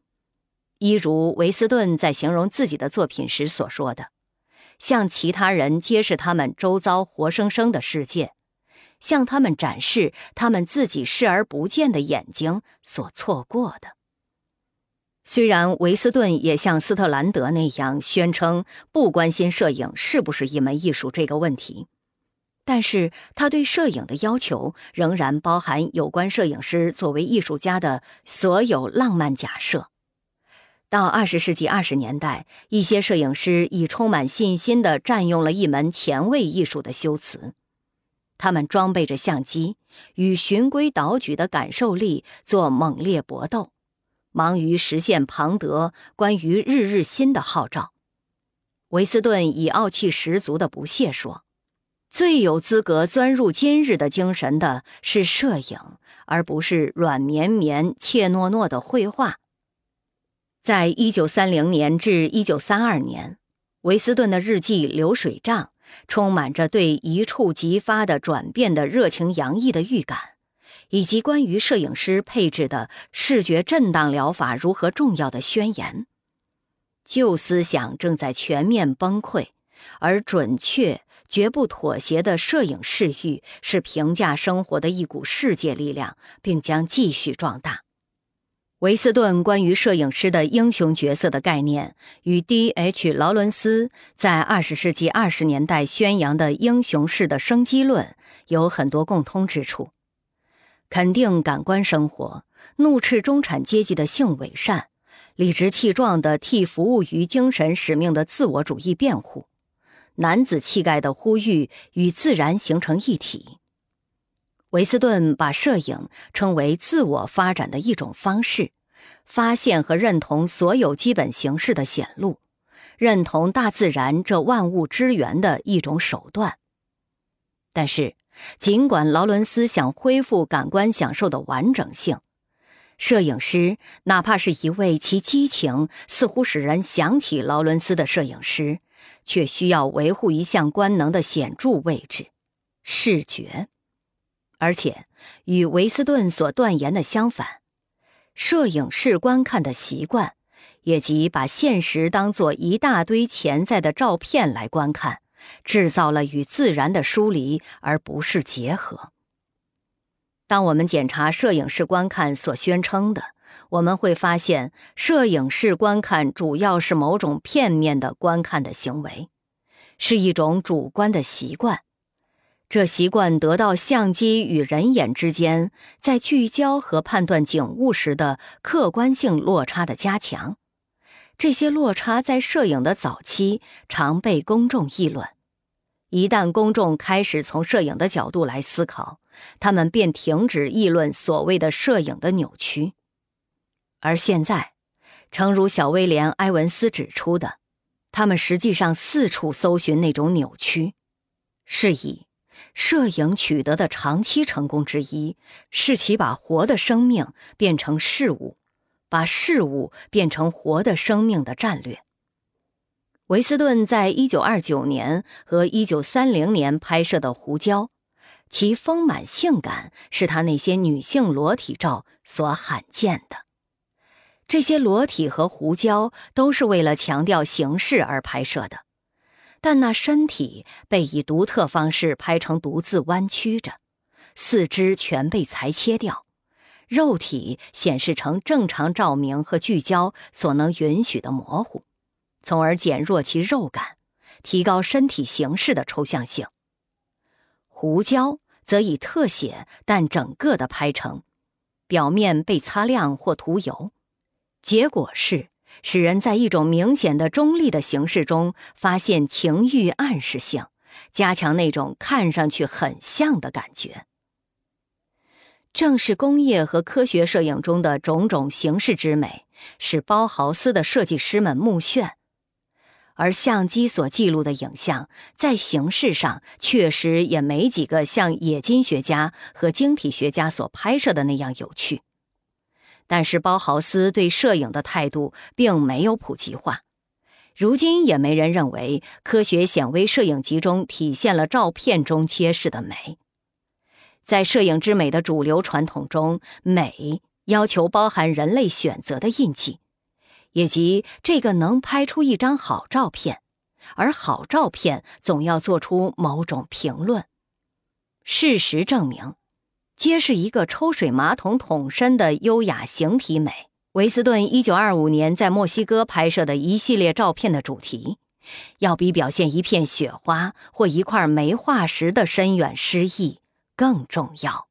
Speaker 1: 一如维斯顿在形容自己的作品时所说的：“向其他人揭示他们周遭活生生的世界。”向他们展示他们自己视而不见的眼睛所错过的。虽然维斯顿也像斯特兰德那样宣称不关心摄影是不是一门艺术这个问题，但是他对摄影的要求仍然包含有关摄影师作为艺术家的所有浪漫假设。到二十世纪二十年代，一些摄影师已充满信心地占用了一门前卫艺术的修辞。他们装备着相机，与循规蹈矩的感受力做猛烈搏斗，忙于实现庞德关于日日新的号召。维斯顿以傲气十足的不屑说：“最有资格钻入今日的精神的是摄影，而不是软绵绵、怯懦懦的绘画。”在一九三零年至一九三二年，维斯顿的日记《流水账》。充满着对一触即发的转变的热情洋溢的预感，以及关于摄影师配置的视觉震荡疗法如何重要的宣言。旧思想正在全面崩溃，而准确、绝不妥协的摄影视域是评价生活的一股世界力量，并将继续壮大。维斯顿关于摄影师的英雄角色的概念，与 D.H. 劳伦斯在二十世纪二十年代宣扬的英雄式的生机论有很多共通之处：肯定感官生活、怒斥中产阶级的性伪善、理直气壮地替服务于精神使命的自我主义辩护、男子气概的呼吁与自然形成一体。维斯顿把摄影称为自我发展的一种方式，发现和认同所有基本形式的显露，认同大自然这万物之源的一种手段。但是，尽管劳伦斯想恢复感官享受的完整性，摄影师哪怕是一位其激情似乎使人想起劳伦斯的摄影师，却需要维护一项官能的显著位置——视觉。而且，与维斯顿所断言的相反，摄影式观看的习惯，也即把现实当作一大堆潜在的照片来观看，制造了与自然的疏离，而不是结合。当我们检查摄影式观看所宣称的，我们会发现，摄影式观看主要是某种片面的观看的行为，是一种主观的习惯。这习惯得到相机与人眼之间在聚焦和判断景物时的客观性落差的加强。这些落差在摄影的早期常被公众议论。一旦公众开始从摄影的角度来思考，他们便停止议论所谓的摄影的扭曲。而现在，诚如小威廉·埃文斯指出的，他们实际上四处搜寻那种扭曲，是以。摄影取得的长期成功之一，是其把活的生命变成事物，把事物变成活的生命的战略。维斯顿在一九二九年和一九三零年拍摄的胡椒，其丰满性感是他那些女性裸体照所罕见的。这些裸体和胡椒都是为了强调形式而拍摄的。但那身体被以独特方式拍成独自弯曲着，四肢全被裁切掉，肉体显示成正常照明和聚焦所能允许的模糊，从而减弱其肉感，提高身体形式的抽象性。胡椒则以特写但整个的拍成，表面被擦亮或涂油，结果是。使人在一种明显的中立的形式中发现情欲暗示性，加强那种看上去很像的感觉。正是工业和科学摄影中的种种形式之美，使包豪斯的设计师们目眩。而相机所记录的影像，在形式上确实也没几个像冶金学家和晶体学家所拍摄的那样有趣。但是包豪斯对摄影的态度并没有普及化，如今也没人认为科学显微摄影集中体现了照片中揭示的美。在摄影之美的主流传统中，美要求包含人类选择的印记。以及这个能拍出一张好照片，而好照片总要做出某种评论。事实证明，揭示一个抽水马桶桶身的优雅形体美。维斯顿一九二五年在墨西哥拍摄的一系列照片的主题，要比表现一片雪花或一块煤化石的深远诗意更重要。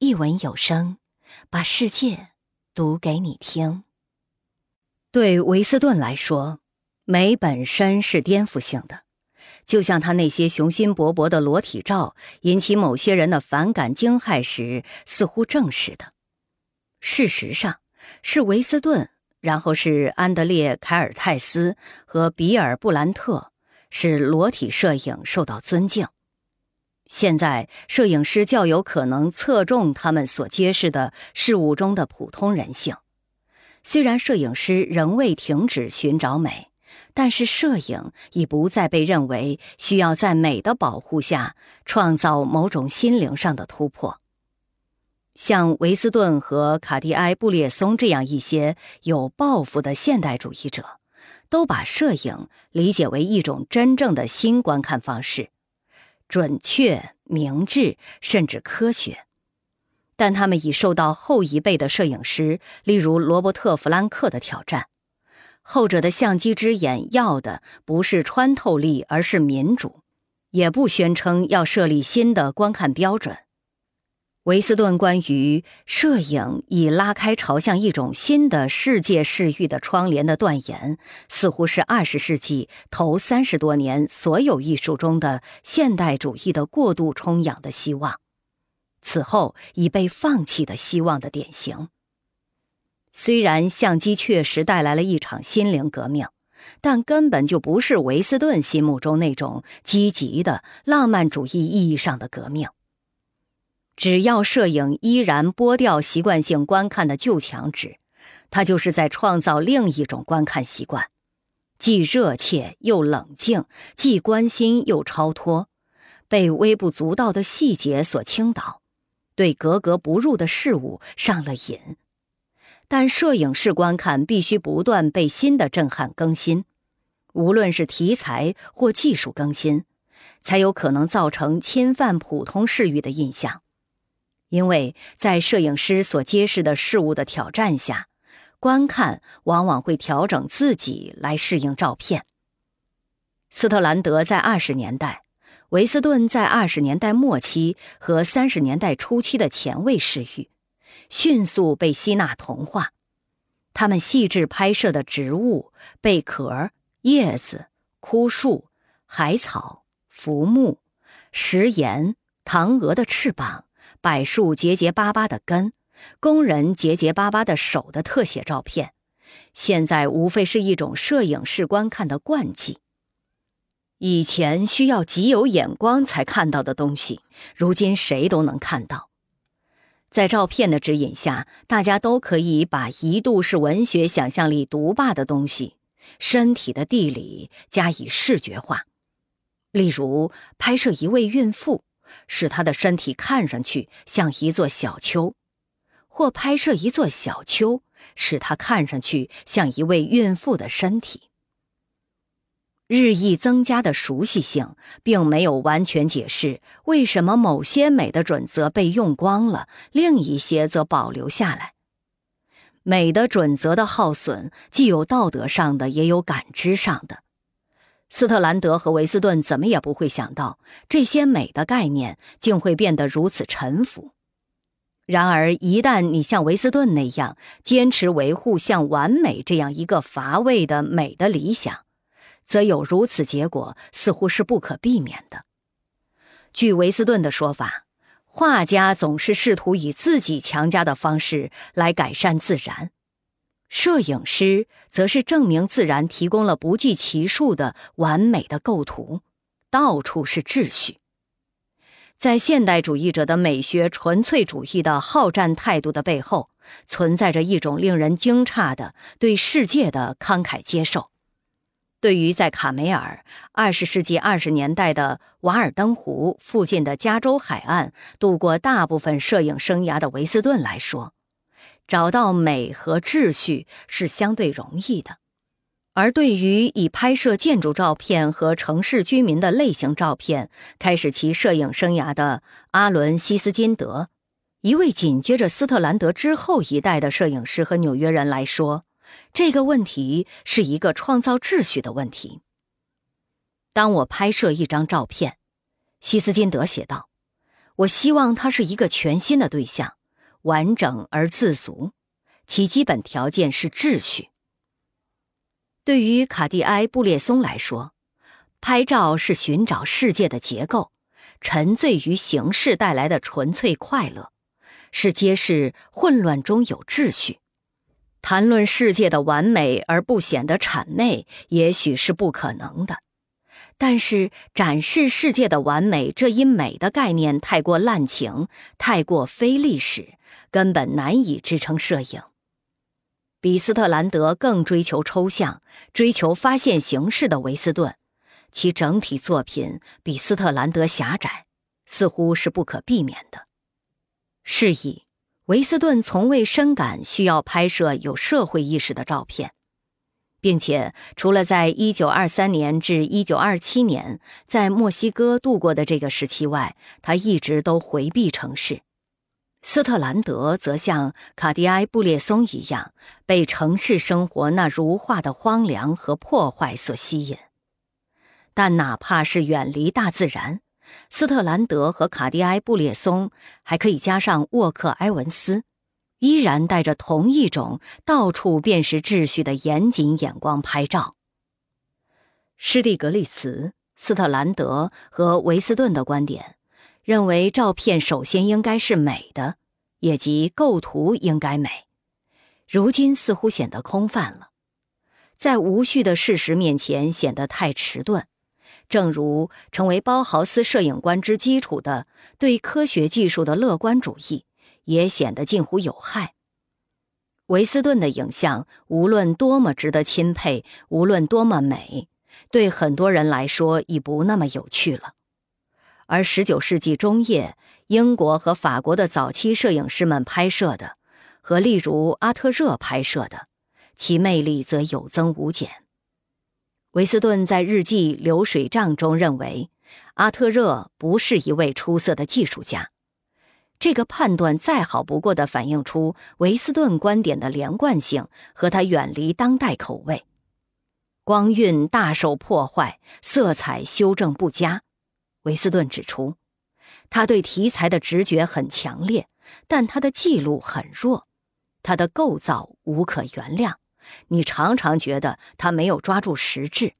Speaker 1: 一文有声，把世界读给你听。对维斯顿来说，美本身是颠覆性的，就像他那些雄心勃勃的裸体照引起某些人的反感惊骇时，似乎证实的。事实上，是维斯顿，然后是安德烈·凯尔泰斯和比尔·布兰特，使裸体摄影受到尊敬。现在，摄影师较有可能侧重他们所揭示的事物中的普通人性。虽然摄影师仍未停止寻找美，但是摄影已不再被认为需要在美的保护下创造某种心灵上的突破。像维斯顿和卡蒂埃·布列松这样一些有抱负的现代主义者，都把摄影理解为一种真正的新观看方式，准确、明智，甚至科学。但他们已受到后一辈的摄影师，例如罗伯特·弗兰克的挑战。后者的相机之眼要的不是穿透力，而是民主，也不宣称要设立新的观看标准。维斯顿关于摄影已拉开朝向一种新的世界视域的窗帘的断言，似乎是二十世纪头三十多年所有艺术中的现代主义的过度充氧的希望。此后已被放弃的希望的典型。虽然相机确实带来了一场心灵革命，但根本就不是维斯顿心目中那种积极的浪漫主义意义上的革命。只要摄影依然剥掉习惯性观看的旧墙纸，它就是在创造另一种观看习惯，既热切又冷静，既关心又超脱，被微不足道的细节所倾倒。对格格不入的事物上了瘾，但摄影式观看必须不断被新的震撼更新，无论是题材或技术更新，才有可能造成侵犯普通视域的印象。因为在摄影师所揭示的事物的挑战下，观看往往会调整自己来适应照片。斯特兰德在二十年代。维斯顿在二十年代末期和三十年代初期的前卫视域，迅速被吸纳同化。他们细致拍摄的植物、贝壳、叶子、枯树、海草、浮木、石盐、唐鹅的翅膀、柏树结结巴巴的根、工人结结巴巴的手的特写照片，现在无非是一种摄影式观看的惯技。以前需要极有眼光才看到的东西，如今谁都能看到。在照片的指引下，大家都可以把一度是文学想象力独霸的东西——身体的地理加以视觉化。例如，拍摄一位孕妇，使她的身体看上去像一座小丘；或拍摄一座小丘，使她看上去像一位孕妇的身体。日益增加的熟悉性，并没有完全解释为什么某些美的准则被用光了，另一些则保留下来。美的准则的耗损，既有道德上的，也有感知上的。斯特兰德和维斯顿怎么也不会想到，这些美的概念竟会变得如此沉浮。然而，一旦你像维斯顿那样坚持维护像完美这样一个乏味的美的理想，则有如此结果，似乎是不可避免的。据维斯顿的说法，画家总是试图以自己强加的方式来改善自然，摄影师则是证明自然提供了不计其数的完美的构图，到处是秩序。在现代主义者的美学纯粹主义的好战态度的背后，存在着一种令人惊诧的对世界的慷慨接受。对于在卡梅尔二十世纪二十年代的瓦尔登湖附近的加州海岸度过大部分摄影生涯的维斯顿来说，找到美和秩序是相对容易的；而对于以拍摄建筑照片和城市居民的类型照片开始其摄影生涯的阿伦·西斯金德，一位紧接着斯特兰德之后一代的摄影师和纽约人来说，这个问题是一个创造秩序的问题。当我拍摄一张照片，西斯金德写道：“我希望它是一个全新的对象，完整而自足，其基本条件是秩序。”对于卡蒂埃·布列松来说，拍照是寻找世界的结构，沉醉于形式带来的纯粹快乐，是揭示混乱中有秩序。谈论世界的完美而不显得谄媚，也许是不可能的。但是，展示世界的完美这一美的概念太过滥情，太过非历史，根本难以支撑摄影。比斯特兰德更追求抽象、追求发现形式的维斯顿，其整体作品比斯特兰德狭窄，似乎是不可避免的。是以。维斯顿从未深感需要拍摄有社会意识的照片，并且除了在1923年至1927年在墨西哥度过的这个时期外，他一直都回避城市。斯特兰德则像卡迪埃·布列松一样，被城市生活那如画的荒凉和破坏所吸引。但哪怕是远离大自然，斯特兰德和卡迪埃·布列松，还可以加上沃克·埃文斯，依然带着同一种到处辨识秩序的严谨眼光拍照。施蒂格利茨、斯特兰德和维斯顿的观点认为，照片首先应该是美的，也即构图应该美。如今似乎显得空泛了，在无序的事实面前显得太迟钝。正如成为包豪斯摄影观之基础的对科学技术的乐观主义，也显得近乎有害。维斯顿的影像无论多么值得钦佩，无论多么美，对很多人来说已不那么有趣了。而19世纪中叶英国和法国的早期摄影师们拍摄的，和例如阿特热拍摄的，其魅力则有增无减。维斯顿在日记《流水账》中认为，阿特热不是一位出色的技术家。这个判断再好不过的反映出维斯顿观点的连贯性和他远离当代口味。光晕大受破坏，色彩修正不佳。维斯顿指出，他对题材的直觉很强烈，但他的记录很弱，他的构造无可原谅。你常常觉得他没有抓住实质。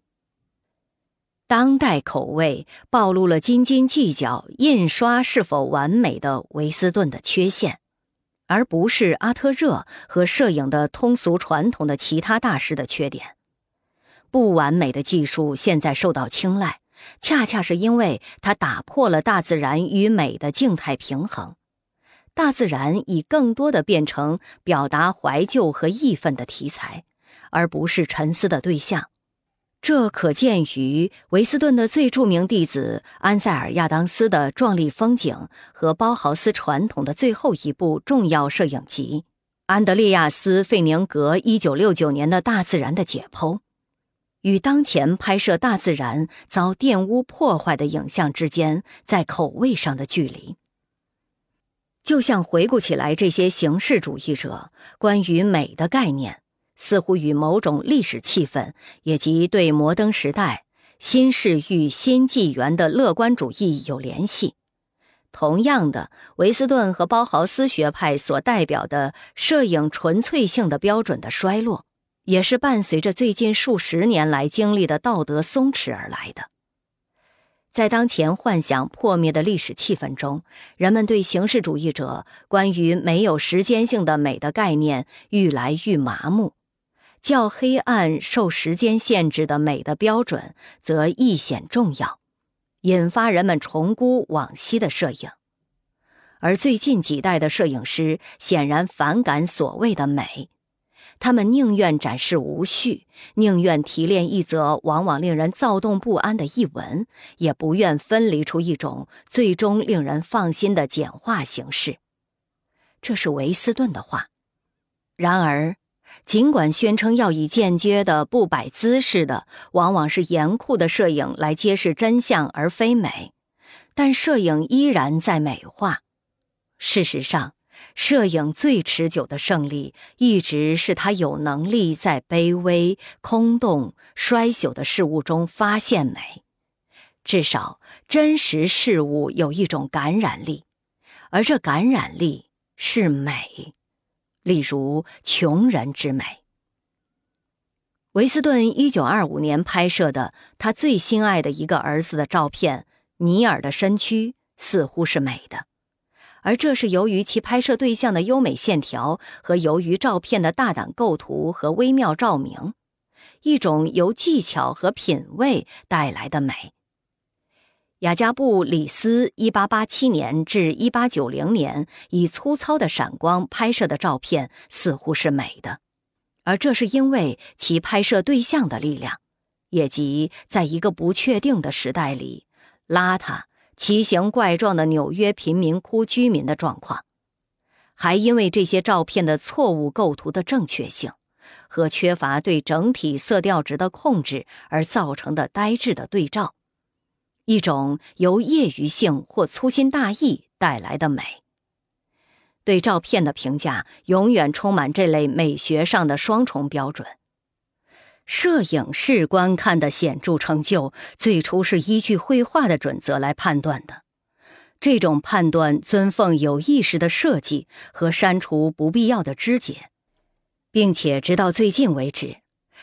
Speaker 1: 当代口味暴露了斤斤计较印刷是否完美的维斯顿的缺陷，而不是阿特热和摄影的通俗传统的其他大师的缺点。不完美的技术现在受到青睐，恰恰是因为它打破了大自然与美的静态平衡。大自然已更多的变成表达怀旧和义愤的题材，而不是沉思的对象。这可见于维斯顿的最著名弟子安塞尔·亚当斯的壮丽风景和包豪斯传统的最后一部重要摄影集——安德烈亚斯·费宁格1969年的《大自然的解剖》，与当前拍摄大自然遭玷污破坏的影像之间在口味上的距离。就像回顾起来，这些形式主义者关于美的概念，似乎与某种历史气氛，以及对摩登时代新事与新纪元的乐观主义有联系。同样的，维斯顿和包豪斯学派所代表的摄影纯粹性的标准的衰落，也是伴随着最近数十年来经历的道德松弛而来的。在当前幻想破灭的历史气氛中，人们对形式主义者关于没有时间性的美的概念愈来愈麻木，较黑暗、受时间限制的美的标准则愈显重要，引发人们重估往昔的摄影。而最近几代的摄影师显然反感所谓的美。他们宁愿展示无序，宁愿提炼一则往往令人躁动不安的译文，也不愿分离出一种最终令人放心的简化形式。这是维斯顿的话。然而，尽管宣称要以间接的、不摆姿势的、往往是严酷的摄影来揭示真相而非美，但摄影依然在美化。事实上。摄影最持久的胜利，一直是他有能力在卑微、空洞、衰朽的事物中发现美。至少，真实事物有一种感染力，而这感染力是美，例如穷人之美。维斯顿一九二五年拍摄的他最心爱的一个儿子的照片，尼尔的身躯似乎是美的。而这是由于其拍摄对象的优美线条，和由于照片的大胆构图和微妙照明，一种由技巧和品味带来的美。雅加布里斯1887年至1890年以粗糙的闪光拍摄的照片似乎是美的，而这是因为其拍摄对象的力量，也即在一个不确定的时代里，邋遢。奇形怪状的纽约贫民窟居民的状况，还因为这些照片的错误构图的正确性和缺乏对整体色调值的控制而造成的呆滞的对照，一种由业余性或粗心大意带来的美。对照片的评价永远充满这类美学上的双重标准。摄影师观看的显著成就，最初是依据绘画的准则来判断的。这种判断尊奉有意识的设计和删除不必要的枝节，并且直到最近为止，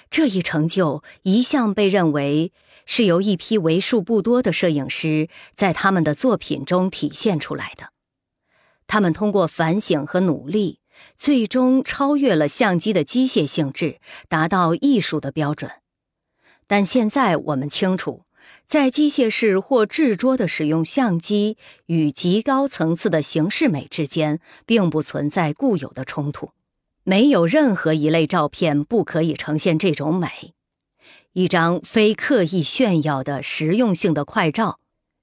Speaker 1: 这一成就一向被认为是由一批为数不多的摄影师在他们的作品中体现出来的。他们通过反省和努力。最终超越了相机的机械性质，达到艺术的标准。但现在我们清楚，在机械式或制拙的使用相机与极高层次的形式美之间，并不存在固有的冲突。没有任何一类照片不可以呈现这种美。一张非刻意炫耀的实用性的快照。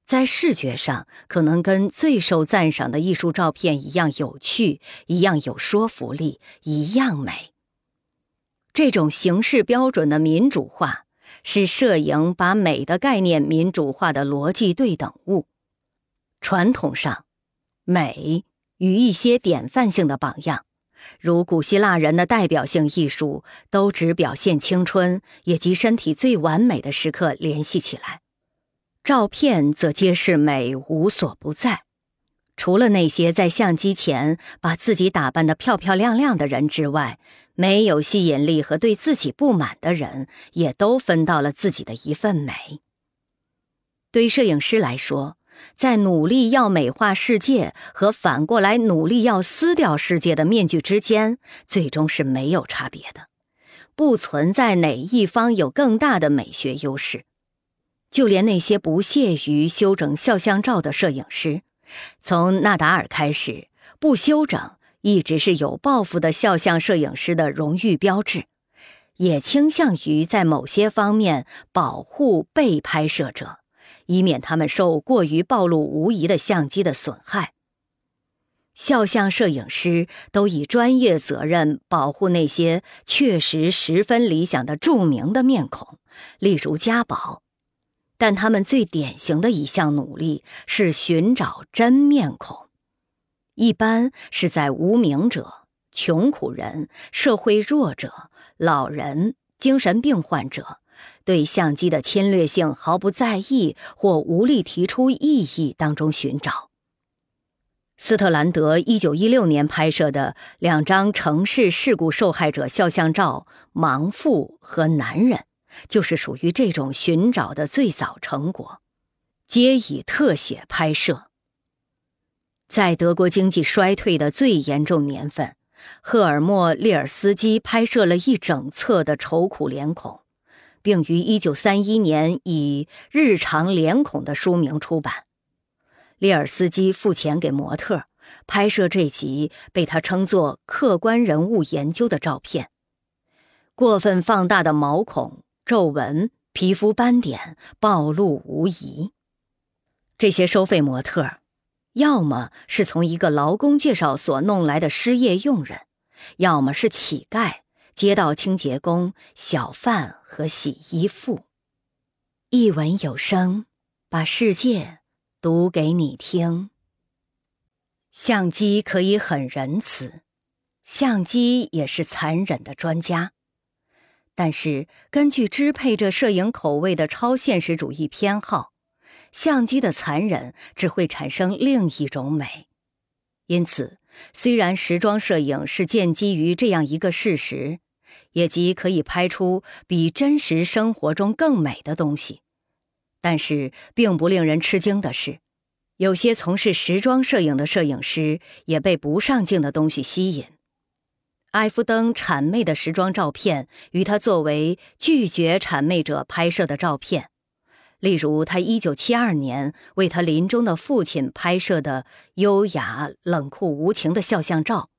Speaker 1: 在视觉上，可能跟最受赞赏的艺术照片一样有趣，一样有说服力，一样美。这种形式标准的民主化，是摄影把美的概念民主化的逻辑对等物。传统上，美与一些典范性的榜样，如古希腊人的代表性艺术，都只表现青春，也及身体最完美的时刻联系起来。照片则揭示美无所不在，除了那些在相机前把自己打扮得漂漂亮亮的人之外，没有吸引力和对自己不满的人也都分到了自己的一份美。对摄影师来说，在努力要美化世界和反过来努力要撕掉世界的面具之间，最终是没有差别的，不存在哪一方有更大的美学优势。就连那些不屑于修整肖像照的摄影师，从纳达尔开始，不修整一直是有抱负的肖像摄影师的荣誉标志，也倾向于在某些方面保护被拍摄者，以免他们受过于暴露无遗的相机的损害。肖像摄影师都以专业责任保护那些确实十分理想的著名的面孔，例如家宝。但他们最典型的一项努力是寻找真面孔，一般是在无名者、穷苦人、社会弱者、老人、精神病患者，对相机的侵略性毫不在意或无力提出异议当中寻找。斯特兰德一九一六年拍摄的两张城市事故受害者肖像照，盲妇和男人。就是属于这种寻找的最早成果。皆以特写拍摄。在德国经济衰退的最严重年份，赫尔墨·列尔斯基拍摄了一整册的愁苦脸孔，并于1931年以《日常脸孔》的书名出版。列尔斯基付钱给模特拍摄这集被他称作客观人物研究的照片。过分放大的毛孔、皱纹、皮肤斑点暴露无遗。这些收费模特，要么是从一个劳工介绍所弄来的失业佣人，要么是乞丐、街道清洁工、小贩和洗衣妇。一文有声，把世界读给你听。相机可以很仁慈，相机也是残忍的专家。但是，根据支配着摄影口味的超现实主义偏好，相机的残忍只会产生另一种美。因此，虽然时装摄影是建基于这样一个事实，也即可以拍出比真实生活中更美的东西，但是并不令人吃惊的是，有些从事时装摄影的摄影师也被不上镜的东西吸引。埃夫登谄媚的时装照片，与他作为拒绝谄媚者拍摄的照片，例如他1972年为他临终的父亲拍摄的优雅、冷酷无情的肖像照，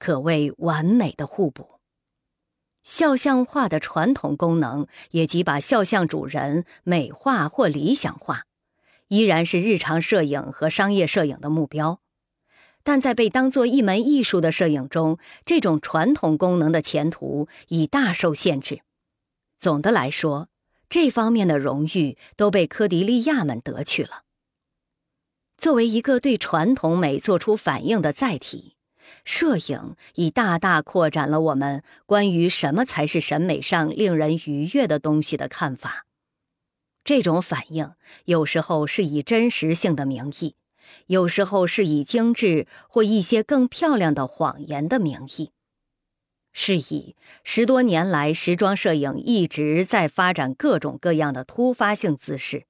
Speaker 1: 可谓完美的互补。肖像画的传统功能，也即把肖像主人美化或理想化，依然是日常摄影和商业摄影的目标。但在被当作一门艺术的摄影中，这种传统功能的前途已大受限制。总的来说，这方面的荣誉都被科迪利亚们得去了。作为一个对传统美做出反应的载体，摄影已大大扩展了我们关于什么才是审美上令人愉悦的东西的看法。这种反应有时候是以真实性的名义。有时候是以精致或一些更漂亮的谎言的名义。是以十多年来，时装摄影一直在发展各种各样的突发性姿势。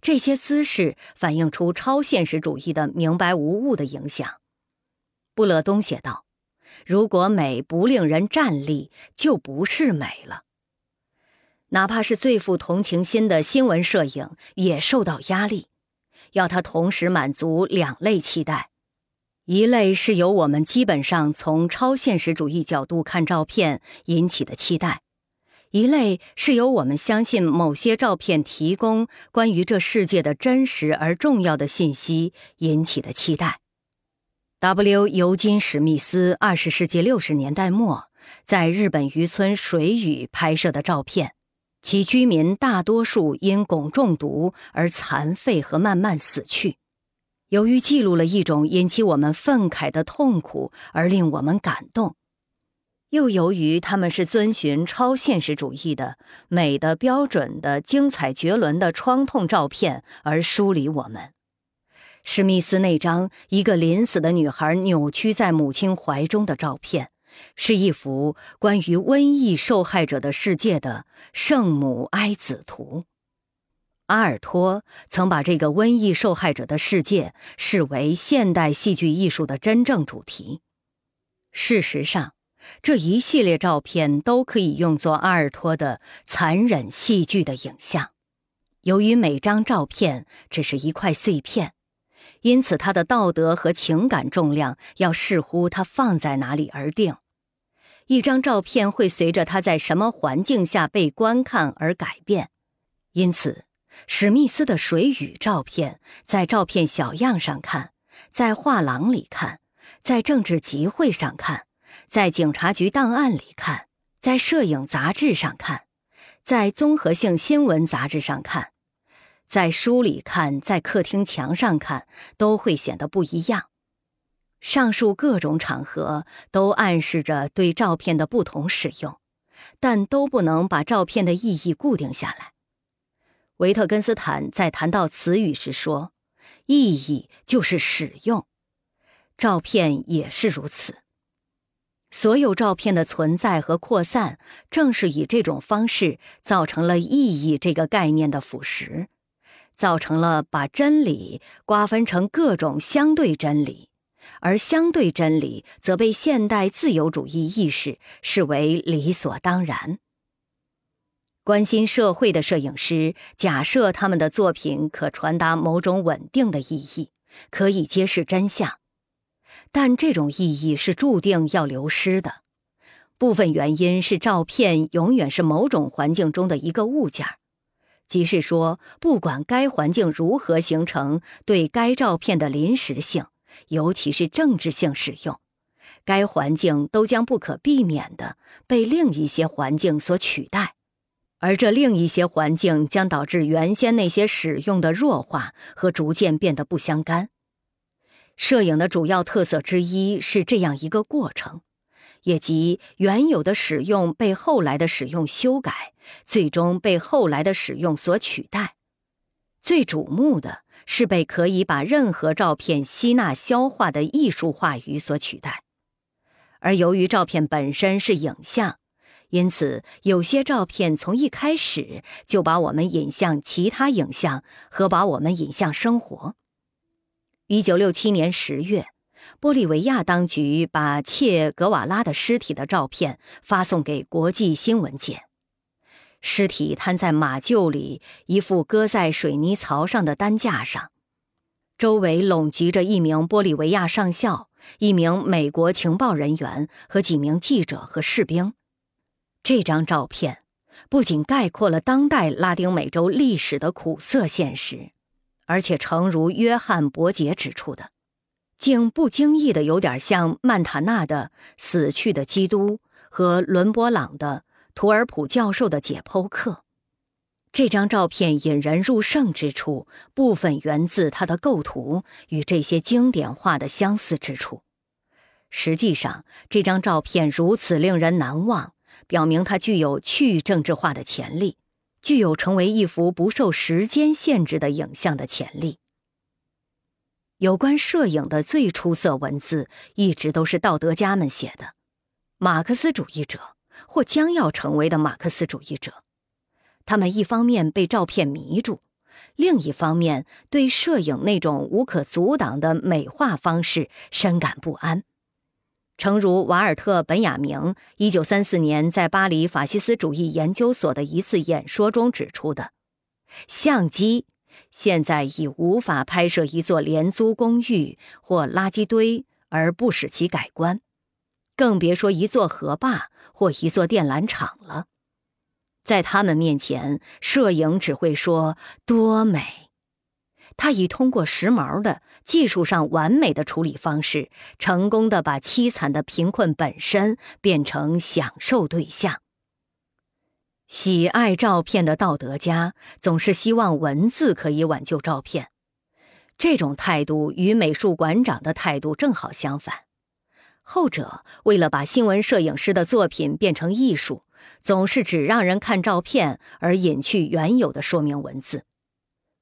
Speaker 1: 这些姿势反映出超现实主义的明白无误的影响。布勒东写道：“如果美不令人站立，就不是美了。哪怕是最富同情心的新闻摄影，也受到压力。”要他同时满足两类期待：一类是由我们基本上从超现实主义角度看照片引起的期待；一类是由我们相信某些照片提供关于这世界的真实而重要的信息引起的期待。W. 尤金·史密斯二十世纪六十年代末在日本渔村水域拍摄的照片。其居民大多数因汞中毒而残废和慢慢死去。由于记录了一种引起我们愤慨的痛苦而令我们感动，又由于他们是遵循超现实主义的美的标准的精彩绝伦的创痛照片而疏离我们。史密斯那张一个临死的女孩扭曲在母亲怀中的照片。是一幅关于瘟疫受害者的世界的圣母哀子图。阿尔托曾把这个瘟疫受害者的世界视为现代戏剧艺术的真正主题。事实上，这一系列照片都可以用作阿尔托的残忍戏剧的影像。由于每张照片只是一块碎片，因此他的道德和情感重量要视乎他放在哪里而定。一张照片会随着他在什么环境下被观看而改变，因此，史密斯的水雨照片在照片小样上看，在画廊里看，在政治集会上看，在警察局档案里看，在摄影杂志上看，在综合性新闻杂志上看，在书里看，在客厅墙上看，都会显得不一样。上述各种场合都暗示着对照片的不同使用，但都不能把照片的意义固定下来。维特根斯坦在谈到词语时说：“意义就是使用。”照片也是如此。所有照片的存在和扩散，正是以这种方式造成了意义这个概念的腐蚀。造成了把真理瓜分成各种相对真理，而相对真理则被现代自由主义意识视为理所当然。关心社会的摄影师假设他们的作品可传达某种稳定的意义，可以揭示真相，但这种意义是注定要流失的。部分原因是照片永远是某种环境中的一个物件即是说，不管该环境如何形成对该照片的临时性，尤其是政治性使用，该环境都将不可避免地被另一些环境所取代。而这另一些环境将导致原先那些使用的弱化和逐渐变得不相干。摄影的主要特色之一是这样一个过程，也即原有的使用被后来的使用修改，最终被后来的使用所取代。最瞩目的是被可以把任何照片吸纳消化的艺术话语所取代，而由于照片本身是影像。因此，有些照片从一开始就把我们引向其他影像和把我们引向生活。一九六七年十月，玻利维亚当局把切格瓦拉的尸体的照片发送给国际新闻界。尸体瘫在马厩里一副搁在水泥槽上的担架上，周围拢集着一名玻利维亚上校、一名美国情报人员和几名记者和士兵。这张照片不仅概括了当代拉丁美洲历史的苦涩现实，而且诚如约翰·伯杰指出的，竟不经意的有点像曼塔纳的《死去的基督》和伦勃朗的《图尔普教授的解剖课》。这张照片引人入胜之处，部分源自它的构图与这些经典画的相似之处。实际上，这张照片如此令人难忘。表明它具有去政治化的潜力，具有成为一幅不受时间限制的影像的潜力。有关摄影的最出色文字，一直都是道德家们写的，马克思主义者或将要成为的马克思主义者。他们一方面被照片迷住，另一方面对摄影那种无可阻挡的美化方式深感不安。诚如瓦尔特·本雅明一九三四年在巴黎法西斯主义研究所的一次演说中指出的，相机现在已无法拍摄一座廉租公寓或垃圾堆而不使其改观，更别说一座河坝或一座电缆厂了。在他们面前，摄影只会说多美。他已通过时髦的技术上完美的处理方式，成功的把凄惨的贫困本身变成享受对象。喜爱照片的道德家总是希望文字可以挽救照片，这种态度与美术馆长的态度正好相反。后者为了把新闻摄影师的作品变成艺术，总是只让人看照片而隐去原有的说明文字。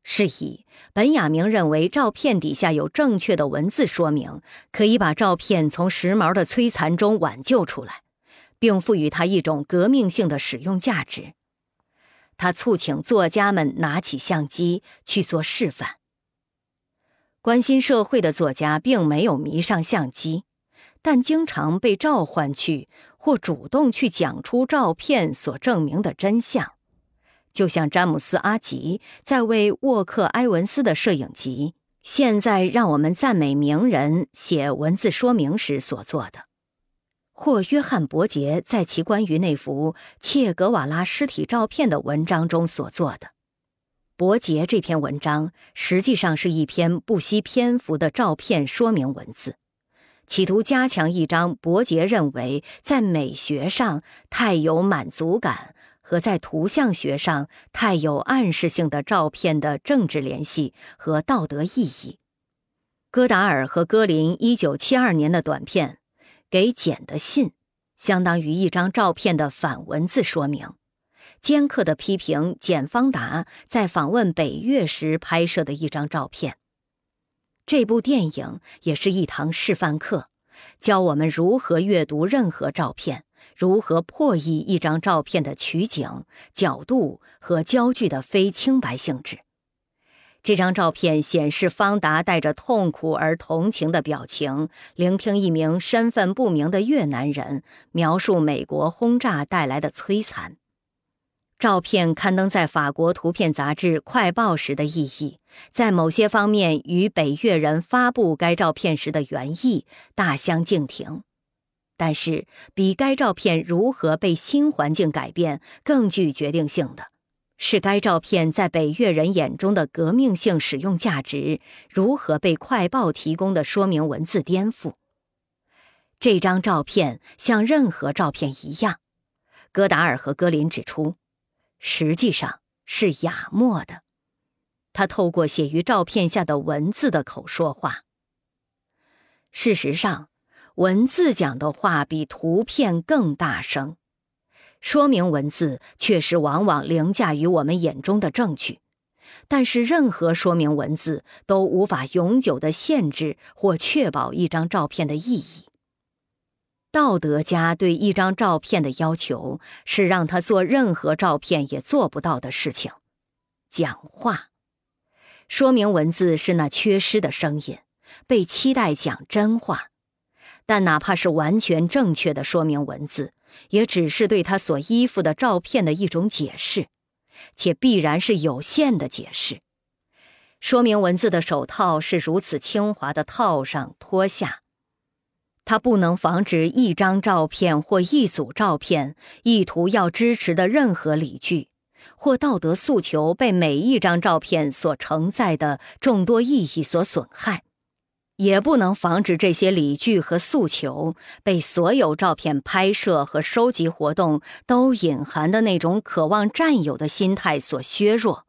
Speaker 1: 是以，本雅明认为，照片底下有正确的文字说明，可以把照片从时髦的摧残中挽救出来，并赋予它一种革命性的使用价值。他促请作家们拿起相机去做示范。关心社会的作家并没有迷上相机，但经常被召唤去或主动去讲出照片所证明的真相。就像詹姆斯·阿吉在为沃克·埃文斯的摄影集《现在让我们赞美名人》写文字说明时所做的，或约翰·伯杰在其关于那幅切格瓦拉尸体照片的文章中所做的。伯杰这篇文章实际上是一篇不惜篇幅的照片说明文字，企图加强一张伯杰认为在美学上太有满足感。和在图像学上太有暗示性的照片的政治联系和道德意义。戈达尔和戈林1972年的短片《给简的信》，相当于一张照片的反文字说明，尖刻地批评简·方达在访问北越时拍摄的一张照片。这部电影也是一堂示范课，教我们如何阅读任何照片。如何破译一张照片的取景角度和焦距的非清白性质？这张照片显示方达带着痛苦而同情的表情，聆听一名身份不明的越南人描述美国轰炸带来的摧残。照片刊登在法国图片杂志《快报》时的意义，在某些方面与北越人发布该照片时的原意大相径庭。但是，比该照片如何被新环境改变更具决定性的。是该照片在北越人眼中的革命性使用价值如何被快报提供的说明文字颠覆？这张照片像任何照片一样，戈达尔和戈林指出，实际上是雅默的。他透过写于照片下的文字的口说话。事实上，文字讲的话比图片更大声。说明文字确实往往凌驾于我们眼中的证据，但是任何说明文字都无法永久的限制或确保一张照片的意义。道德家对一张照片的要求是让他做任何照片也做不到的事情——讲话。说明文字是那缺失的声音，被期待讲真话，但哪怕是完全正确的说明文字。也只是对他所依附的照片的一种解释，且必然是有限的解释。说明文字的手套是如此轻滑的套上脱下，它不能防止一张照片或一组照片意图要支持的任何理据或道德诉求被每一张照片所承载的众多意义所损害。也不能防止这些理据和诉求被所有照片拍摄和收集活动都隐含的那种渴望占有的心态所削弱，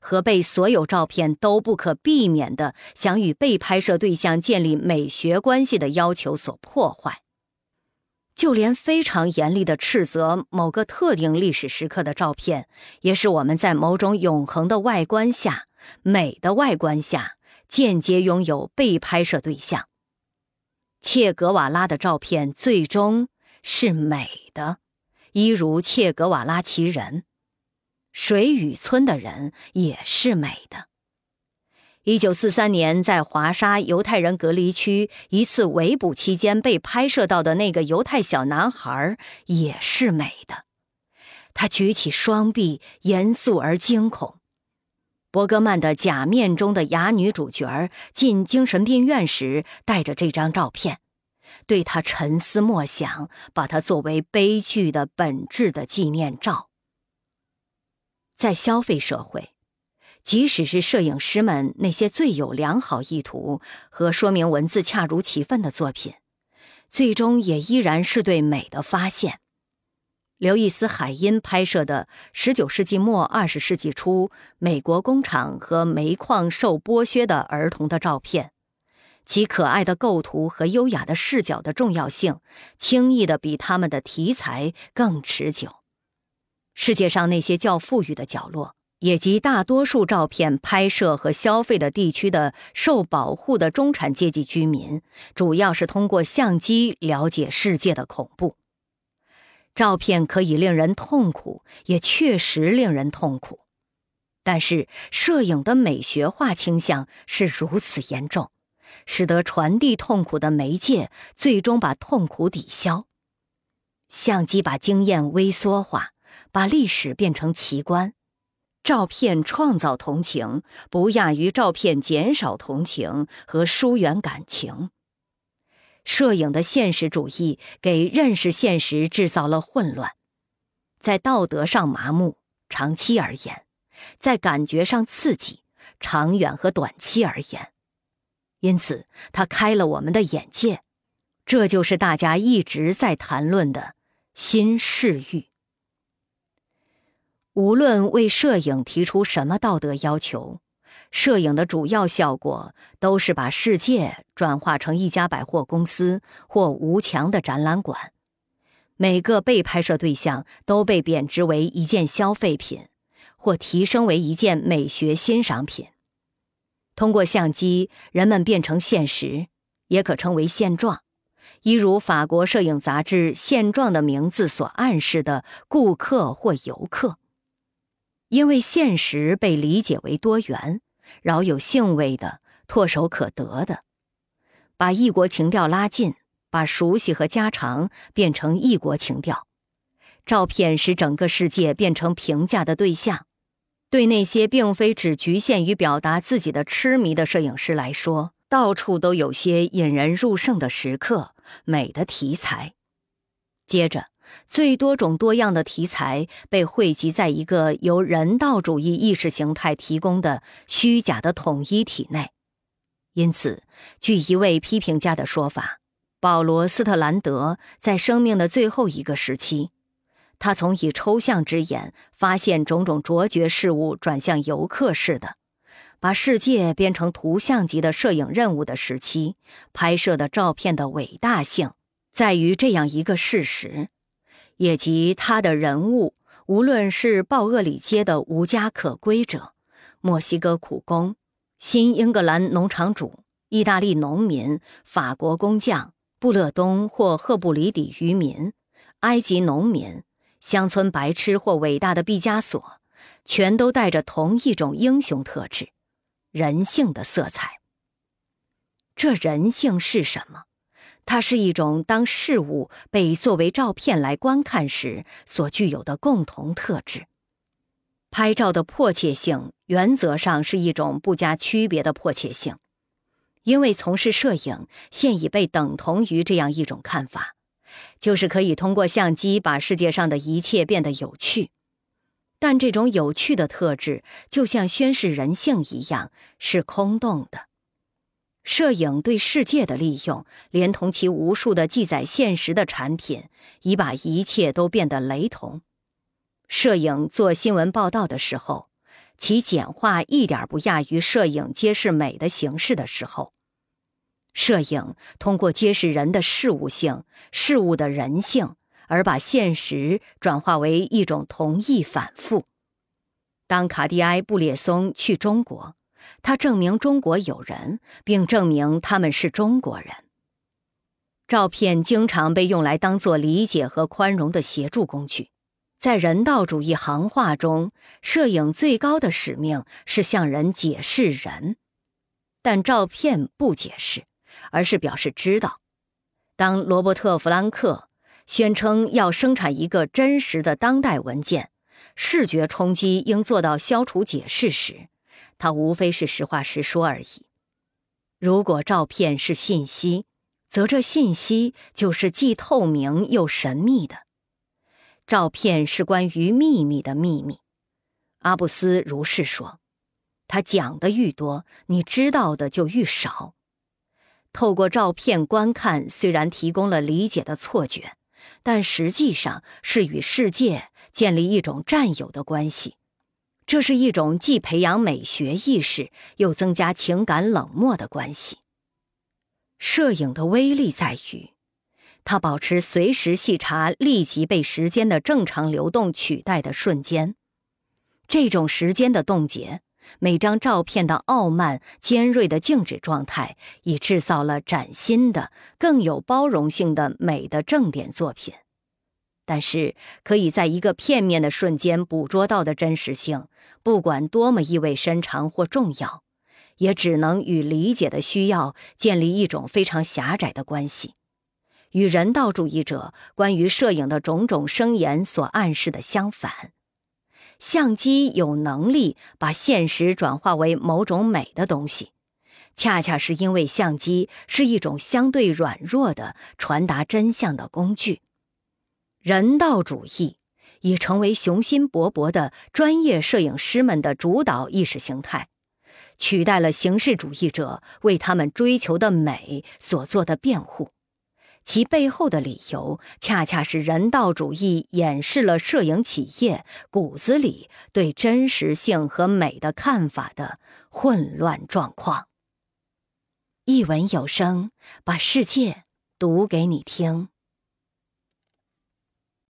Speaker 1: 和被所有照片都不可避免的想与被拍摄对象建立美学关系的要求所破坏。就连非常严厉的斥责某个特定历史时刻的照片，也是我们在某种永恒的外观下、美的外观下。间接拥有被拍摄对象。切格瓦拉的照片最终是美的，一如切格瓦拉其人。水雨村的人也是美的。一九四三年在华沙犹太人隔离区一次围捕期间被拍摄到的那个犹太小男孩也是美的。他举起双臂，严肃而惊恐。伯格曼的《假面》中的哑女主角进精神病院时带着这张照片，对他沉思默想，把它作为悲剧的本质的纪念照。在消费社会，即使是摄影师们那些最有良好意图和说明文字恰如其分的作品，最终也依然是对美的发现。刘易斯·海因拍摄的19世纪末20世纪初美国工厂和煤矿受剥削的儿童的照片，其可爱的构图和优雅的视角的重要性，轻易的比他们的题材更持久。世界上那些较富裕的角落，以及大多数照片拍摄和消费的地区的受保护的中产阶级居民，主要是通过相机了解世界的恐怖。照片可以令人痛苦，也确实令人痛苦，但是摄影的美学化倾向是如此严重，使得传递痛苦的媒介最终把痛苦抵消。相机把经验微缩化，把历史变成奇观；照片创造同情，不亚于照片减少同情和疏远感情。摄影的现实主义给认识现实制造了混乱，在道德上麻木，长期而言；在感觉上刺激，长远和短期而言。因此，它开了我们的眼界。这就是大家一直在谈论的新视域。无论为摄影提出什么道德要求。摄影的主要效果都是把世界转化成一家百货公司或无墙的展览馆，每个被拍摄对象都被贬值为一件消费品，或提升为一件美学欣赏品。通过相机，人们变成现实，也可称为现状，一如法国摄影杂志《现状》的名字所暗示的顾客或游客。因为现实被理解为多元。饶有兴味的、唾手可得的，把异国情调拉近，把熟悉和家常变成异国情调。照片使整个世界变成评价的对象。对那些并非只局限于表达自己的痴迷的摄影师来说，到处都有些引人入胜的时刻、美的题材。接着，最多种多样的题材被汇集在一个由人道主义意识形态提供的虚假的统一体内。因此，据一位批评家的说法，保罗·斯特兰德在生命的最后一个时期。他从以抽象之眼发现种种卓绝事物，转向游客式的，把世界变成图像级的摄影任务的时期，拍摄的照片的伟大性，在于这样一个事实，也即他的人物，无论是鲍厄里街的无家可归者、墨西哥苦工、新英格兰农场主、意大利农民、法国工匠、布勒东或赫布里底渔民、埃及农民。乡村白痴或伟大的毕加索，全都带着同一种英雄特质——人性的色彩。这人性是什么？它是一种当事物被作为照片来观看时所具有的共同特质。拍照的迫切性，原则上是一种不加区别的迫切性，因为从事摄影现已被等同于这样一种看法。就是可以通过相机把世界上的一切变得有趣，但这种有趣的特质就像宣示人性一样是空洞的。摄影对世界的利用，连同其无数的记载现实的产品，已把一切都变得雷同。摄影做新闻报道的时候，其简化一点不亚于摄影揭示美的形式的时候。摄影通过揭示人的事物性、事物的人性，而把现实转化为一种同义反复。当卡蒂埃·布列松去中国，他证明中国有人，并证明他们是中国人。照片经常被用来当做理解和宽容的协助工具。在人道主义行话中，摄影最高的使命是向人解释人，但照片不解释。而是表示知道。当罗伯特·弗兰克宣称要生产一个真实的当代文件，视觉冲击应做到消除解释时，他无非是实话实说而已。如果照片是信息，则这信息就是既透明又神秘的。照片是关于秘密的秘密。阿布斯如是说。他讲的愈多，你知道的就愈少。透过照片观看，虽然提供了理解的错觉，但实际上是与世界建立一种占有的关系。这是一种既培养美学意识又增加情感冷漠的关系。摄影的威力在于，它保持随时细查立即被时间的正常流动取代的瞬间。这种时间的冻结。每张照片的傲慢、尖锐的静止状态，已制造了崭新的、更有包容性的美的正点作品。但是，可以在一个片面的瞬间捕捉到的真实性，不管多么意味深长或重要，也只能与理解的需要建立一种非常狭窄的关系，与人道主义者关于摄影的种种声言所暗示的相反。相机有能力把现实转化为某种美的东西，恰恰是因为相机是一种相对软弱的传达真相的工具。人道主义已成为雄心勃勃的专业摄影师们的主导意识形态，取代了形式主义者为他们追求的美所做的辩护。其背后的理由，恰恰是人道主义掩饰了摄影企业骨子里对真实性和美的看法的混乱状况。一文有声，把世界读给你听。